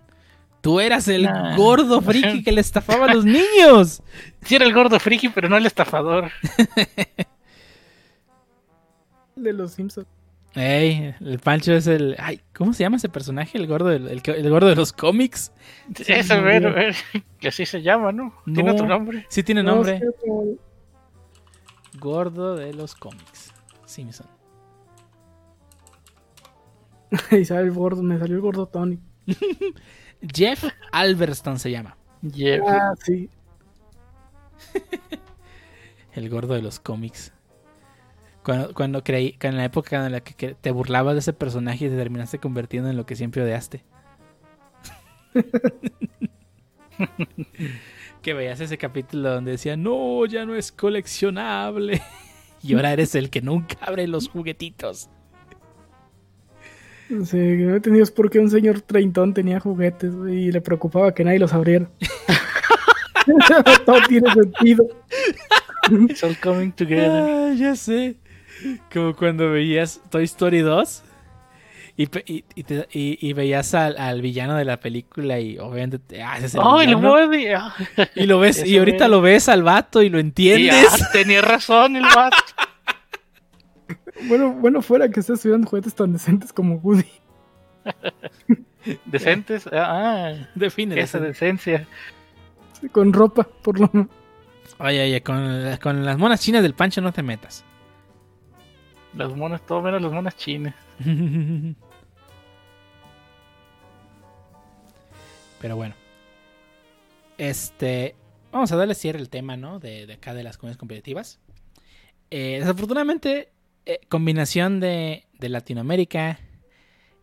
Tú eras el Nah. gordo friki que le estafaba a los niños. Sí era el gordo friki, pero no el estafador. De los Simpsons. Ey, el Pancho es el. Ay, ¿cómo se llama ese personaje? El gordo, del- el, el gordo de los cómics. Ese no, ver, no. ver, que así se llama, ¿no? Tiene No. otro nombre. Sí tiene No, nombre. Gordo de los cómics. Simpson. Ahí sale el gordo, me salió el gordo Tony. Jeff Alberston se llama. Jeff. Ah, sí. El gordo de los cómics. Cuando, cuando creí, que en la época en la que, que te burlabas de ese personaje y te terminaste convirtiendo en lo que siempre odiaste. Que veías ese capítulo donde decía, no, ya no es coleccionable. y ahora eres el que nunca abre los juguetitos. Sí, que no entendí es por qué un señor treintón tenía juguetes y le preocupaba que nadie los abriera. Todo tiene sentido. It's all coming together. Ah, ya sé. Como cuando veías Toy Story 2 y, y, y te- y- y veías al, al villano de la película y obviamente te haces el ¡Oh, el villano. Ah, Y lo ves, y ahorita lo ves al vato y lo y, entiendes. ah, tenía razón el vato. Bueno, bueno fuera que esté estudiando juguetes tan decentes como Woody. Decentes. Ah, ah, Define esa decencia. Sí, Con ropa, por lo menos. Oye, oye, con, con las monas chinas del Pancho no te metas. Los monos, todo menos los monos chinos. Pero bueno. Este. Vamos a darle cierre el tema, ¿no? De, acá de las comunidades competitivas. Eh, desafortunadamente, eh, combinación de, de Latinoamérica,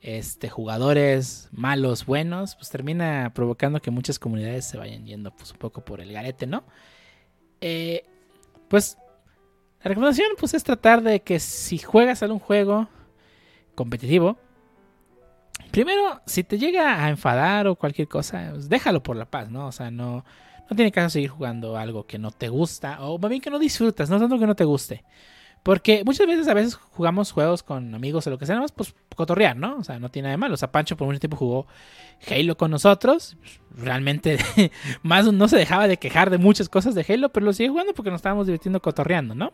este, jugadores malos, buenos, pues termina provocando que muchas comunidades se vayan yendo pues un poco por el garete, ¿no? Eh, pues la recomendación pues es tratar de que si juegas algún juego competitivo, primero si te llega a enfadar o cualquier cosa, pues déjalo por la paz, ¿no? O sea, no, no tiene caso seguir jugando algo que no te gusta o más bien que no disfrutas, no tanto que no te guste. Porque muchas veces a veces jugamos juegos con amigos o lo que sea, nada más pues cotorrear, ¿no? O sea, no tiene nada de malo. O sea, Pancho por mucho tiempo jugó Halo con nosotros. Realmente más no se dejaba de quejar de muchas cosas de Halo, pero lo sigue jugando porque nos estábamos divirtiendo cotorreando, ¿no?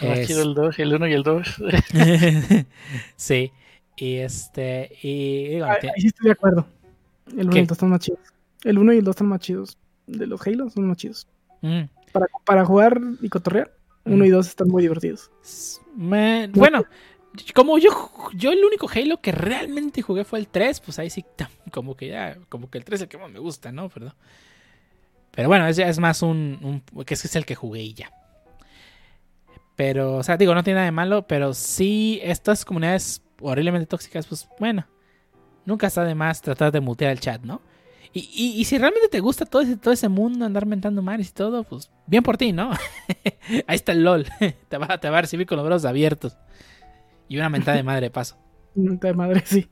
Más Es- chido el 2, el 1 y el 2. sí. Y este. Y digo, ahí sí estoy de acuerdo. El 1 ¿Qué? y el 2 están más chidos. El 1 y el 2 están más chidos. De los Halo son más chidos. Mm. Para, para jugar y cotorrear, 1 Mm. y 2 están muy divertidos. Me- bueno, como yo, yo el único Halo que realmente jugué fue el 3, pues ahí sí, como que ya, como que el 3 es el que más me gusta, ¿no? Perdón. Pero bueno, es, es más un, un- que es, que es el que jugué y ya. Pero, o sea, digo, no tiene nada de malo, pero sí, estas comunidades horriblemente tóxicas, pues bueno, nunca está de más tratar de mutear el chat, ¿no? Y, y- y si realmente te gusta todo ese, todo ese mundo, andar mentando mares y todo, pues bien por ti, ¿no? Ahí está el LOL. te, va, te va a recibir con los brazos abiertos. Y una mentada de madre de paso. Neta de madre, sí.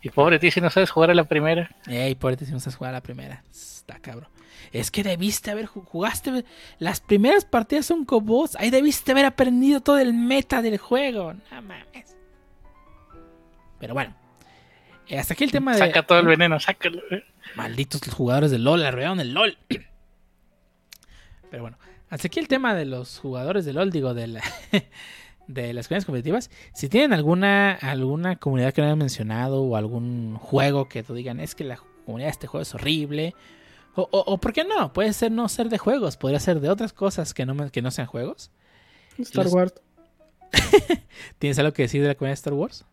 Y pobre ti si no sabes jugar a la primera. Ey, por si no sabes jugar a la primera. Está cabrón. Es que debiste haber ju- jugaste. Las primeras partidas son con vos. Ahí debiste haber aprendido todo el meta del juego. No mames. Pero bueno. Eh, hasta aquí el tema de. Saca todo el veneno, sácalo. Malditos los jugadores de LOL, arruinaron el LOL. Pero bueno, hasta aquí el tema de los jugadores de LOL, digo, de, la, de las comunidades competitivas. Si tienen alguna, alguna comunidad que no hayan mencionado o algún juego que tú digan, es que la comunidad de este juego es horrible. O, o, o ¿por qué no? Puede ser no ser de juegos, podría ser de otras cosas que no, me- que no sean juegos. Star Los- Wars. ¿Tienes algo que decir de la comunidad de Star Wars?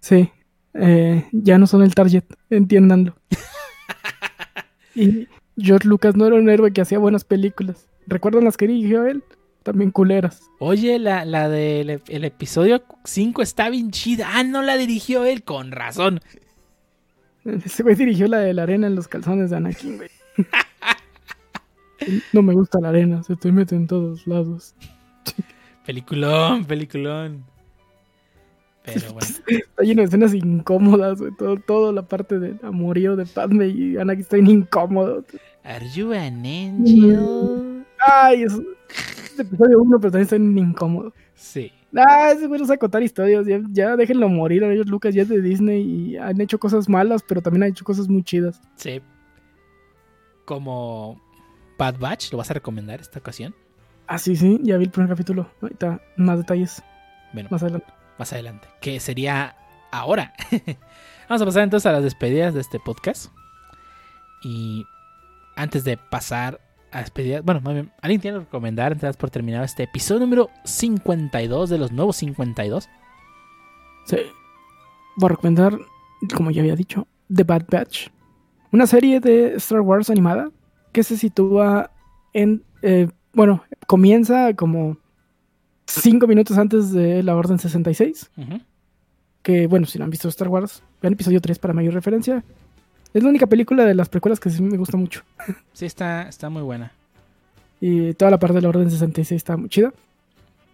Sí. Eh, ya no son el target, entiéndanlo. y George Lucas no era un héroe que hacía buenas películas. ¿Recuerdan las que dirigió él? También culeras. Oye, la, la del el episodio 5 está bien chida. Ah, no la dirigió él, con razón. Ese güey dirigió la de la arena en los calzones de Anakin, güey. No me gusta la arena, se te mete en todos lados. Peliculón, peliculón. Pero bueno. Está lleno de escenas incómodas, güey. Todo, toda la parte del amorío de Padme y Anakin está bien incómodo. Are you an angel? Ay, es, es episodio uno, pero también está bien incómodo. Sí. Ah, ese güey no sabe contar historias. Ya, ya déjenlo morir. A ellos Lucas ya es de Disney y han hecho cosas malas, pero también han hecho cosas muy chidas. Sí. Como Bad Batch, ¿lo vas a recomendar esta ocasión? Ah, sí, sí, ya vi el primer capítulo. Ahorita más detalles Bueno, más adelante. más adelante. Que sería ahora. Vamos a pasar entonces a las despedidas de este podcast. Y antes de pasar a despedidas, bueno, más bien, ¿alguien tiene que recomendar dar por terminado este episodio número 52 de los nuevos 52? Sí. Voy a recomendar, como ya había dicho, The Bad Batch. Una serie de Star Wars animada que se sitúa en. eh, bueno, comienza como cinco minutos antes de la Orden 66. Ujú. Que, bueno, si no han visto Star Wars, vean episodio 3 para mayor referencia. Es la única película de las precuelas que sí me gusta mucho. Sí, está, está muy buena. Y toda la parte de la Orden 66 está muy chida.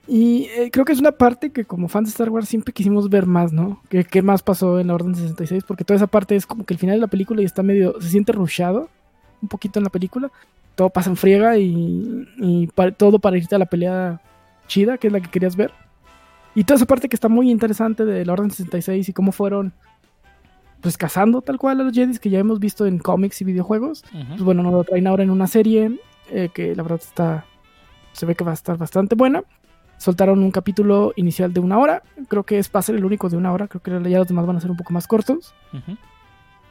Y eh, creo que es una parte que como fans de Star Wars siempre quisimos ver más, ¿no? ¿Qué, qué más pasó en la Orden 66? Porque toda esa parte es como que el final de la película y está medio... Se siente rushado un poquito en la película. Todo pasa en friega y, y pa- todo para irte a la pelea chida, que es la que querías ver. Y toda esa parte que está muy interesante de la Orden 66 y cómo fueron pues cazando tal cual a los Jedi que ya hemos visto en cómics y videojuegos Ujú. pues bueno, nos lo traen ahora en una serie eh, que la verdad está, se ve que va a estar bastante buena. Soltaron un capítulo inicial de una hora, creo que es, va a ser el único de una hora, creo que ya los demás van a ser un poco más cortos. Ujú.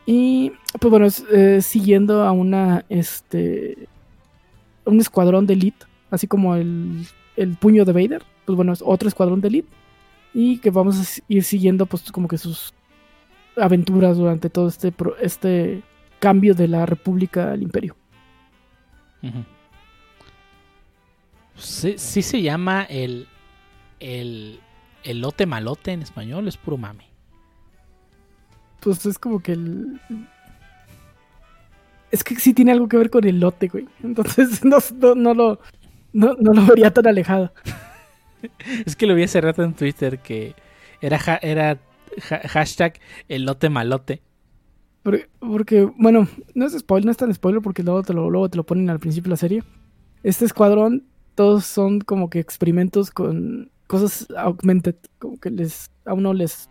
Y pues bueno, es eh, siguiendo a una, este, un escuadrón de elite, así como el, el puño de Vader, pues bueno, es otro escuadrón de elite. Y que vamos a ir siguiendo pues como que sus aventuras durante todo este, este cambio de la república al imperio. Sí, sí se llama el, el elote malote en español, es puro mame. pues es como que el... Es que sí tiene algo que ver con el lote, güey. Entonces no, no, no lo, no, no lo vería tan alejado. Es que lo vi hace rato en Twitter que era, era ja- hashtag elote malote. Porque, porque, bueno, no es spoiler, no es tan spoiler porque luego te, lo, luego te lo ponen al principio de la serie. Este escuadrón, todos son como que experimentos con cosas augmented. Como que les, a uno les...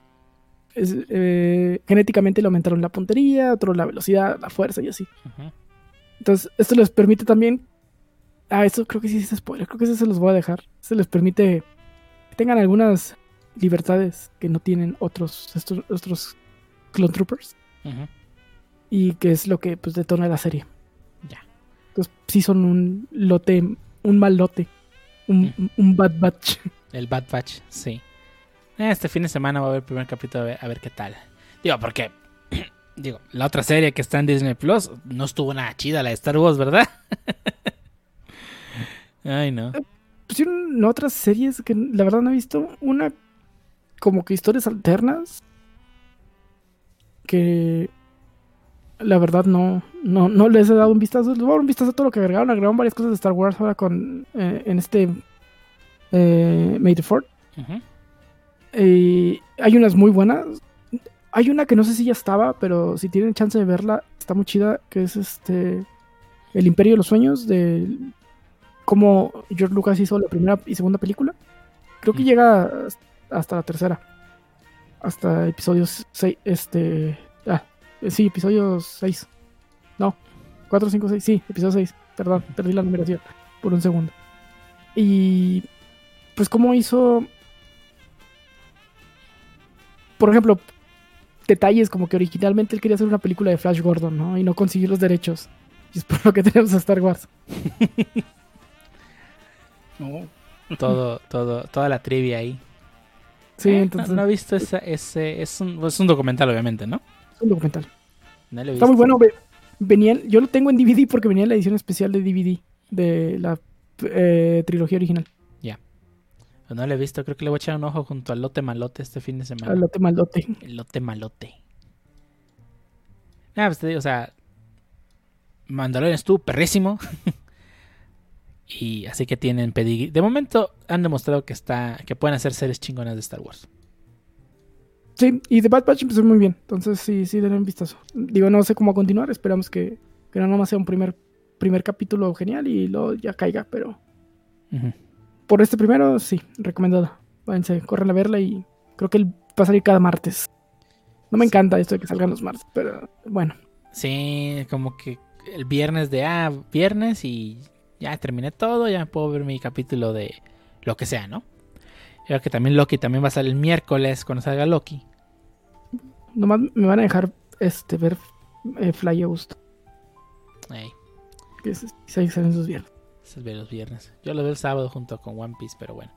es, eh, genéticamente le aumentaron la puntería, otro la velocidad, la fuerza y así. Entonces, esto les permite también. Ah, esto creo que sí es spoiler. Creo que eso se los voy a dejar. Se les permite que tengan algunas libertades que no tienen otros, estos, otros Clone Troopers. Y que es lo que pues detona la serie. Ya. Entonces, sí son un lote, un mal lote. Un, un bad batch. El Bad Batch, sí. Este fin de semana voy a ver el primer capítulo a ver, a ver qué tal. Digo, porque. Digo, la otra serie que está en Disney Plus no estuvo nada chida, la de Star Wars, ¿verdad? Ay, no. Pusieron otras series que la verdad no he visto. Una como que historias alternas. Que la verdad no, no, no les he dado un vistazo. Les voy a dar un vistazo a todo lo que agregaron. Agregaron varias cosas de Star Wars ahora con eh, en este eh, the Fourth. Ujú. Y hay unas muy buenas. Hay una que no sé si ya estaba, pero si tienen chance de verla, está muy chida, que es este El Imperio de los Sueños, de cómo George Lucas hizo la primera y segunda película. Creo que llega hasta la tercera. Hasta episodios 6, este... Ah, sí, episodios 6. No, 4, 5, 6, sí, episodio 6. Perdón, perdí la numeración por un segundo. Y pues cómo hizo por ejemplo, detalles como que originalmente él quería hacer una película de Flash Gordon, ¿no? Y no consiguió los derechos. Y es por lo que tenemos a Star Wars. No. Todo, todo, toda la trivia ahí. Sí, Eh, no- entonces no, he visto esa, ese. Es un, es un documental, obviamente, ¿no? es un documental. No lo he Está muy visto. bueno. ve- Venía, yo lo tengo en DVD porque venía en la edición especial de DVD de la eh, trilogía original. Pues no lo he visto, creo que le voy a echar un ojo junto al lote malote este fin de semana. Al lote malote. El lote malote. Nada, pues te digo, o sea. Mandalorian estuvo perrísimo. y así que tienen pedigrí. De momento han demostrado que está. que pueden hacer series chingonas de Star Wars. Sí, y The Bad Batch empezó muy bien. Entonces sí, sí, denle un vistazo. Digo, no sé cómo continuar. Esperamos que, que no nomás sea un primer, primer capítulo genial y luego ya caiga, pero por este primero, sí, recomendado. Váyanse, corren a verla y creo que él va a salir cada martes. No me encanta esto de que salgan los martes, pero bueno. Sí, como que el viernes de ah, viernes y ya terminé todo, ya puedo ver mi capítulo de lo que sea, ¿no? Creo que también Loki también va a salir el miércoles cuando salga Loki. Nomás me van a dejar este ver eh, Fly a gusto. Ey, Que es, se salen sus viernes. se ve los viernes. Yo lo veo el sábado junto con One Piece, pero bueno.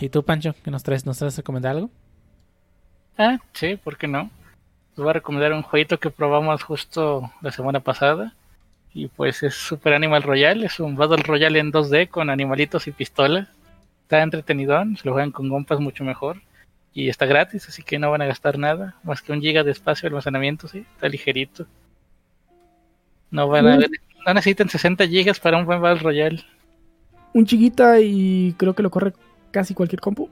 ¿Y tú, Pancho, qué nos traes? ¿Nos traes a recomendar algo? Ah, sí, ¿por qué no? Les voy a recomendar un jueguito que probamos justo la semana pasada. Y pues es Super Animal Royale, es un Battle Royale en 2D con animalitos y pistolas. Está entretenidón, se lo juegan con compas mucho mejor. Y está gratis, así que no van a gastar nada, más que un giga de espacio de almacenamiento, sí, está ligerito. No van a no necesitan 60 gigas para un buen Battle Royale. Un chiquita y creo que lo corre casi cualquier compu.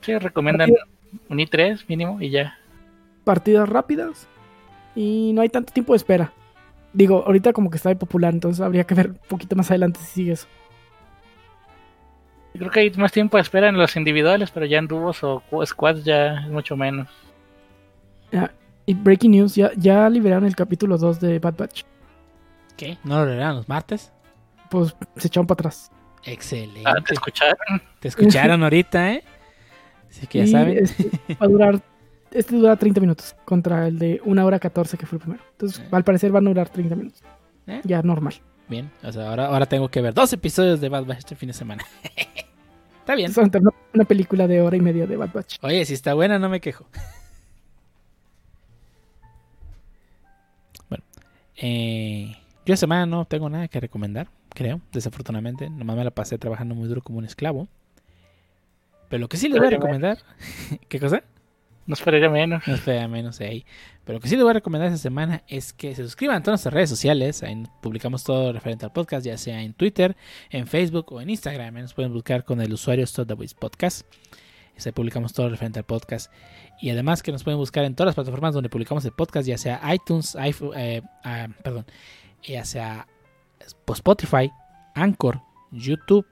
Sí, recomiendan un i3 mínimo y ya. Partidas rápidas y no hay tanto tiempo de espera. Digo, ahorita como que está de popular, entonces habría que ver un poquito más adelante si sigue eso. Creo que hay más tiempo de espera en los individuales, pero ya en dúos o squads ya es mucho menos. Y breaking news, ya, ya liberaron el capítulo 2 de Bad Batch. ¿Qué? ¿No lo leerán los martes? Pues se echaron para atrás. Excelente. Ah, ¿te escucharon? Te escucharon ahorita, ¿eh? Así que ya Y saben. Este, va a durar, este dura 30 minutos contra el de 1 hora 14 que fue el primero. Entonces, Eh. al parecer van a durar 30 minutos. ¿Eh? Ya normal. Bien, o sea, ahora, ahora tengo que ver dos episodios de Bad Batch este fin de semana. está bien. Es una, una película de hora y media de Bad Batch. Oye, si está buena, no me quejo. Bueno, eh, yo esta semana no tengo nada que recomendar, creo, desafortunadamente. Nomás me la pasé trabajando muy duro como un esclavo. Pero lo que sí les voy a recomendar. ¿Qué cosa? No esperaría menos. No espera menos ahí. Pero lo que sí les voy a recomendar esta semana es que se suscriban a todas nuestras redes sociales. Ahí publicamos todo referente al podcast, ya sea en Twitter, en Facebook o en Instagram. Nos pueden buscar con el usuario Stodaways Podcast. Ahí publicamos todo referente al podcast. Y además que nos pueden buscar en todas las plataformas donde publicamos el podcast, ya sea iTunes, iPhone, eh, ah, perdón, ya sea Spotify, Anchor, YouTube,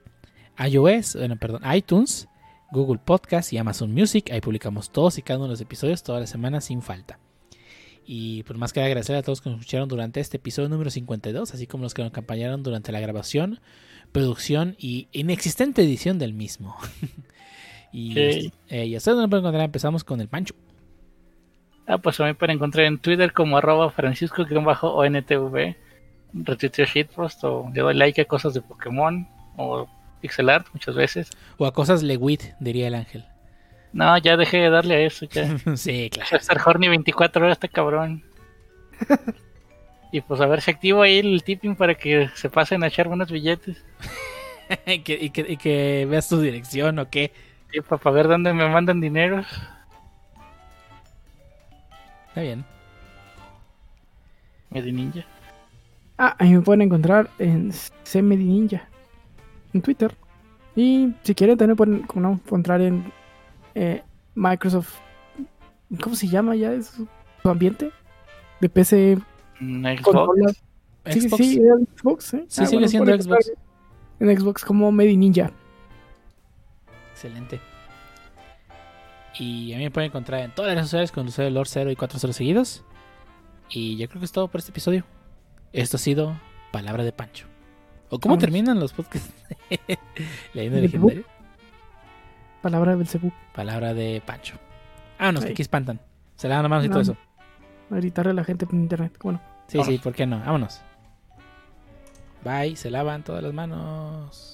iOS, bueno, perdón, iTunes, Google Podcast y Amazon Music. Ahí publicamos todos y cada uno de los episodios toda la semana sin falta. Y pues más que agradecer a todos que nos escucharon durante este episodio número 52, así como los que nos acompañaron durante la grabación, producción y inexistente edición del mismo. y, Ok. eh, y ustedes no pueden encontrar, empezamos con el Pancho. Ah, pues también pueden encontrar en Twitter como arroba francisco-ontv. Retuiteo shitpost o le doy like a cosas de Pokémon o pixel art muchas veces. O a cosas Lewit, diría el ángel. No, ya dejé de darle a eso. Ya. sí, claro. Estar horny 24 horas este cabrón. y pues a ver si activo ahí el tipping para que se pasen a echar buenos billetes. y, que, y, que, y que veas tu dirección o qué. Y para ver dónde me mandan dinero. Está bien. Medi Ninja. Ah, ahí me pueden encontrar en CMD Ninja. En Twitter. Y si quieren también pueden no, encontrar en eh, Microsoft. ¿Cómo se llama ya? ¿Es su ambiente? De PC, Xbox. Sí, Xbox. sí, Xbox. ¿eh? Sí, sigue siendo pueden encontrar Xbox. En Xbox como Medi Ninja. Excelente. Y a mí me pueden encontrar en todas las redes sociales con el usuario Lord 0 y 4 ceros seguidos. Y yo creo que es todo por este episodio. Esto ha sido Palabra de Pancho. ¿O cómo terminan los podcasts? Leyenda ¿De legendaria. Palabra de Belcebú. Palabra de Pancho. Ah, no, que Ahí. aquí espantan. Se lavan las manos y todo eso. A gritarle a la gente por internet. Bueno. Sí, sí, ¿por qué no? Vámonos. Bye, se lavan todas las manos.